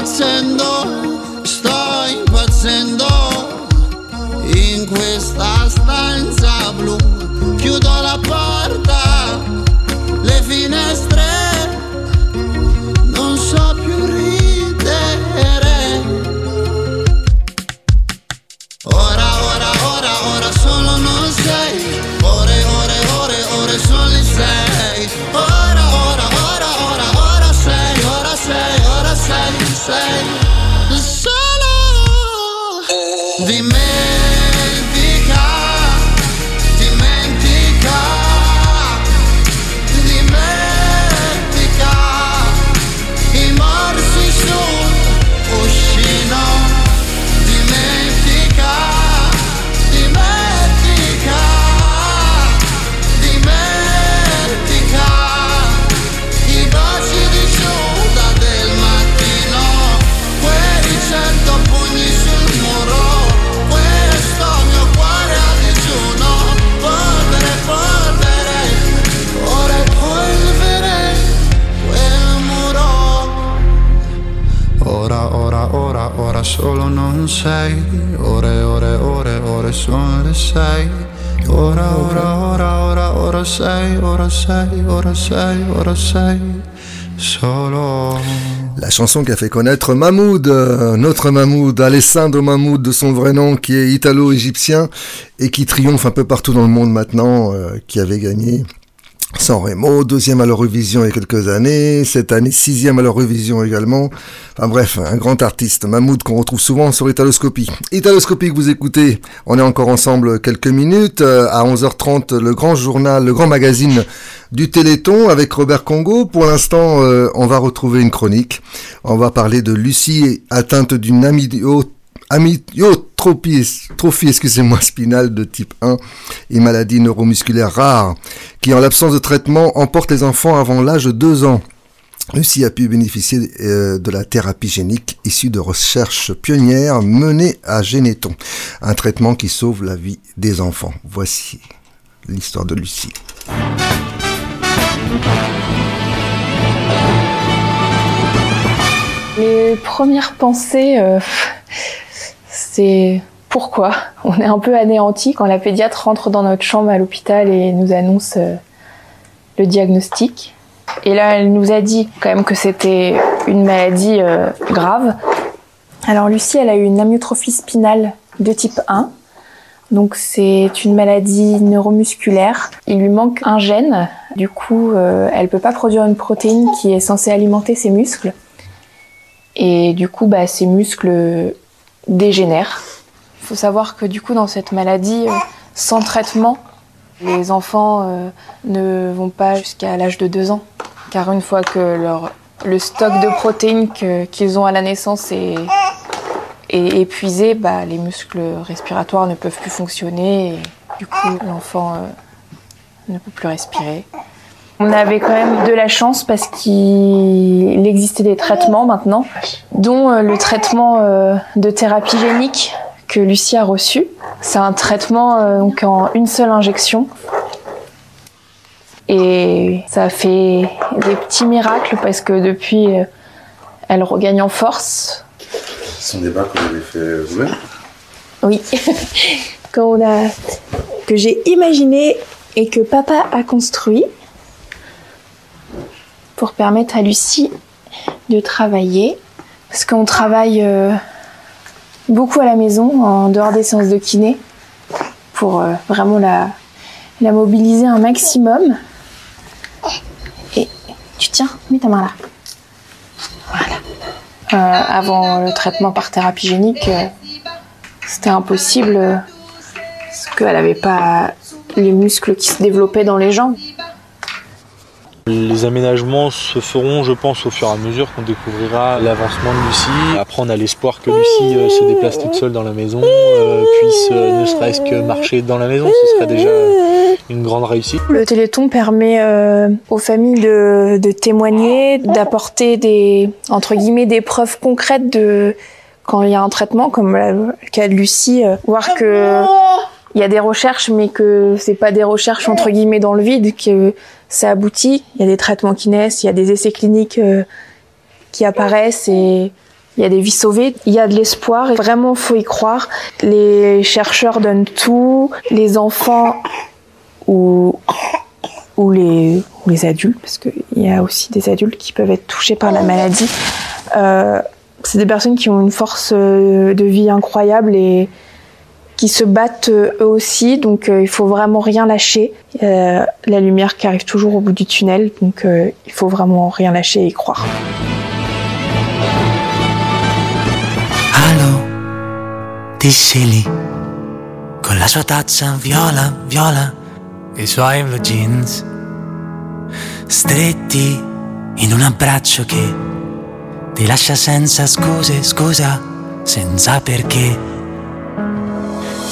[SPEAKER 38] impazzendo, sto impazzendo in questa stanza blu. Chiudo la porta, le finestre,
[SPEAKER 1] La chanson qui a fait connaître Mahmoud, euh, notre Mahmoud, Alessandro Mahmoud de son vrai nom, qui est italo-égyptien et qui triomphe un peu partout dans le monde maintenant, euh, qui avait gagné San Remo, deuxième à l'Eurovision il y a quelques années, cette année sixième à l'Eurovision également. Enfin bref, un grand artiste, Mahmoud qu'on retrouve souvent sur Italoscopie. Italoscopie que vous écoutez, on est encore ensemble quelques minutes. Euh, À 11h30, le grand journal, le grand magazine du Téléthon avec Robert Congo. Pour l'instant, euh, on va retrouver une chronique. On va parler de Lucie atteinte d'une amio amyotrophie, trophie, excusez-moi, spinale de type 1, une maladie neuromusculaire rare, qui en l'absence de traitement emporte les enfants avant l'âge de 2 ans. Lucie a pu bénéficier euh, de la thérapie génique issue de recherches pionnières menées à Généton, un traitement qui sauve la vie des enfants. Voici l'histoire de Lucie.
[SPEAKER 39] Les premières pensées, euh, c'est pourquoi On est un peu anéanti quand la pédiatre rentre dans notre chambre à l'hôpital et nous annonce euh, le diagnostic. Et là, elle nous a dit quand même que c'était une maladie euh, grave. Alors Lucie, elle a eu une amyotrophie spinale de type 1. Donc c'est une maladie neuromusculaire. Il lui manque un gène. Du coup, euh, elle peut pas produire une protéine qui est censée alimenter ses muscles. Et du coup, bah, ses muscles dégénèrent. Il faut savoir que du coup, dans cette maladie, euh, sans traitement, les enfants euh, ne vont pas jusqu'à l'âge de 2 ans. Car une fois que leur, le stock de protéines qu'ils ont à la naissance est, est épuisé, bah, les muscles respiratoires ne peuvent plus fonctionner. Et du coup, l'enfant euh, ne peut plus respirer. On avait quand même de la chance parce qu'il existait des traitements maintenant, dont euh, le traitement euh, de thérapie génique que Lucie a reçu. C'est un traitement euh, donc en une seule injection. Et ça a fait des petits miracles parce que depuis, elle regagne en force.
[SPEAKER 40] Ce sont des bas que vous avez fait vous-même?
[SPEAKER 39] Oui. [laughs] Quand on a que j'ai imaginé et que papa a construit pour permettre à Lucie de travailler parce qu'on travaille euh, beaucoup à la maison en dehors des séances de kiné pour euh, vraiment la, mobiliser un maximum. Et tu tiens, mets ta main là. Voilà. Euh, avant le traitement par thérapie génique, c'était impossible parce qu'elle n'avait pas les muscles qui se développaient dans les jambes.
[SPEAKER 41] Les aménagements se feront, je pense, au fur et à mesure qu'on découvrira l'avancement de Lucie. Après, on a l'espoir que Lucie euh, se déplace toute seule dans la maison, euh, puisse euh, ne serait-ce que marcher dans la maison. Ce serait déjà une grande réussite.
[SPEAKER 39] Le Téléthon permet aux familles de, témoigner, d'apporter des entre guillemets des preuves concrètes de quand il y a un traitement comme le cas de Lucie, voir que il y a des recherches mais que c'est pas des recherches entre guillemets dans le vide, que ça aboutit. Il y a des traitements qui naissent, il y a des essais cliniques euh, qui apparaissent et il y a des vies sauvées, il y a de l'espoir et vraiment faut y croire. Les chercheurs donnent tout, les enfants ou, ou, les, ou les adultes, parce qu'il y a aussi des adultes qui peuvent être touchés par la maladie. Euh, c'est des personnes qui ont une force euh, de vie incroyable et qui se battent euh, eux aussi, donc euh, il faut vraiment rien lâcher. Euh, la lumière qui arrive toujours au bout du tunnel, donc il faut vraiment rien lâcher et y croire.
[SPEAKER 33] Disse lì, con la sua tazza viola, viola, e i suoi blue jeans, stretti in un abbraccio che ti lascia senza scuse, scusa, senza perché.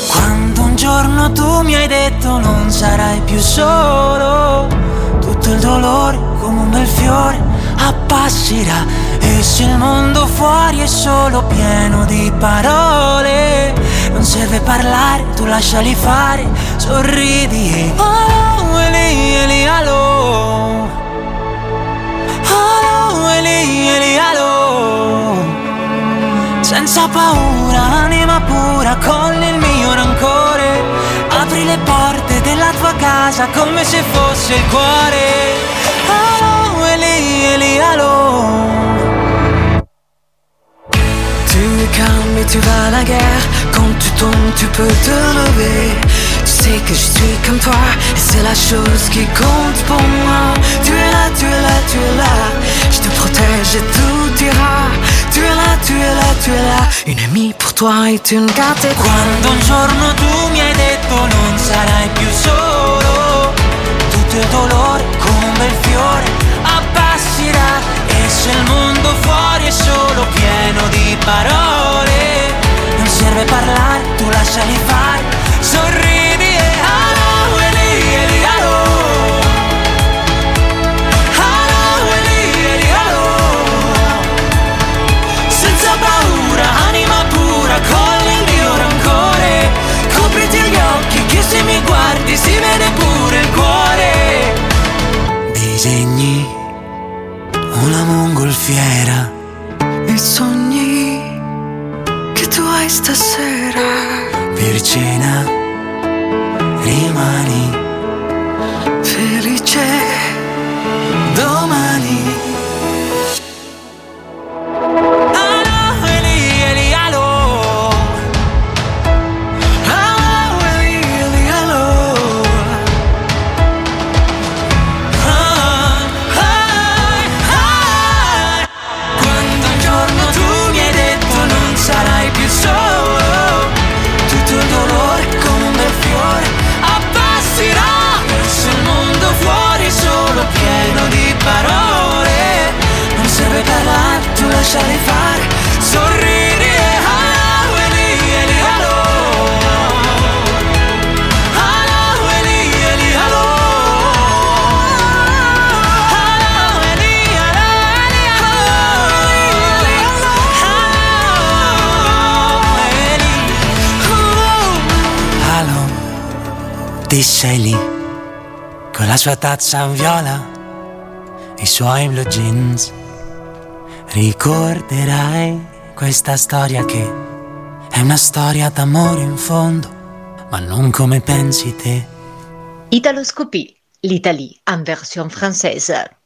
[SPEAKER 33] Quando un giorno tu mi hai detto non sarai più solo, tutto il dolore come un bel fiore appasserà e se il mondo fuori è solo pieno di parole, non serve parlare, tu lasciali fare, sorridi e oh, Eli, Eli, allo. Allo, Eli. Senza paura, anima pura, cogli il rancore. Apri le porte della tua casa come se fosse il cuore. Allo, Eli, Eli, allo. Tu es calme tu vas à la guerre. Quand tu tombes, tu peux te lever. Sais que je suis comme toi, et c'est la chose qui compte pour moi. Tu es là, tu es là, tu es là. Je te protège et tout ira. Tu es là, tu es là, tu es là. Une amie pour toi est une carte. Quando un giorno tu mi hai detto non sarai più solo, tutto il dolore come bel fiore abbasserà. E se il mondo fuori è solo pieno di parole, non serve parlare, tu lasciali fare, sorridi una mongolfiera. E sogni che tu hai stasera. Per cena rimani. Felice parlare, tu lasciali fare Sorridi e allo, Eli, Eli, allo Allo, Eli, Eli, allo Allo, Eli, Eli, Allo, ti sei lì con la sua tazza viola e i suoi blue jeans. Ricorderai questa storia che è una storia d'amore in fondo, ma non come pensi te.
[SPEAKER 4] Italoscopie, l'Italie en version française.